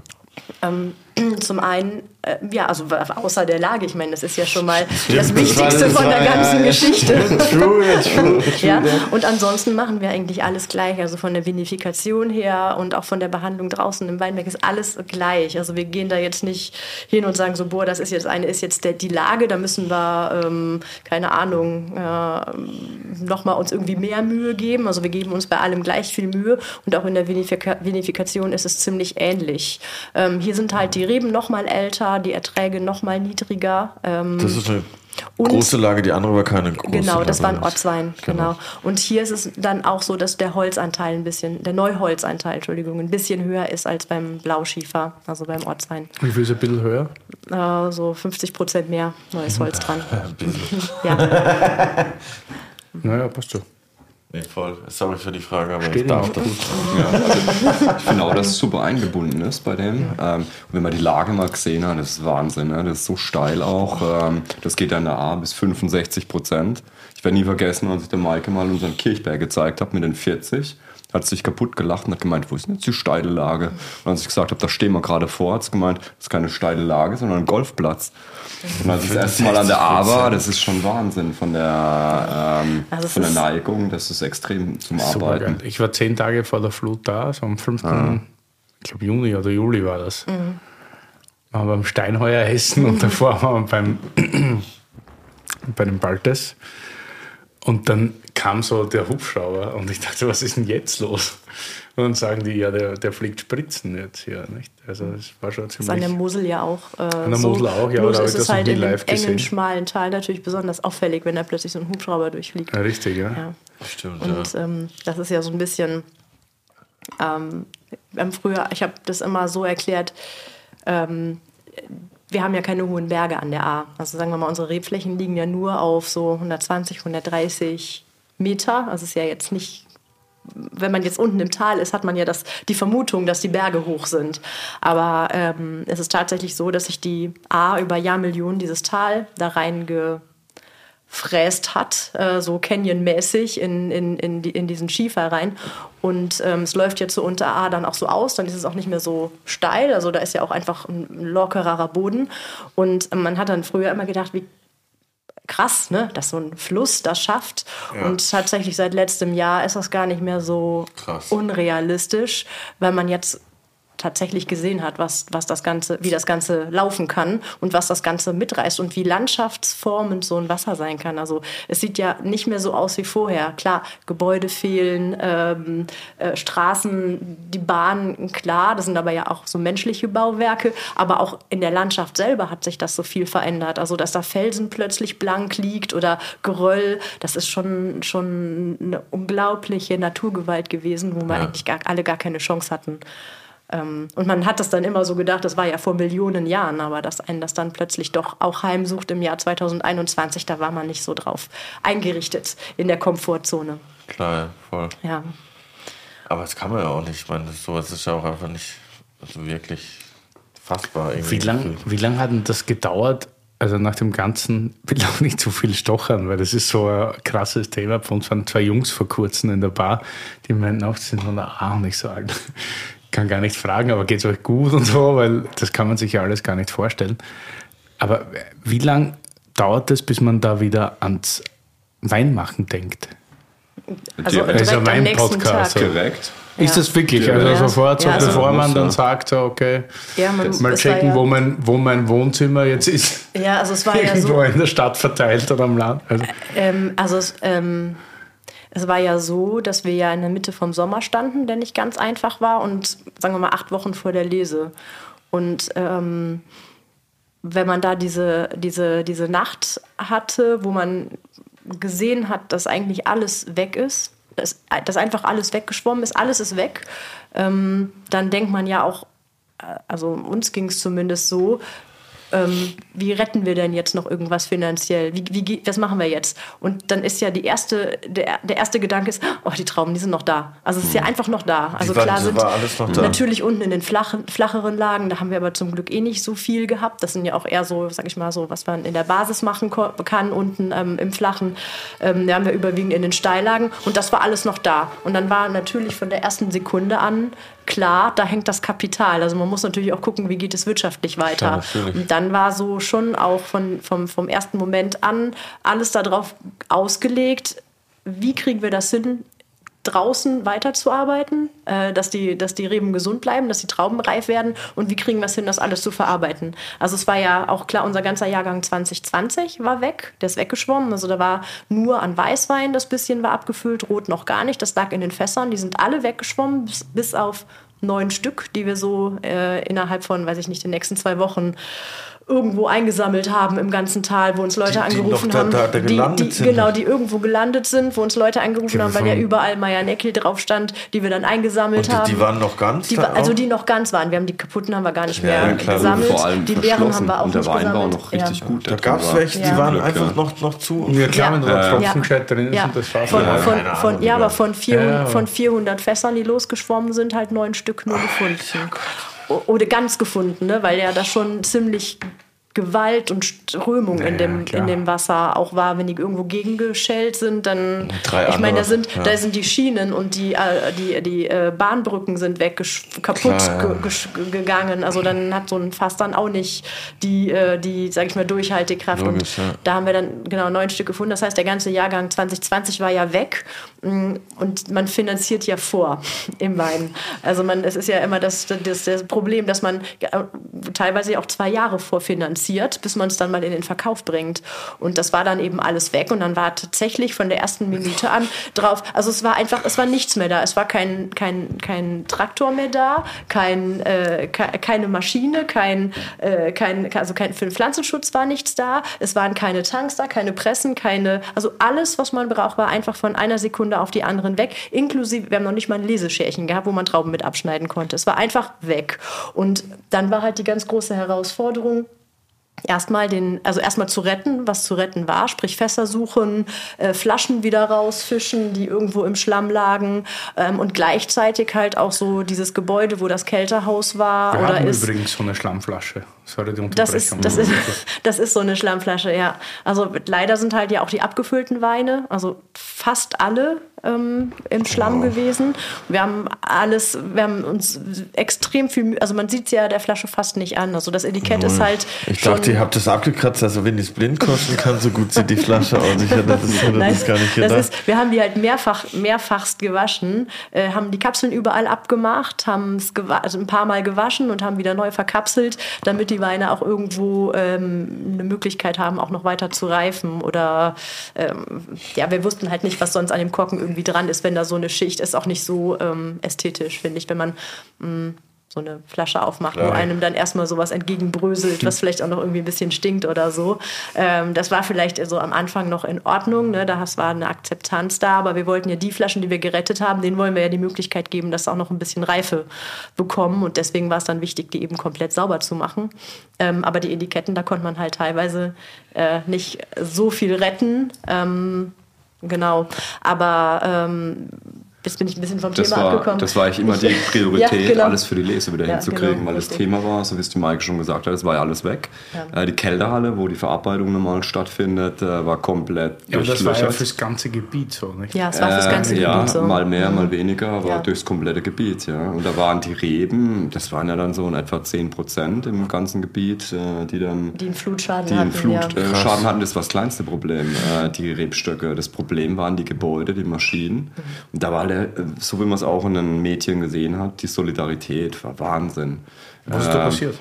Ähm, zum einen, äh, ja, also außer der Lage, ich meine, das ist ja schon mal das das Wichtigste das von der ganzen ja. Geschichte. True, ja, true, true. Ja, und ansonsten machen wir eigentlich alles gleich. Also von der Vinifikation her und auch von der Behandlung draußen im Weinberg ist alles gleich. Also wir gehen da jetzt nicht hin und sagen so, boah, das ist jetzt eine, ist jetzt der, die Lage, da müssen wir, ähm, keine Ahnung, äh, nochmal uns irgendwie mehr Mühe geben. Also wir geben uns bei allem gleich viel Mühe und auch in der Vinifika Vinifikation ist es ziemlich ähnlich. Ähm, hier sind halt die Reben nochmal älter, die Erträge nochmal niedriger. Ähm, Das ist eine Und- große Lage, die andere war keine große Genau, das war ein Ortswein, genau. Und hier ist es dann auch so, dass der Holzanteil ein bisschen, der Neuholzanteil, Entschuldigung, ein bisschen höher ist als beim Blauschiefer, also beim Ortswein. Wie viel ist ein bisschen höher? Äh, so 50 Prozent mehr neues Holz dran. Ein bisschen. Ja, Naja, passt schon. Nee, voll. Sorry für die Frage, aber Steht ich darf das. Ja, also ich finde auch, dass es super eingebunden ist bei dem. Ähm, und wenn man die Lage mal gesehen hat, das ist Wahnsinn. Ne? Das ist so steil auch. Ähm, das geht dann A bis 65 Prozent. Ich werde nie vergessen, als ich der Maike mal unseren Kirchberg gezeigt habe mit den 40. Hat sich kaputt gelacht und hat gemeint, wo ist denn jetzt die steile Lage? Und als ich gesagt habe, da stehen wir gerade vor, hat sie gemeint, das ist keine steile Lage, sondern ein Golfplatz. Und als ich das erste Mal an der A war, das ist schon Wahnsinn von der, ähm, Also es von der Neigung, das ist extrem zum Super Arbeiten. geil. Ich war zehn Tage vor der Flut da, so am 5. Ich glaube Juni oder Juli war das. Mhm. Waren wir beim Steinheuer essen und davor waren wir beim, bei dem Baltes. Und dann kam so der Hubschrauber und ich dachte, was ist denn jetzt los? Und dann sagen die, ja, der, der fliegt Spritzen jetzt hier, nicht? Also das war schon ist an der ziemlich... Mosel ja auch. Äh, An der so. Mosel auch, ja, Bloß da hab ist ich es das halt nie in live engen, gesehen. schmalen Tal natürlich besonders auffällig, wenn da plötzlich so ein Hubschrauber durchfliegt. Ja, richtig, ja. Ja. Stimmt, Und ähm, das ist ja so ein bisschen, ähm, wir haben früher, ich habe das immer so erklärt, ähm, wir haben ja keine hohen Berge an der A. Also sagen wir mal, unsere Rebflächen liegen ja nur auf so 120, 130 Meter. Also es ist ja jetzt nicht, wenn man jetzt unten im Tal ist, hat man ja das, die Vermutung, dass die Berge hoch sind. Aber ähm, es ist tatsächlich so, dass sich die A über Jahrmillionen dieses Tal da reinge fräst hat, äh, so Canyon-mäßig in, in, in, die, in diesen Schiefer rein. Und ähm, es läuft jetzt so unter A dann auch so aus, dann ist es auch nicht mehr so steil. Also da ist ja auch einfach ein lockerer Boden. Und ähm, man hat dann früher immer gedacht, wie krass, ne, dass so ein Fluss das schafft. Und tatsächlich seit letztem Jahr ist das gar nicht mehr so Krass. unrealistisch, weil man jetzt tatsächlich gesehen hat, was, was das Ganze, wie das Ganze laufen kann und was das Ganze mitreißt und wie landschaftsformend so ein Wasser sein kann. Also es sieht ja nicht mehr so aus wie vorher. Klar, Gebäude fehlen, ähm, äh, Straßen, die Bahnen, klar, das sind aber ja auch so menschliche Bauwerke, aber auch in der Landschaft selber hat sich das so viel verändert. Also dass da Felsen plötzlich blank liegt oder Geröll, das ist schon, schon eine unglaubliche Naturgewalt gewesen, wo wir eigentlich gar, alle gar keine Chance hatten. Ähm, und man hat das dann immer so gedacht, das war ja vor Millionen Jahren, aber dass einen das dann plötzlich doch auch heimsucht im Jahr 2021, da war man nicht so drauf eingerichtet in der Komfortzone. Klar, ja, voll. Ja. Aber das kann man ja auch nicht. Ich meine, sowas ist ja auch einfach nicht also wirklich fassbar. Irgendwie Wie lange wie lang hat denn das gedauert? Also nach dem Ganzen, will auch nicht zu viel stochern, weil das ist so ein krasses Thema. Von uns waren zwei Jungs vor kurzem in der Bar, die meinten auch, sie sind von der A nicht so alt. Kann gar nicht fragen, aber geht es euch gut und so, weil das kann man sich ja alles gar nicht vorstellen. Aber wie lang dauert es, bis man da wieder ans Weinmachen denkt? Also Direkt. direkt Also mein Podcast, Tag. Direkt. Ist das wirklich? Ja. Also Ja. sofort, so Ja, also- bevor man dann ja. sagt, so, okay, Ja, man, mal checken, ja, wo, mein, wo mein Wohnzimmer jetzt ist. Ja, also es war ja Irgendwo so. in der Stadt verteilt oder am Land. Also, Ähm, also es, ähm, es war ja so, dass wir ja in der Mitte vom Sommer standen, der nicht ganz einfach war und sagen wir mal acht Wochen vor der Lese. Und ähm, wenn man da diese, diese, diese Nacht hatte, wo man gesehen hat, dass eigentlich alles weg ist, dass, dass einfach alles weggeschwommen ist, alles ist weg, ähm, dann denkt man ja auch, äh, also uns ging es zumindest so, ähm, wie retten wir denn jetzt noch irgendwas finanziell? Wie, wie, was machen wir jetzt? Und dann ist ja die erste, der, der erste Gedanke ist, oh, die Trauben, die sind noch da. Also es ist ja einfach noch da. Also waren- klar sind war alles noch da. natürlich unten in den flachen, flacheren Lagen, da haben wir aber zum Glück eh nicht so viel gehabt. Das sind ja auch eher so, sag ich mal, so, was man in der Basis machen kann, unten ähm, im Flachen. Ähm, da haben wir überwiegend in den Steillagen und das war alles noch da. Und dann war natürlich von der ersten Sekunde an klar, da hängt das Kapital. Also man muss natürlich auch gucken, wie geht es wirtschaftlich weiter. natürlich. und dann war so schon auch von, vom, vom ersten Moment an alles darauf ausgelegt, wie kriegen wir das hin, draußen weiterzuarbeiten, äh, dass, die, dass die Reben gesund bleiben, dass die Trauben reif werden und wie kriegen wir es hin, das alles zu verarbeiten. Also es war ja auch klar, unser ganzer Jahrgang 2020 war weg, der ist weggeschwommen. Also da war nur an Weißwein das bisschen war abgefüllt, Rot noch gar nicht, das lag in den Fässern, die sind alle weggeschwommen, bis, bis auf neun Stück, die wir so äh, innerhalb von, weiß ich nicht, den nächsten zwei Wochen irgendwo eingesammelt haben im ganzen Tal, wo uns Leute Die- die angerufen noch da- haben, da- da die, gelandet die, sind. genau, die irgendwo gelandet sind, wo uns Leute angerufen haben, weil ja überall Meier Neckel drauf stand, die wir dann eingesammelt Und die- haben. die waren noch ganz Die, also die noch ganz waren. Wir haben die kaputten haben wir gar nicht Ja, mehr ja, klar. gesammelt. Vor allem die leeren haben wir auch Und der nicht Wein war noch richtig ja. gut. Da gab es welche, die Ja. waren Glück, einfach ja. noch, noch zu. Klar, wenn da Ja. Ja. gescheit drin Ja. und das Von, Ja, von, keine von, Ahnung, ja, ja. aber von 400, Ja, aber- von 400 Fässern, die losgeschwommen sind, halt neun Stück nur gefunden. Oder ganz gefunden, ne? weil ja da schon ziemlich Gewalt und Strömung in, Ja, dem, klar. in dem Wasser auch war. Wenn die irgendwo gegengeschellt sind, dann. Drei ich meine, da sind, ja. da sind die Schienen und die, äh, die, die äh, Bahnbrücken sind weg, kaputt Klar, ja. gegangen. Also dann hat so ein Fass dann auch nicht die, äh, die sag ich mal, Durchhaltekraft. Logisch, und da haben wir dann genau neun Stück gefunden. Das heißt, der ganze Jahrgang 2020 war ja weg Mm, und man finanziert ja vor im Wein. Also man, es ist ja immer das, das, das Problem, dass man äh, teilweise auch zwei Jahre vorfinanziert, bis man es dann mal in den Verkauf bringt. Und das war dann eben alles weg und dann war tatsächlich von der ersten Minute an drauf, also es war einfach, es war nichts mehr da. Es war kein, kein, kein Traktor mehr da, kein, äh, ke- keine Maschine, kein, äh, kein, also kein, für den Pflanzenschutz war nichts da. Es waren keine Tanks da, keine Pressen, keine, also alles, was man braucht, war einfach von einer Sekunde auf die anderen weg. Inklusive, wir haben noch nicht mal ein Lesescherchen gehabt, wo man Trauben mit abschneiden konnte. Es war einfach weg. Und dann war halt die ganz große Herausforderung, erstmal den, also erstmal zu retten, was zu retten war, sprich Fässer suchen, äh, Flaschen wieder rausfischen, die irgendwo im Schlamm lagen ähm, und gleichzeitig halt auch so dieses Gebäude, wo das Kältehaus war Wir oder haben ist. übrigens so eine Schlammflasche. Sorry, die Das ist, Unterbrechung. das, ist, das ist so eine Schlammflasche, ja. Also leider sind halt ja auch die abgefüllten Weine, also fast alle ähm, im Schlamm gewesen. Wir haben alles, wir haben uns extrem viel, also man sieht es ja der Flasche fast nicht an. Also das Etikett ist halt Ich dachte, ihr habt das abgekratzt, also wenn ich es blind kosten kann, so gut sieht die Flasche aus. Ich hätte das, hätte Nein, das gar nicht das gedacht. ist, wir haben die halt mehrfach, mehrfachst gewaschen, äh, haben die Kapseln überall abgemacht, haben es also ein paar Mal gewaschen und haben wieder neu verkapselt, damit die Weine auch irgendwo ähm, eine Möglichkeit haben, auch noch weiter zu reifen. Oder ähm, ja, wir wussten halt nicht, was sonst an dem Korken irgendwie dran ist, wenn da so eine Schicht ist. Auch nicht so ähm, ästhetisch, finde ich, wenn man mh, so eine Flasche aufmacht, wo Klar. einem dann erstmal sowas entgegenbröselt, was vielleicht auch noch irgendwie ein bisschen stinkt oder so. Ähm, das war vielleicht so am Anfang noch in Ordnung, ne? da war eine Akzeptanz da, aber wir wollten ja die Flaschen, die wir gerettet haben, denen wollen wir ja die Möglichkeit geben, dass sie auch noch ein bisschen Reife bekommen und deswegen war es dann wichtig, die eben komplett sauber zu machen. Ähm, aber die Etiketten, da konnte man halt teilweise äh, nicht so viel retten. Ähm, genau, aber ähm, jetzt bin ich ein bisschen vom Das Thema war, abgekommen. das war eigentlich immer die Priorität, Ja, genau. alles für die Lese wieder Ja, hinzukriegen, genau, weil das richtig. Thema war, so wie es die Maike schon gesagt hat, es war ja alles weg. Äh, die Kälterhalle, wo die Verarbeitung normal stattfindet, äh, war komplett ja, aber das war ja fürs ganze Gebiet so, nicht? Ja, es war fürs ganze Äh, ja, Gebiet so. mal mehr, mal weniger, aber Ja. durchs komplette Gebiet, ja. Und da waren die Reben, das waren ja dann so in etwa 10 Prozent im ganzen Gebiet, äh, die dann Die einen Flutschaden die einen hatten, ja. Flutschaden hatten, das war das kleinste Problem, äh, die Rebstöcke. Das Problem waren die Gebäude, die Maschinen. Und da war der, äh, so wie man es auch in den Medien gesehen hat, die Solidarität war Wahnsinn. Was ist da Ähm, passiert?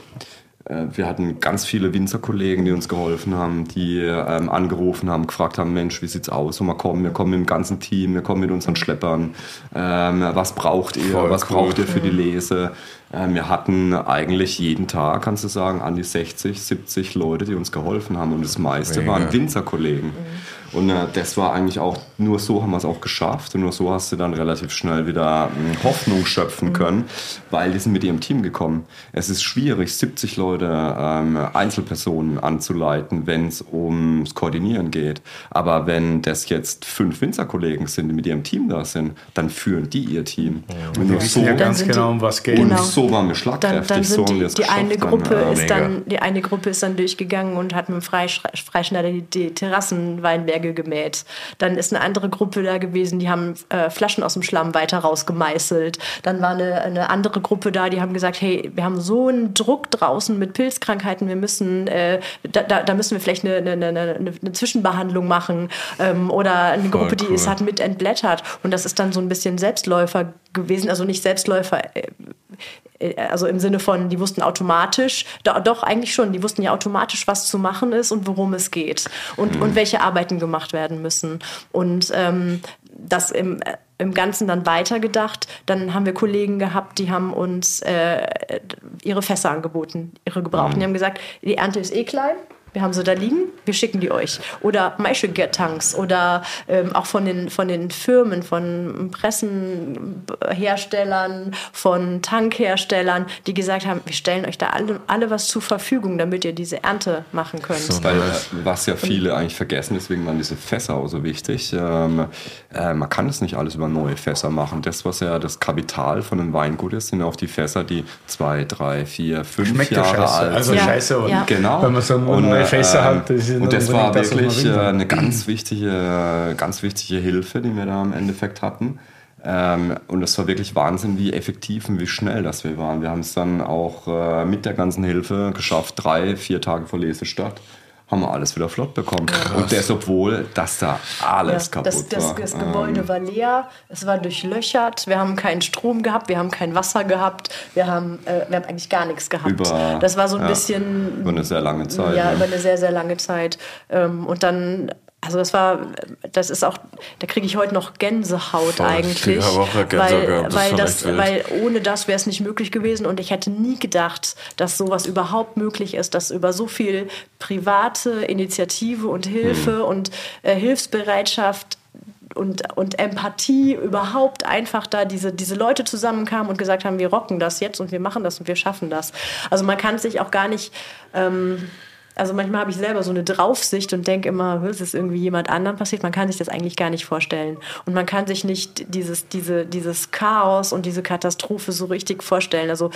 äh, Wir hatten ganz viele Winzerkollegen, die uns geholfen haben, die ähm, angerufen haben, gefragt haben, Mensch, wie sieht's aus? Und wir kommen, wir kommen mit dem ganzen Team, wir kommen mit unseren Schleppern. Ähm, was braucht ihr? Voll was cool. braucht ihr für die Lese? Ähm, wir hatten eigentlich jeden Tag, kannst du sagen, an die 60, 70 Leute, die uns geholfen haben. Und das meiste Mega. waren Winzerkollegen. Und äh, das war eigentlich auch, nur so haben wir es auch geschafft und nur so hast du dann relativ schnell wieder äh, Hoffnung schöpfen Mhm. können, weil die sind mit ihrem Team gekommen. Es ist schwierig, 70 Leute ähm, Einzelpersonen anzuleiten, wenn es ums Koordinieren geht. Aber wenn das jetzt fünf Winzerkollegen sind, die mit ihrem Team da sind, dann führen die ihr Team. Und nur Wir so, ja Dann ganz genau, um was geht. und Genau. so waren wir Dann, schlagkräftig. dann so sind haben die, die eine Gruppe dann, ja. ist mega. dann die eine Gruppe ist dann durchgegangen und hat mit dem Freisch Freischneider die, die Terrassenweinberge gemäht. Dann ist eine andere Gruppe da gewesen, die haben äh, Flaschen aus dem Schlamm weiter rausgemeißelt. Dann war eine, eine andere Gruppe da, die haben gesagt, hey, wir haben so einen Druck draußen mit Pilzkrankheiten, wir müssen, äh, da, da, da müssen wir vielleicht eine, eine, eine, Zwischenbehandlung machen ähm, oder eine Gruppe, die cool. es hat mit entblättert. Und das ist dann so ein bisschen Selbstläufer gewesen, also nicht Selbstläufer, äh, also im Sinne von, die wussten automatisch, do, doch eigentlich schon, die wussten ja automatisch, was zu machen ist und worum es geht und, und welche Arbeiten gemacht werden müssen. Und ähm, das im, äh, im Ganzen dann weitergedacht. Dann haben wir Kollegen gehabt, die haben uns äh, ihre Fässer angeboten, ihre gebrauchten. Die haben gesagt, die Ernte ist eh klein. Wir haben sie da liegen, wir schicken die euch. Oder Maischegertanks oder ähm, auch von den, von den Firmen, von Pressenherstellern, von Tankherstellern, die gesagt haben, wir stellen euch da alle, alle was zur Verfügung, damit ihr diese Ernte machen könnt. Weil, äh, was ja viele eigentlich vergessen, deswegen waren diese Fässer auch so wichtig. Ähm, äh, man kann es nicht alles über neue Fässer machen. Das, was ja das Kapital von einem Weingut ist, sind auch die Fässer, die zwei, drei, vier, fünf Schmeckt ja Jahre scheiße. alt Also sind. Ja, scheiße, aber ja. Genau. Wenn man so nur neue Fässer hat, das und das war das, wirklich will. äh, eine ganz wichtige, ganz wichtige Hilfe, die wir da im Endeffekt hatten. Ähm, und es war wirklich Wahnsinn, wie effektiv und wie schnell das wir waren. Wir haben es dann auch äh, mit der ganzen Hilfe geschafft, drei, vier Tage vor Lesestart haben wir alles wieder flott bekommen. Und das, obwohl, dass da alles Ja, kaputt das, das, war. das Ähm, Gebäude war leer, es war durchlöchert, wir haben keinen Strom gehabt, wir haben kein Wasser gehabt, wir haben, äh, wir haben eigentlich gar nichts gehabt. Über- das war so ein ja, bisschen. über eine sehr lange Zeit, Ja, ja. über eine sehr, sehr lange Zeit. Ähm, und dann. Also das war, das ist auch, da kriege ich heute noch Gänsehaut ich eigentlich, krieg aber auch Gänsehaut weil, gehabt, das weil, das, weil ohne das wäre es nicht möglich gewesen und ich hätte nie gedacht, dass sowas überhaupt möglich ist, dass über so viel private Initiative und Hilfe Hm. und äh, Hilfsbereitschaft und, und Empathie überhaupt einfach da diese, diese Leute zusammenkamen und gesagt haben, wir rocken das jetzt und wir machen das und wir schaffen das. Also man kann sich auch gar nicht, ähm, also manchmal habe ich selber so eine Draufsicht und denke immer, es ist irgendwie jemand anderem passiert. Man kann sich das eigentlich gar nicht vorstellen. Und man kann sich nicht dieses, diese, dieses Chaos und diese Katastrophe so richtig vorstellen. Also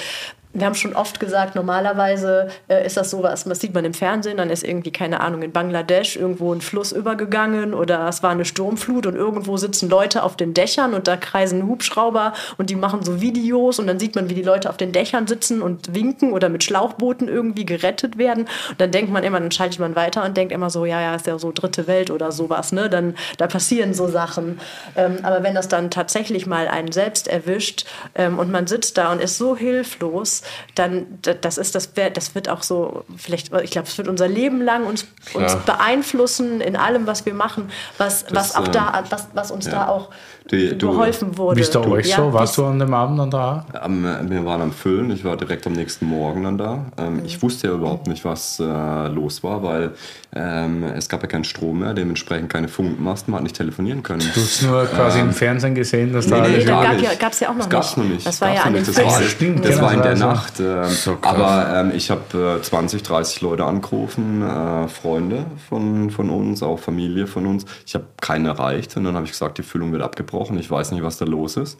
wir haben schon oft gesagt, normalerweise äh, ist das sowas, das sieht man im Fernsehen, dann ist irgendwie, keine Ahnung, in Bangladesch irgendwo ein Fluss übergegangen oder es war eine Sturmflut und irgendwo sitzen Leute auf den Dächern und da kreisen Hubschrauber und die machen so Videos und dann sieht man, wie die Leute auf den Dächern sitzen und winken oder mit Schlauchbooten irgendwie gerettet werden. Und dann denkt man immer, dann schaltet man weiter und denkt immer so, ja, ja, ist ja so dritte Welt oder sowas, ne? Dann da passieren so Sachen. Ähm, aber wenn das dann tatsächlich mal einen selbst erwischt ähm, und man sitzt da und ist so hilflos, dann das ist das, das wird auch so, vielleicht, ich glaube, es wird unser Leben lang uns, uns beeinflussen in allem, was wir machen, was, was auch da, was, was uns ja. da auch Die- du- geholfen wurde. Wie ist da euch Ja, so? Warst du an dem Abend dann da? Am, wir waren am Füllen, ich war direkt am nächsten Morgen dann da. Ähm, Ich wusste ja überhaupt nicht, was äh, los war, weil ähm, es gab ja keinen Strom mehr, dementsprechend keine Funkmasten, man hat nicht telefonieren können. Du hast nur quasi im Fernsehen gesehen, dass da Nee, alles nee, gab nicht. ja- gab's ja auch noch das gab's nicht. noch nicht. Das war gab's ja noch an nicht. Das war, Stimmt, das genau, war in der war Nacht. ähm, So aber ähm, ich habe äh, 20, 30 Leute angerufen, äh, Freunde von, von uns, auch Familie von uns. Ich habe keinen erreicht und dann habe ich gesagt, die Füllung wird abgebrochen. Ich weiß nicht, was da los ist.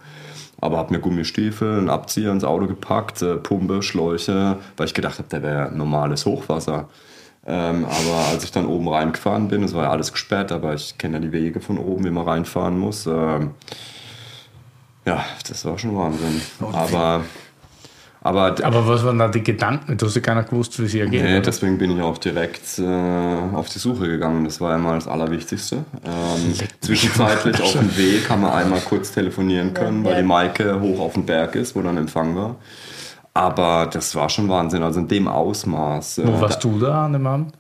Aber habe mir Gummistiefel, einen Abzieher ins Auto gepackt, äh, Pumpe, Schläuche, weil ich gedacht habe, da wäre normales Hochwasser. Ähm, aber als ich dann oben reingefahren bin, es war ja alles gesperrt, aber ich kenne ja die Wege von oben, wie man reinfahren muss. Ähm, ja, das war schon Wahnsinn. Aber, aber, Aber was waren da die Gedanken? Du hast ja gar nicht gewusst, wie es hier geht. nee, oder? deswegen bin ich auch direkt äh, auf die Suche gegangen. Das war ja mal das Allerwichtigste. Ähm, zwischenzeitlich auf dem Weg haben wir einmal kurz telefonieren können, weil Ja. die Maike hoch auf dem Berg ist, wo dann Empfang war. Aber das war schon Wahnsinn. Also in dem Ausmaß. äh, Wo warst du da an dem Abend?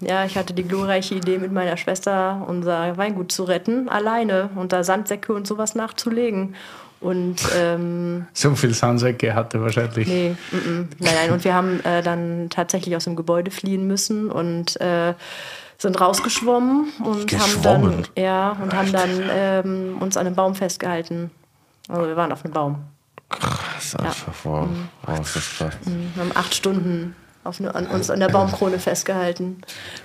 Ja, ich hatte die glorreiche Idee, mit meiner Schwester unser Weingut zu retten, alleine und da Sandsäcke und sowas nachzulegen. Und ähm, So viel Sandsäcke hatte wahrscheinlich. nee, mm, mm, nein, nein. Und wir haben äh, dann tatsächlich aus dem Gebäude fliehen müssen und äh, sind rausgeschwommen und haben dann, ja, und haben dann ähm, uns an einem Baum festgehalten. Also wir waren auf einem Baum. Ist einfach, wow. Mhm. wow, ist das krass. Wir haben acht Stunden auf eine, an uns an der Baumkrone festgehalten,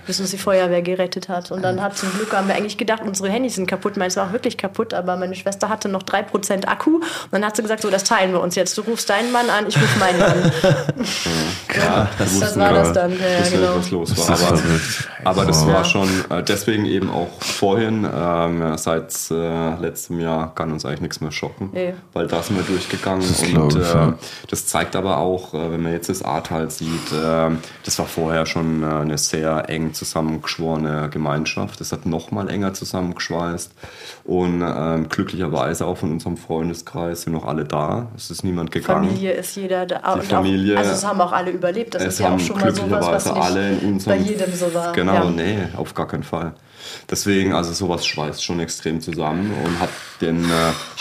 bis uns die Feuerwehr gerettet hat. Und dann hat zum Glück, haben wir eigentlich gedacht, unsere Handys sind kaputt. Meins war auch wirklich kaputt, aber meine Schwester hatte noch 3% Akku. Und dann hat sie gesagt, so, das teilen wir uns jetzt. Du rufst deinen Mann an, ich rufe meinen an. Ja, das wussten war das dann, ja, ja, genau. was los Das war. Aber, aber das war schon äh, deswegen eben auch vorhin, ähm, seit äh, letztem Jahr kann uns eigentlich nichts mehr schocken, Nee. weil da sind wir durchgegangen. Das und äh, ja. das zeigt aber auch, äh, wenn man jetzt das Ahrtal sieht, äh, das war vorher schon äh, eine sehr eng zusammengeschworene Gemeinschaft. Das hat noch mal enger zusammengeschweißt und ähm, glücklicherweise auch von unserem Freundeskreis sind noch alle da. Es ist niemand gegangen. Familie ist jeder da. und Familie- Auch, also es haben auch alle überlebt. Das ist ja auch schon mal sowas, was glücklicherweise nicht alle in unserem bei jedem so war. Genau, ja. nee, auf gar keinen Fall. Deswegen, also sowas schweißt schon extrem zusammen und hat den äh,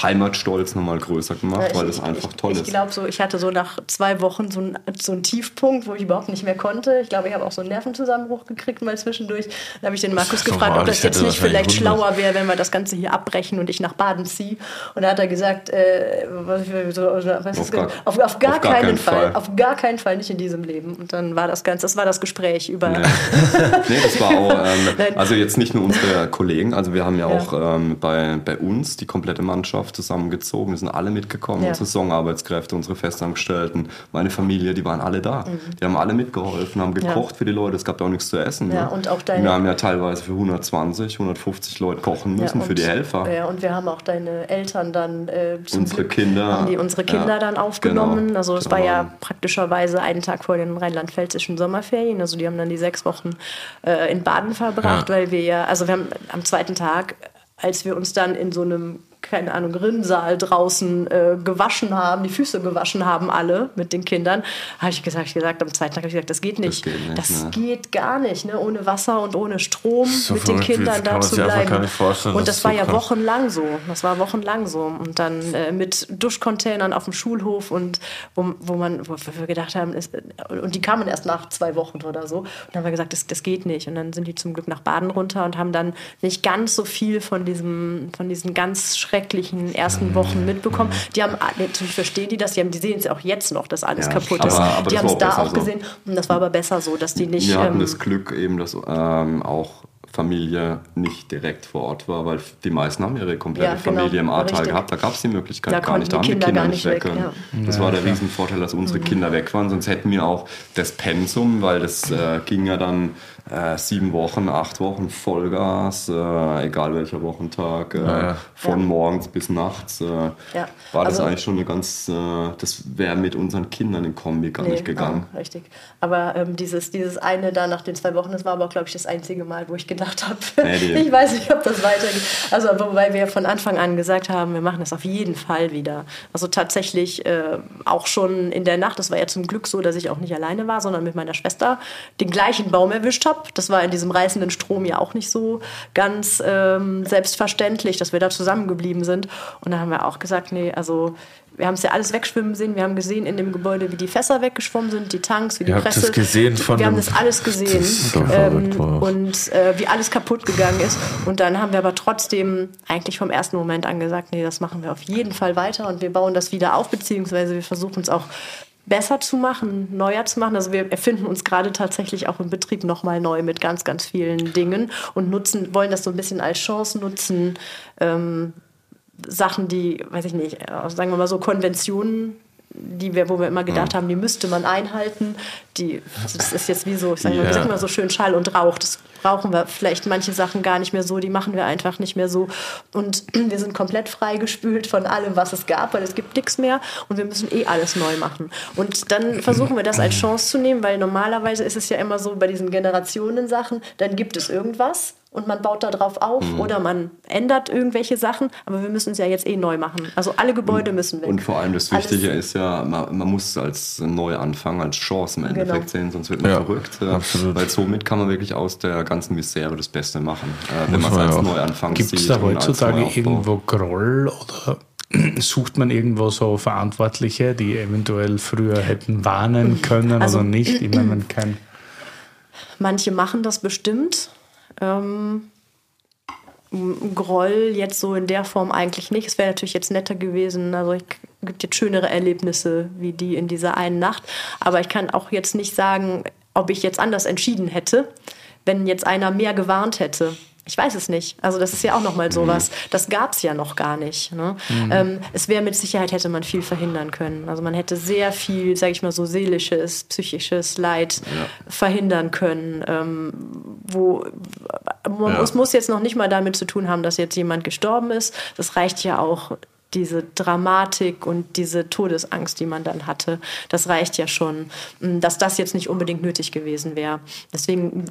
Heimatstolz nochmal größer gemacht, ich- weil das ich- einfach ich, toll ich ist. glaube so, ich hatte so nach zwei Wochen so einen, so einen Tiefpunkt, wo ich überhaupt nicht mehr konnte. Ich glaube, ich habe auch so einen Nervenzusammenbruch gekriegt mal zwischendurch. Da habe ich den Markus gefragt, normal, ob das ich jetzt nicht vielleicht 100. schlauer wäre, wenn wir das Ganze hier abbrechen und ich nach Baden ziehe. Und da hat er gesagt, äh, was, so, was Auf gar- auf, auf gar auf gar keinen keinen Fall, Fall. auf gar keinen Fall nicht in diesem Leben. Und dann war das Ganze, das war das Gespräch über. Nee. nee, das war auch, ähm, also jetzt nicht nur unsere Kollegen, also wir haben ja Ja. auch ähm, bei, bei uns die komplette Mannschaft zusammengezogen, wir sind alle mitgekommen, Ja. unsere Saisonarbeitskräfte, unsere Festangestellten, meine Familie, die waren alle da. Die haben alle mitgeholfen, haben Mhm. Gekocht für die Leute, es gab ja auch nichts zu essen. Ja, ne? und auch deine- Wir haben ja teilweise für 120, 150 Leute kochen müssen Ja, für die Helfer. Ja, und wir haben auch deine Eltern dann äh, Unsere Glück Kinder. haben die unsere Kinder dann aufgenommen. genau. Also es war ja waren- praktischerweise einen Tag vor den rheinland-pfälzischen Sommerferien. Also die haben dann die sechs Wochen äh, in Baden verbracht, weil wir ja, also wir haben am zweiten Tag, als wir uns dann in so einem keine Ahnung, Rinnsal draußen äh, gewaschen haben, die Füße gewaschen haben alle mit den Kindern, habe ich gesagt, gesagt, am zweiten Tag habe ich gesagt, das geht nicht. geht nicht, das ne. geht gar nicht, ne? ohne Wasser und ohne Strom So mit den Kindern da zu bleiben. und das das war so ja wochenlang so. Das war wochenlang so. Und dann äh, mit Duschcontainern auf dem Schulhof und wo, wo man, wo wir gedacht haben, ist, und die kamen erst nach zwei Wochen oder so. Und dann haben wir gesagt, das, das geht nicht. Und dann sind die zum Glück nach Baden runter und haben dann nicht ganz so viel von diesem, von diesen ganz schrecklichen ersten Wochen mitbekommen. Die haben, natürlich verstehen die das, die, haben, die sehen es ja auch jetzt noch, dass alles Ja, kaputt aber- ist. aber die haben es da auch so. gesehen. Und das war aber besser so, dass die nicht. Wir hatten ähm, das Glück eben, dass ähm, auch Familie nicht direkt vor Ort war, weil die meisten haben ihre komplette Ja, genau, Familie im Ahrtal gehabt. Da gab es die Möglichkeit Da gar nicht. Da haben die Kinder Kinder nicht gar weg nicht weg, können. Das war der Riesenvorteil, dass unsere Kinder weg waren. Sonst hätten wir auch das Pensum, weil das äh, ging ja dann äh, sieben Wochen, acht Wochen Vollgas, äh, egal welcher Wochentag, äh, ja. von Ja. morgens bis nachts. Äh, Ja. War das Also- eigentlich schon eine ganz, äh, das wäre mit unseren Kindern in Kombi gar Nee, nicht gegangen. ah, richtig. Aber ähm, dieses, dieses eine da nach den zwei Wochen, das war aber, glaube ich, das einzige Mal, wo ich gedacht habe, Nee, ich weiß nicht, ob das weitergeht. Also, wobei wir von Anfang an gesagt haben, wir machen das auf jeden Fall wieder. Also tatsächlich äh, auch schon in der Nacht, das war ja zum Glück so, dass ich auch nicht alleine war, sondern mit meiner Schwester den gleichen Baum erwischt habe. Das war in diesem reißenden Strom ja auch nicht so ganz ähm, selbstverständlich, dass wir da zusammengeblieben sind. Und da haben wir auch gesagt, nee, also wir haben es ja alles wegschwimmen sehen. Wir haben gesehen in dem Gebäude, wie die Fässer weggeschwommen sind, die Tanks, wie die Ihr habt Presse. das gesehen von wir haben das alles gesehen Das ähm, und äh, wie alles kaputt gegangen ist. Und dann haben wir aber trotzdem eigentlich vom ersten Moment an gesagt, nee, das machen wir auf jeden Fall weiter und wir bauen das wieder auf, beziehungsweise wir versuchen es auch besser zu machen, neuer zu machen. Also wir erfinden uns gerade tatsächlich auch im Betrieb nochmal neu mit ganz, ganz vielen Dingen und nutzen, wollen das so ein bisschen als Chance nutzen, ähm, Sachen, die, weiß ich nicht, äh, sagen wir mal so Konventionen, die wir, wo wir immer gedacht haben, die müsste man einhalten. Die, das ist jetzt wie so, ich sage mal, sagen immer so schön Schall und Rauch. Das brauchen wir vielleicht manche Sachen gar nicht mehr so, die machen wir einfach nicht mehr so. Und wir sind komplett freigespült von allem, was es gab, weil es gibt nichts mehr und wir müssen eh alles neu machen. Und dann versuchen wir das als Chance zu nehmen, weil normalerweise ist es ja immer so bei diesen Generationen-Sachen, dann gibt es irgendwas und man baut da drauf auf Mhm. oder man ändert irgendwelche Sachen, aber wir müssen es ja jetzt eh neu machen. Also alle Gebäude müssen weg. Und vor allem das Alles- Wichtige ist ja, man, man muss es als Neuanfang, als Chance im Endeffekt Genau. sehen, sonst wird man Ja, verrückt. absolut. Weil somit kann man wirklich aus der ganzen Misere das Beste machen, äh, wenn man es als ja auch. Neuanfang Gibt sieht. es da heutzutage irgendwo Groll oder sucht man irgendwo so Verantwortliche, die eventuell früher hätten warnen können Also- oder nicht? Ich meine, man kann. Manche machen das bestimmt. Ähm, Groll jetzt so in der Form eigentlich nicht. Es wäre natürlich jetzt netter gewesen. Also es gibt jetzt schönere Erlebnisse wie die in dieser einen Nacht. Aber ich kann auch jetzt nicht sagen, ob ich jetzt anders entschieden hätte, wenn jetzt einer mehr gewarnt hätte. Ich weiß es nicht. Also das ist ja auch noch mal sowas. Das gab es ja noch gar nicht. Ne? Mhm. Ähm, es wäre mit Sicherheit hätte man viel verhindern können. Also man hätte sehr viel, sage ich mal so seelisches, psychisches Leid ja. verhindern können. Ähm, wo man ja. muss, muss jetzt noch nicht mal damit zu tun haben, dass jetzt jemand gestorben ist. Das reicht ja auch diese Dramatik und diese Todesangst, die man dann hatte, das reicht ja schon, mm, dass das jetzt nicht unbedingt nötig gewesen wäre. Deswegen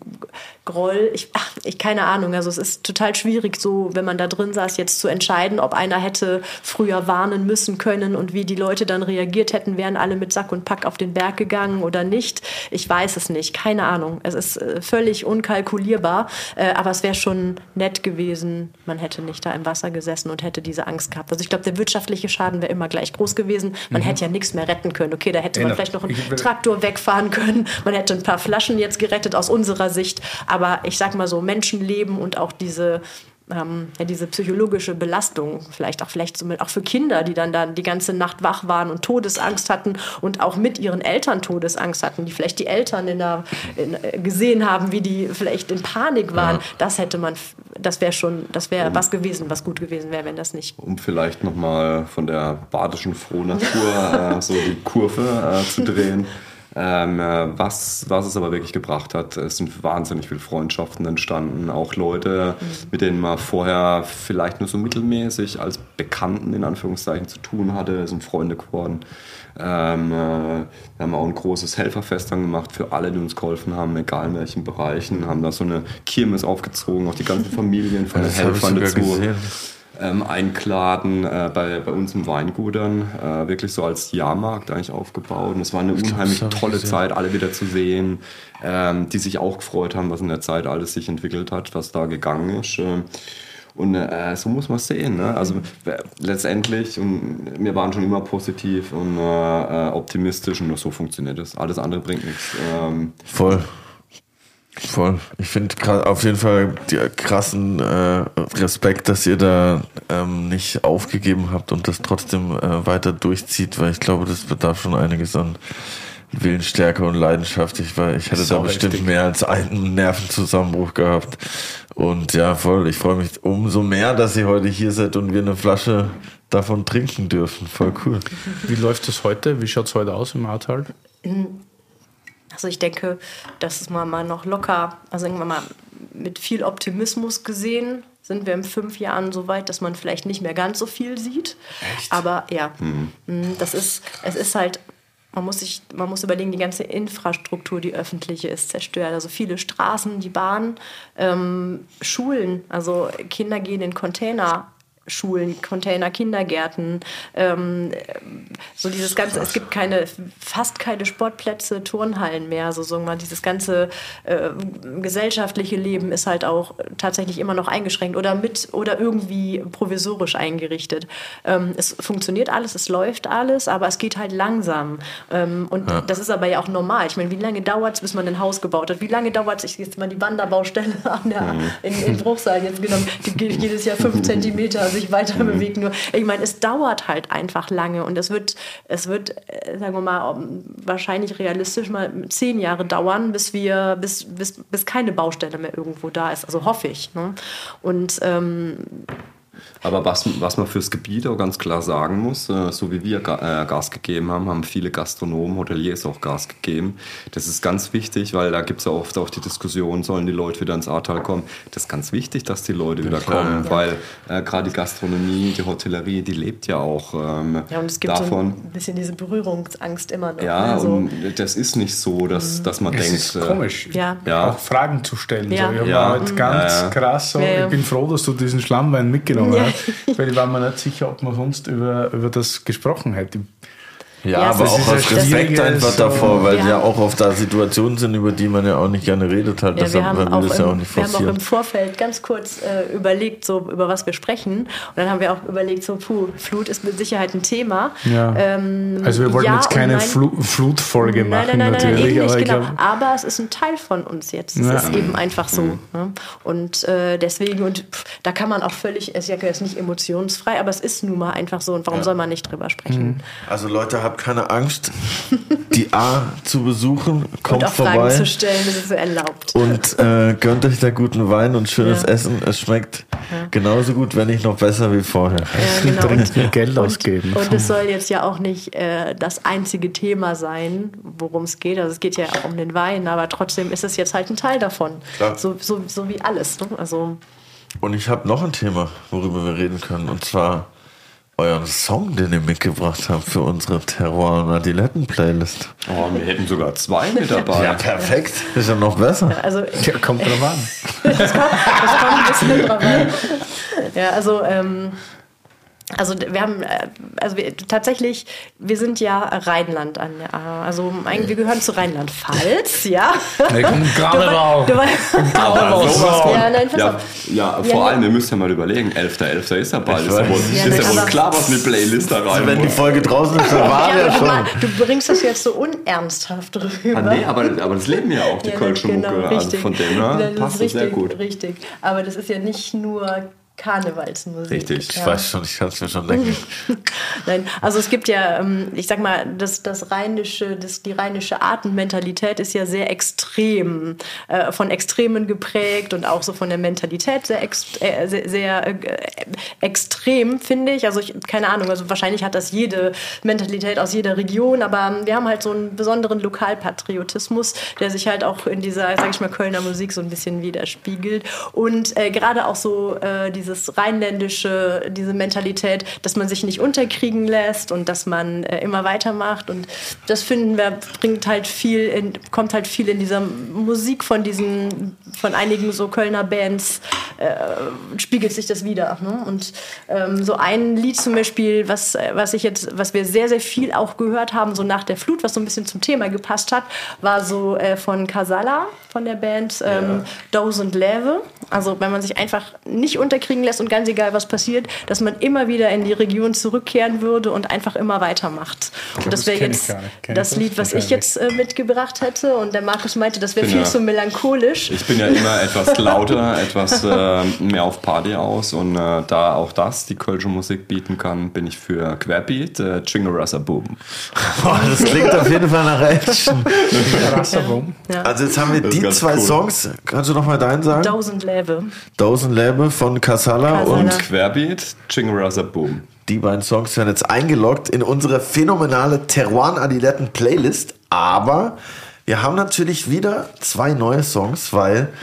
Groll, ich, ach, ich keine Ahnung, also es ist total schwierig, so wenn man da drin saß, jetzt zu entscheiden, ob einer hätte früher warnen müssen können und wie die Leute dann reagiert hätten, wären alle mit Sack und Pack auf den Berg gegangen oder nicht. Ich weiß es nicht, keine Ahnung. Es ist äh, völlig unkalkulierbar, äh, aber es wäre schon nett gewesen, man hätte nicht da im Wasser gesessen und hätte diese Angst gehabt. Also ich glaube, der wirtschaftliche Schaden wäre immer gleich groß gewesen. Man mhm. hätte ja nichts mehr retten können. Okay, da hätte man vielleicht noch einen Traktor wegfahren können. Man hätte ein paar Flaschen jetzt gerettet aus unserer Sicht. Aber ich sag mal so, Menschenleben und auch diese ähm, ja, diese psychologische Belastung, vielleicht auch vielleicht auch für Kinder, die dann da die ganze Nacht wach waren und Todesangst hatten und auch mit ihren Eltern Todesangst hatten, die vielleicht die Eltern in der, in, äh, gesehen haben, wie die vielleicht in Panik waren. Ja. Das hätte man, das wäre schon, das wäre um, was gewesen, was gut gewesen wäre, wenn das nicht. Um vielleicht nochmal von der badischen Frohnatur äh, so die Kurve äh, zu drehen. Ähm, äh, was, was es aber wirklich gebracht hat, es sind wahnsinnig viele Freundschaften entstanden. Auch Leute, mhm. mit denen man vorher vielleicht nur so mittelmäßig als Bekannten in Anführungszeichen zu tun hatte, sind Freunde geworden. Ähm, äh, wir haben auch ein großes Helferfest dann gemacht für alle, die uns geholfen haben, egal in welchen Bereichen. Haben da so eine Kirmes aufgezogen, auch die ganzen Familien von den Helfern dazu. Gesehen ähm, einkladen äh, bei, bei uns im Weingut dann, äh, wirklich so als Jahrmarkt eigentlich aufgebaut. Und es war eine ich unheimlich tolle Zeit, alle wieder zu sehen, ähm, die sich auch gefreut haben, was in der Zeit alles sich entwickelt hat, was da gegangen ist. Ähm, und äh, so muss man es sehen. Ne? Also letztendlich, und wir waren schon immer positiv und äh, optimistisch und so funktioniert es. Alles andere bringt nichts. Ähm, Voll. Voll. Ich finde auf jeden Fall die krassen äh, Respekt, dass ihr da ähm, nicht aufgegeben habt und das trotzdem äh, weiter durchzieht, weil ich glaube, das bedarf schon einiges an Willensstärke und Leidenschaft. Ich, war, ich hätte da bestimmt richtig. mehr als einen Nervenzusammenbruch gehabt. Und ja, voll. Ich freue mich umso mehr, dass ihr heute hier seid und wir eine Flasche davon trinken dürfen. Voll cool. Wie läuft das heute? Wie schaut es heute aus im Artal? Also ich denke, das ist mal, mal noch locker, also irgendwann mal mit viel Optimismus gesehen, sind wir in fünf Jahren so weit, dass man vielleicht nicht mehr ganz so viel sieht. Echt? Aber ja, mhm. das ist, es ist halt, man muss sich, man muss überlegen, die ganze Infrastruktur, die öffentliche, ist zerstört. Also viele Straßen, die Bahn, ähm, Schulen, also Kinder gehen in Container Schulen, Container, Kindergärten, ähm, so dieses ganze, es gibt keine, fast keine Sportplätze, Turnhallen mehr, so sagen wir mal, dieses ganze äh, gesellschaftliche Leben ist halt auch tatsächlich immer noch eingeschränkt oder mit oder irgendwie provisorisch eingerichtet. Ähm, es funktioniert alles, es läuft alles, aber es geht halt langsam. Ähm, und ja. das ist aber ja auch normal. Ich meine, wie lange dauert es, bis man ein Haus gebaut hat? Wie lange dauert es, ich jetzt mal die Wanderbaustelle an der, mhm. in, in Bruchsal jetzt genommen, die geht jedes Jahr fünf Zentimeter sich weiter mhm. bewegt. Nur, ich meine, es dauert halt einfach lange und es wird, es wird, äh, sagen wir mal, wahrscheinlich realistisch mal zehn Jahre dauern, bis wir, bis, bis, bis keine Baustelle mehr irgendwo da ist. Also hoffe ich. Ne? Und ähm, aber was, was man fürs Gebiet auch ganz klar sagen muss, äh, so wie wir äh, Gas gegeben haben, haben viele Gastronomen, Hoteliers auch Gas gegeben. Das ist ganz wichtig, weil da gibt es ja oft auch die Diskussion, sollen die Leute wieder ins Ahrtal kommen. Das ist ganz wichtig, dass die Leute wieder kommen, ja. weil äh, gerade die Gastronomie, die Hotellerie, die lebt ja auch ähm, ja, und es gibt davon. So ein bisschen diese Berührungsangst immer noch. Ja, also, und das ist nicht so, dass, mhm. dass man es denkt... Ist komisch, ja. ja. auch Fragen zu stellen. Ja. So, ich ja. Halt ganz krass so, ich bin froh, dass du diesen Schlammwein mitgenommen hast. Weil ich war mir nicht sicher, ob man sonst über, über das gesprochen hätte. Ja, Ja, aber auch aus ja Respekt einfach so- davor, weil Wir ja haben- auch oft da Situationen sind, über die man ja auch nicht gerne redet hat. Ja, Deshalb wir haben, auch das ja auch im, nicht wir haben auch forcieren. im Vorfeld ganz kurz äh, überlegt, so über was wir sprechen. Und dann haben wir auch überlegt, so puh, Flut ist mit Sicherheit ein Thema. Ja. Ähm, Also wir wollten ja jetzt keine. Flu Flutfolge Nein, machen, nein, nein, nein, natürlich, eben nicht, aber genau. glaube, Aber es ist ein Teil von uns jetzt. Es Ja. ist eben einfach so. Mhm. Ne? Und äh, deswegen, und pff, da kann man auch völlig, es ist ja jetzt nicht emotionsfrei, aber es ist nun mal einfach so. Und warum soll man nicht drüber sprechen? Also Leute, habt keine Angst, die A zu besuchen, kommt und auch Fragen vorbei zu stellen, das ist erlaubt. und äh, gönnt euch da guten Wein und schönes Ja. Essen. Es schmeckt genauso gut, wenn nicht noch besser wie vorher. Ja, genau. dringend mehr Geld und, ausgeben. Und es soll jetzt ja auch nicht äh, das einzige Thema sein, worum es geht. Also es geht ja auch um den Wein, aber trotzdem ist es jetzt halt ein Teil davon. Klar. So, so, so wie alles. Ne? Also Und ich habe noch ein Thema, worüber wir reden können, und zwar euren Song, den ihr mitgebracht habt für unsere Terroir- und Adiletten-Playlist. Oh, wir hätten sogar zwei mit dabei. Ja, perfekt. Ist ja noch besser. also ja, kommt drauf an. das kommt ein bisschen drauf an. Ja, also, ähm, also wir haben, äh, also wir, tatsächlich, wir sind ja Rheinland an, der- also eigentlich, wir gehören zu Rheinland-Pfalz, ja. Kommen gerade Du, raus. Ja, nein, ja, auf. ja, Ja, vor nee. allem, ihr müsst ja mal überlegen, 11.11. ist ja bald. Ich Ist ja wohl, Ja, ist ja wohl klar, was eine Playlist da rein Wenn die. Folge draußen ist, dann war Ja, ja schon. mal, du bringst das jetzt so unernsthaft rüber. Ah, nee, aber, aber das leben ja auch, die Ja, Kölsche genau, Mucke. Also richtig. von dem Ja, her das passt ist das richtig, sehr gut. Richtig. Aber das ist ja nicht nur Karnevalsmusik. Richtig. Ich weiß schon, ich kann es mir schon denken. Nein, also es gibt ja, ähm, ich sag mal, das, das rheinische, das, die rheinische Artenmentalität ist ja sehr extrem, äh, von Extremen geprägt und auch so von der Mentalität sehr, ex, äh, sehr, sehr äh, extrem, finde ich. Also ich, keine Ahnung, also wahrscheinlich hat das jede Mentalität aus jeder Region, aber wir haben halt so einen besonderen Lokalpatriotismus, der sich halt auch in dieser, sag ich mal, Kölner Musik so ein bisschen widerspiegelt. Und äh, gerade auch so äh, dieses rheinländische, diese Mentalität, dass man sich nicht unterkriegen lässt und dass man äh, immer weitermacht. Und das finden wir, bringt halt viel, in, kommt halt viel in dieser Musik von diesen, von einigen so Kölner Bands, äh, spiegelt sich das wieder. Ne? Und ähm, so ein Lied zum Beispiel, was, was ich jetzt, was wir sehr, sehr viel auch gehört haben, so nach der Flut, was so ein bisschen zum Thema gepasst hat, war so äh, von Casala, von der Band ähm, Dozen Leve. Also wenn man sich einfach nicht unterkriegen lässt und ganz egal was passiert, dass man immer wieder in die Region zurückkehren würde und einfach immer weitermacht. Und das wäre jetzt das Lied, was ich jetzt äh, mitgebracht hätte. Und der Markus meinte, das wäre viel ja- zu melancholisch. Ich bin ja immer etwas lauter, etwas äh, mehr auf Party aus und äh, da auch das die Kölsche Musik bieten kann, bin ich für Querbeat, äh, Chingarasa Boom. Boah, das klingt auf jeden Fall nach Action. Ja. Also jetzt haben wir Das die zwei cool. Songs. Kannst du noch mal deinen sagen? Tausend Leve. Dozen Lebe von Casala Casala. und Querbeat, Chingarasa Boom. die beiden Songs werden jetzt eingeloggt in unsere phänomenale Teruan Adiletten Playlist. Aber wir haben natürlich wieder zwei neue Songs, weil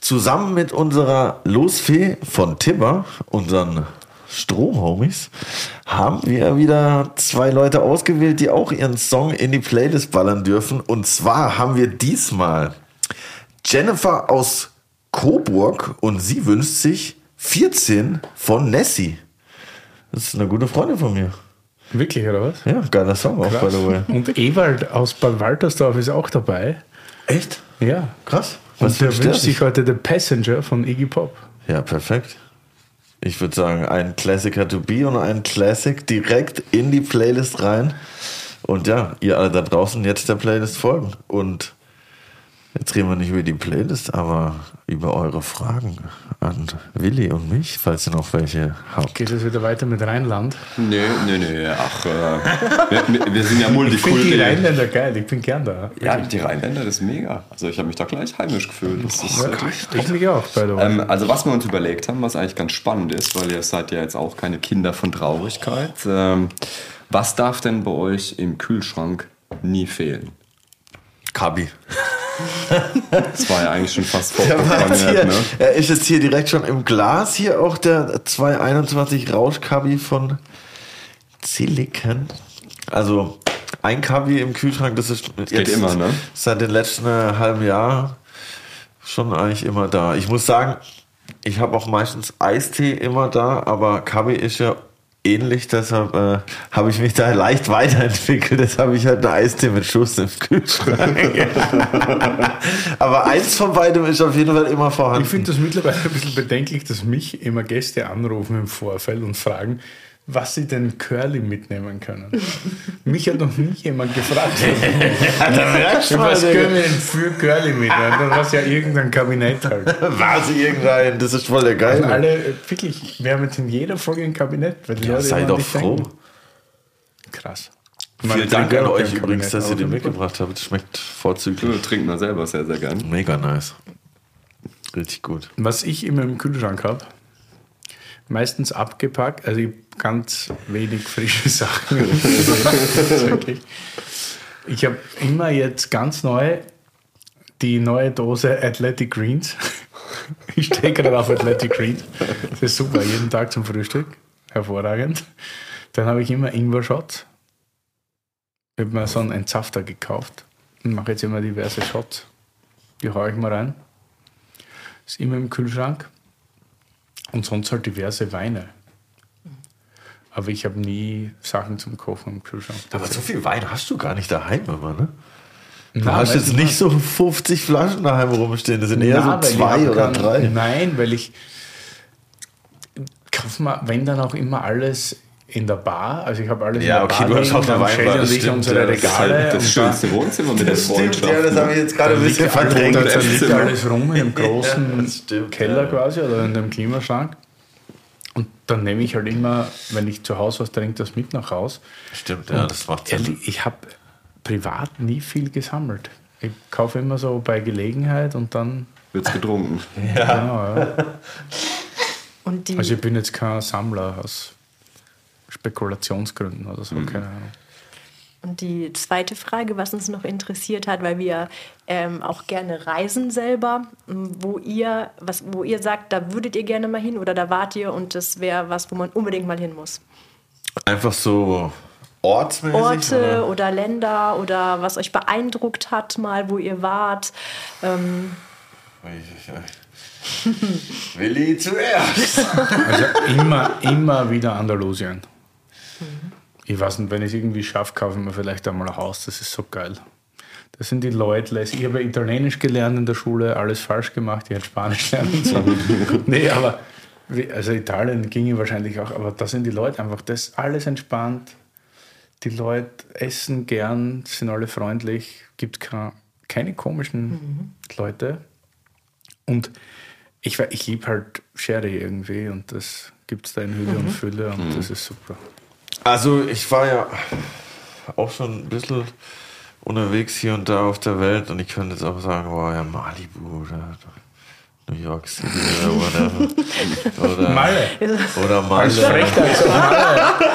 zusammen mit unserer Losfee von Tibber, unseren Stromhomies, haben wir wieder zwei Leute ausgewählt, die auch ihren Song in die Playlist ballern dürfen. Und zwar haben wir diesmal Jennifer aus Coburg und sie wünscht sich 14 von Nessie. Das ist eine gute Freundin von mir. Wirklich, oder was? Ja, geiler Song auch, by the way. Und Ewald aus Bad Waltersdorf ist auch dabei. Echt? Ja. Krass. Und der wünscht wünscht sich heute The Passenger von Iggy Pop. Ja, perfekt. Ich würde sagen, ein Klassiker to be und ein Classic direkt in die Playlist rein. Und ja, ihr alle da draußen jetzt der Playlist folgen. Und jetzt reden wir nicht über die Playlist, aber über eure Fragen an Willi und mich, falls ihr noch welche habt. Geht es wieder weiter mit Rheinland? Nee, nee, nee, ach, äh, wir, wir- sind ja Ich finde die Multikulti. Rheinländer geil, ich bin gern da. Ja, die Rheinländer, das ist mega. Also ich habe mich da gleich heimisch gefühlt. Das ist wirklich Ich mich auch, by the way. Ähm, also was wir uns überlegt haben, was eigentlich ganz spannend ist, weil ihr seid ja jetzt auch keine Kinder von Traurigkeit. Ähm, was darf denn bei euch im Kühlschrank nie fehlen? Kabi. Das war ja eigentlich schon fast vorprogrammiert, ne? er ist jetzt hier direkt schon im Glas. Hier auch der 221 Rauschkabi von Silicon. Also ein Kabi im Kühlschrank, das ist jetzt immer, ne? seit den letzten äh, halben Jahr schon eigentlich immer da. Ich muss sagen, ich habe auch meistens Eistee immer da, aber Kabi ist ja ähnlich, deshalb äh, habe ich mich da leicht weiterentwickelt. Jetzt habe ich halt eine Eistee mit Schuss im Kühlschrank. Aber eins von beidem ist auf jeden Fall immer vorhanden. Ich finde das mittlerweile ein bisschen bedenklich, dass mich immer Gäste anrufen im Vorfeld und fragen, was sie denn Curly mitnehmen können. mich hat noch nie jemand gefragt. ja, da merkst du was mal, können wir denn für Curly mitnehmen? Dann war es ja irgendein Kabinett halt. war sie irgendein, das ist voll der Geile. Und alle, wirklich, wir haben jetzt in jeder Folge ein Kabinett. Weil Ja, Leute sei doch froh. denken. Krass. Meine Vielen Dank an euch übrigens, Kabinett, dass ihr den mitgebracht habt. Schmeckt vorzüglich. Wir trinken wir selber sehr, sehr gern. Mega nice. Richtig gut. Was ich immer im Kühlschrank habe, meistens abgepackt, also ich ganz wenig frische Sachen. Ich habe immer jetzt ganz neu die neue Dose Athletic Greens. Ich stehe gerade auf Athletic Greens. Das ist super, jeden Tag zum Frühstück. Hervorragend. Dann habe ich immer Ingwer-Shots. Ich habe mir so einen Entsafter gekauft und mache jetzt immer diverse Shots. Die haue ich mal rein. Ist immer im Kühlschrank. Und sonst halt diverse Weine. Aber ich habe nie Sachen zum Kochen im Kühlschrank. Aber so viel Wein hast du gar nicht daheim immer, ne? Du Na, hast jetzt nicht so 50 Flaschen daheim rumstehen. Das sind eher Na, so zwei oder drei. Nein, weil ich kaufe mir, wenn dann auch immer alles in der Bar. Also ich habe alles Ja, in der okay, Bar du hast auch eine Weinbar, das stimmt, unsere ja, das ist Regale. halt das und schönste Wohnzimmer mit der Freundschaft. ja, das habe ich jetzt gerade ein bisschen verdrängt. da, liegt alles rum einem großen das stimmt, Keller ja. quasi oder in dem Klimaschrank. Und dann nehme ich halt immer, wenn ich zu Hause was trinke, das mit nach Haus. Stimmt, ja, das macht Sinn. Ehrlich, ich habe privat nie viel gesammelt. Ich kaufe immer so bei Gelegenheit und dann. Wird's getrunken. Genau, ja. Und die, Also ich bin jetzt kein Sammler aus Spekulationsgründen oder so, keine Ahnung. Und die zweite Frage, was uns noch interessiert hat, weil wir ähm, auch gerne reisen selber, wo ihr, was, wo ihr sagt, da würdet ihr gerne mal hin oder da wart ihr und das wäre was, wo man unbedingt mal hin muss. Einfach so ortsmäßig? Orte oder? oder? Länder oder was euch beeindruckt hat, mal, wo ihr wart. Ähm, Willi zuerst. Also immer, immer wieder Andalusien. Ich weiß nicht, wenn ich es irgendwie schaffe, kaufe ich mir vielleicht einmal ein Haus. Das ist so geil. Das sind die Leute. lässig. Ich habe Italienisch gelernt in der Schule, alles falsch gemacht. Ich hätte Spanisch lernen sollen. nee, aber wie- also Italien ginge wahrscheinlich auch, aber da sind die Leute einfach, das ist alles entspannt. Die Leute essen gern, sind alle freundlich, gibt keine, keine komischen Leute. Und ich, ich liebe halt Sherry irgendwie und das gibt es da in Hülle und Fülle und das ist super. Also ich war ja auch schon ein bisschen unterwegs hier und da auf der Welt und ich könnte jetzt auch sagen, wow, ja, Malibu oder New York City oder whatever. Oder Malle. Oder Malle.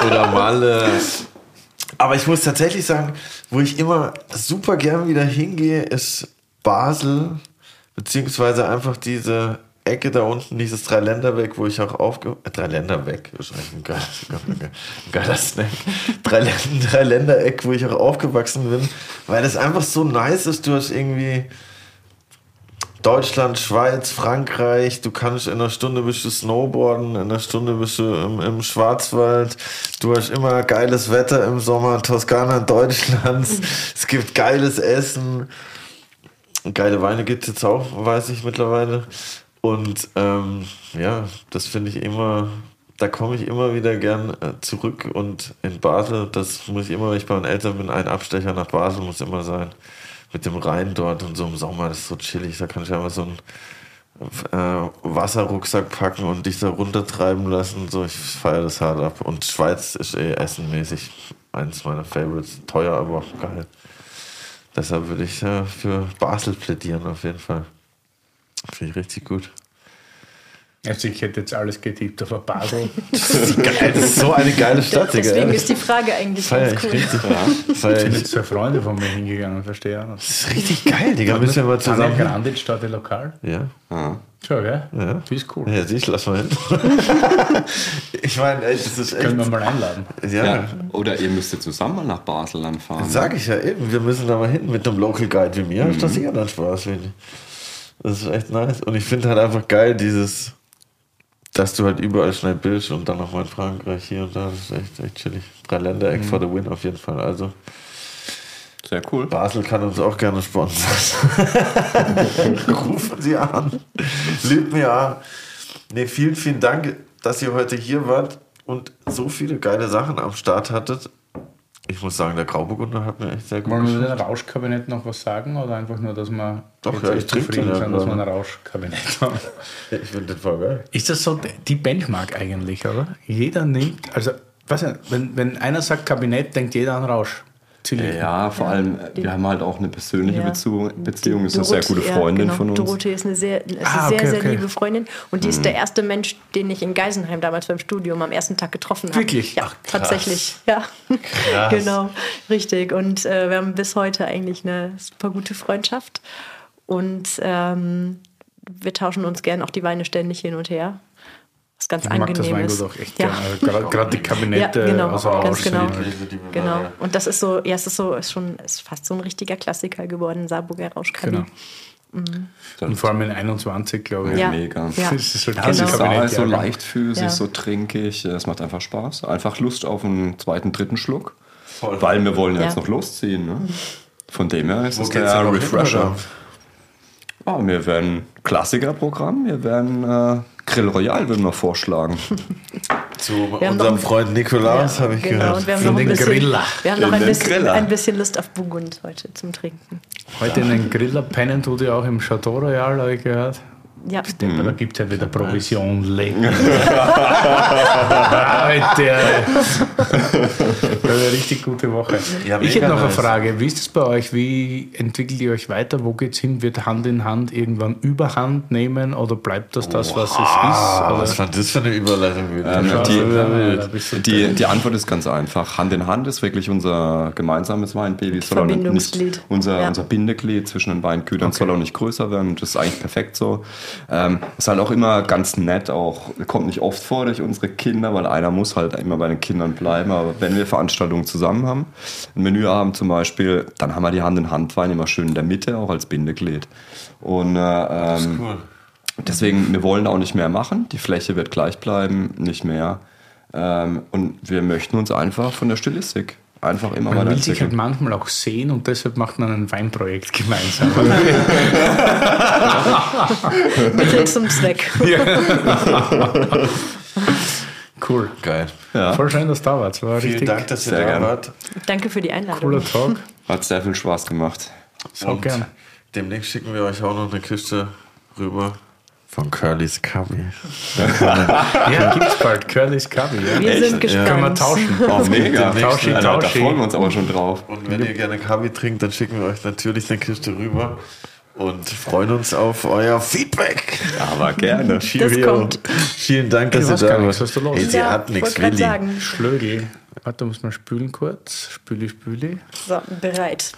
Oder Malle. Aber ich muss tatsächlich sagen, wo ich immer super gern wieder hingehe, ist Basel, beziehungsweise einfach diese Ecke da unten, dieses Dreiländerweg, wo ich auch aufge... Äh, Dreiländerweg, eigentlich ein geiler, ein geiler Snack. Dreiländer- Dreiländereck, wo ich auch aufgewachsen bin, weil das einfach so nice ist. Du hast irgendwie Deutschland, Schweiz, Frankreich, du kannst in einer Stunde bist du Snowboarden, in einer Stunde bist du im, im Schwarzwald, du hast immer geiles Wetter im Sommer, Toskana Deutschlands, es gibt geiles Essen, geile Weine gibt es jetzt auch, weiß ich mittlerweile. Und ähm, ja, das finde ich immer, da komme ich immer wieder gern äh, zurück und in Basel, das muss ich immer, wenn ich bei meinen Eltern bin, ein Abstecher nach Basel muss immer sein. Mit dem Rhein dort und so im Sommer, das ist so chillig, da kann ich einfach so einen äh, Wasserrucksack packen und dich da runtertreiben lassen. So, ich feiere das hart ab. Und Schweiz ist eh essenmäßig eins meiner Favorites. Teuer, aber auch geil. Deshalb würde ich äh, für Basel plädieren, auf jeden Fall. Finde ich richtig gut. Also ich hätte jetzt alles getippt, aber Basel. Das ist so eine geile Stadt, Digga. deswegen ist die Frage eigentlich Feier ganz cool. richtig. Feier sind ich. jetzt zwei Freunde von mir hingegangen, verstehe ich. Das ist richtig geil, Digga. Müssen wir mal zusammen. hin. Grande, Stadt Lokal. Ja. Ah. Schau, gell? Ja. Die ist cool. Ja, siehst, lass mal hin. ich meine, das ist echt. Können wir mal einladen. Ja, Ja. Oder ihr müsstet zusammen mal nach Basel dann fahren. Sag ich ja eben, wir müssen da mal hin mit einem Local Guide wie mir. Mhm. Das ist sicher dann Spaß, finde ich. Das ist echt nice. Und ich finde halt einfach geil, dieses dass du halt überall schnell bist und dann nochmal in Frankreich hier und da, das ist echt, echt chillig. Drei Ländereck Mhm. for the win auf jeden Fall. Also Sehr cool. Basel kann uns auch gerne sponsern. Rufen Sie an. Liebt mir an. Nee, vielen, vielen Dank, dass ihr heute hier wart und so viele geile Sachen am Start hattet. Ich muss sagen, der Grauburgunder hat mir echt sehr gut Wollen wir über den Rauschkabinett noch was sagen oder einfach nur, dass wir Doch, jetzt ja, ich trinke zufrieden den ja sind, dass wir ein. Rauschkabinett haben? Ich finde den voll geil. Ist das so die Benchmark eigentlich, oder? Jeder nimmt, also, weiß nicht, wenn, wenn einer sagt Kabinett, denkt jeder an Rausch. Ziemlich. Ja, vor allem, äh, wir haben halt auch eine persönliche Ja. Beziehung. Beziehung ist eine sehr gute Freundin ja, genau. von uns. Dorothee ist eine sehr, ist Ah, eine sehr, okay, sehr okay. liebe Freundin. Und die Mhm. ist der erste Mensch, den ich in Geisenheim damals beim Studium am ersten Tag getroffen habe. Wirklich? Ja, tatsächlich. Ja, genau, richtig. Und äh, wir haben bis heute eigentlich eine super gute Freundschaft. Und ähm, wir tauschen uns gern auch die Weine ständig hin und her. Was ganz Ich mag das angenehm ist. Weingut auch echt ja. gerne. Also Gerade die Kabinette Ja, genau, aus ganz genau. Genau. Und das ist so, ja, es ist so, ist schon, ist fast so ein richtiger Klassiker geworden, Saarburger Rauschkabi. Genau. Und vor allem in 21, glaube ich. Ja. Mega. Ja. Das ist so Ja, dieses es ist Kabinett, so ja. leichtfüßig, Ja. so trinkig. Es macht einfach Spaß. Einfach Lust auf einen zweiten, dritten Schluck. Voll. Weil wir wollen ja jetzt noch losziehen. Ne? Von dem her ist Wo es der noch hin, Ah, wir werden Klassikerprogramm, wir werden äh, Grill Royal würden wir vorschlagen. Zu Wir unserem noch- Freund Nikolaus habe ich genau, gehört. und wir haben noch ein den bisschen, Griller. wir haben noch ein bisschen, ein bisschen Lust auf Burgund heute zum Trinken. Heute in den Griller pennen tut ihr auch im Chateau Royal, habe ich gehört. Ja, Aber da gibt es ja wieder Provision. War eine richtig gute Woche. Ja, ich hätte noch eine. Frage. Wie ist es bei euch? Wie entwickelt ihr euch weiter? Wo geht's hin? Wird Hand in Hand irgendwann Überhand nehmen oder bleibt das das, was es ist? Oder? was war das für eine Überleitung? Ähm, Ja, die, die, die Antwort ist ganz einfach. Hand in Hand ist wirklich unser gemeinsames Weinbaby. Es soll auch nicht Verbindungsglied. unser, Ja. unser Bindeglied zwischen den Weingütern soll auch nicht größer werden. Das ist eigentlich perfekt so. Ähm, ist halt auch immer ganz nett, auch kommt nicht oft vor durch unsere Kinder, weil einer muss halt immer bei den Kindern bleiben. Aber wenn wir Veranstaltungen zusammen haben, ein Menüabend zum Beispiel, dann haben wir die Hand in Hand Wein immer schön in der Mitte, auch als Bindeglied. Und äh, ähm, Cool. Deswegen, wir wollen auch nicht mehr machen. Die Fläche wird gleich bleiben, nicht mehr. Ähm, und wir möchten uns einfach von der Stilistik einfach immer Man will sich halt manchmal auch sehen und deshalb macht man ein Weinprojekt gemeinsam. Mittel zum Zweck. cool. Geil. Ja, Voll schön, dass du da warst. War Vielen richtig Dank, dass ihr Sehr da gern. wart. Danke für die Einladung. cooler Talk. hat sehr viel Spaß gemacht. So gern. demnächst schicken wir euch auch noch eine Kiste rüber von Curly's Cubby. Ja, gibt's bald. Curly's Cubby. Ja. Wir sind gespannt. Können wir tauschen. Oh, mega. Tauschi, Ja, da Tauschi. freuen wir uns aber schon drauf. Und wenn ihr gerne Kaffee trinkt, dann schicken wir euch natürlich eine Kiste rüber und freuen uns auf euer Feedback. Aber gerne. Cheerio. kommt. Vielen Dank, dass ihr da wart. nichts, was los? Ey, sie Ja, hat nichts, Willi. sagen. Schlögel. Warte, muss man spülen kurz. Spüli, spüli. So, bereit.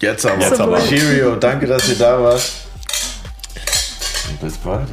Jetzt aber. Jetzt aber. Cheerio. Danke, dass ihr da wart. Und bis bald.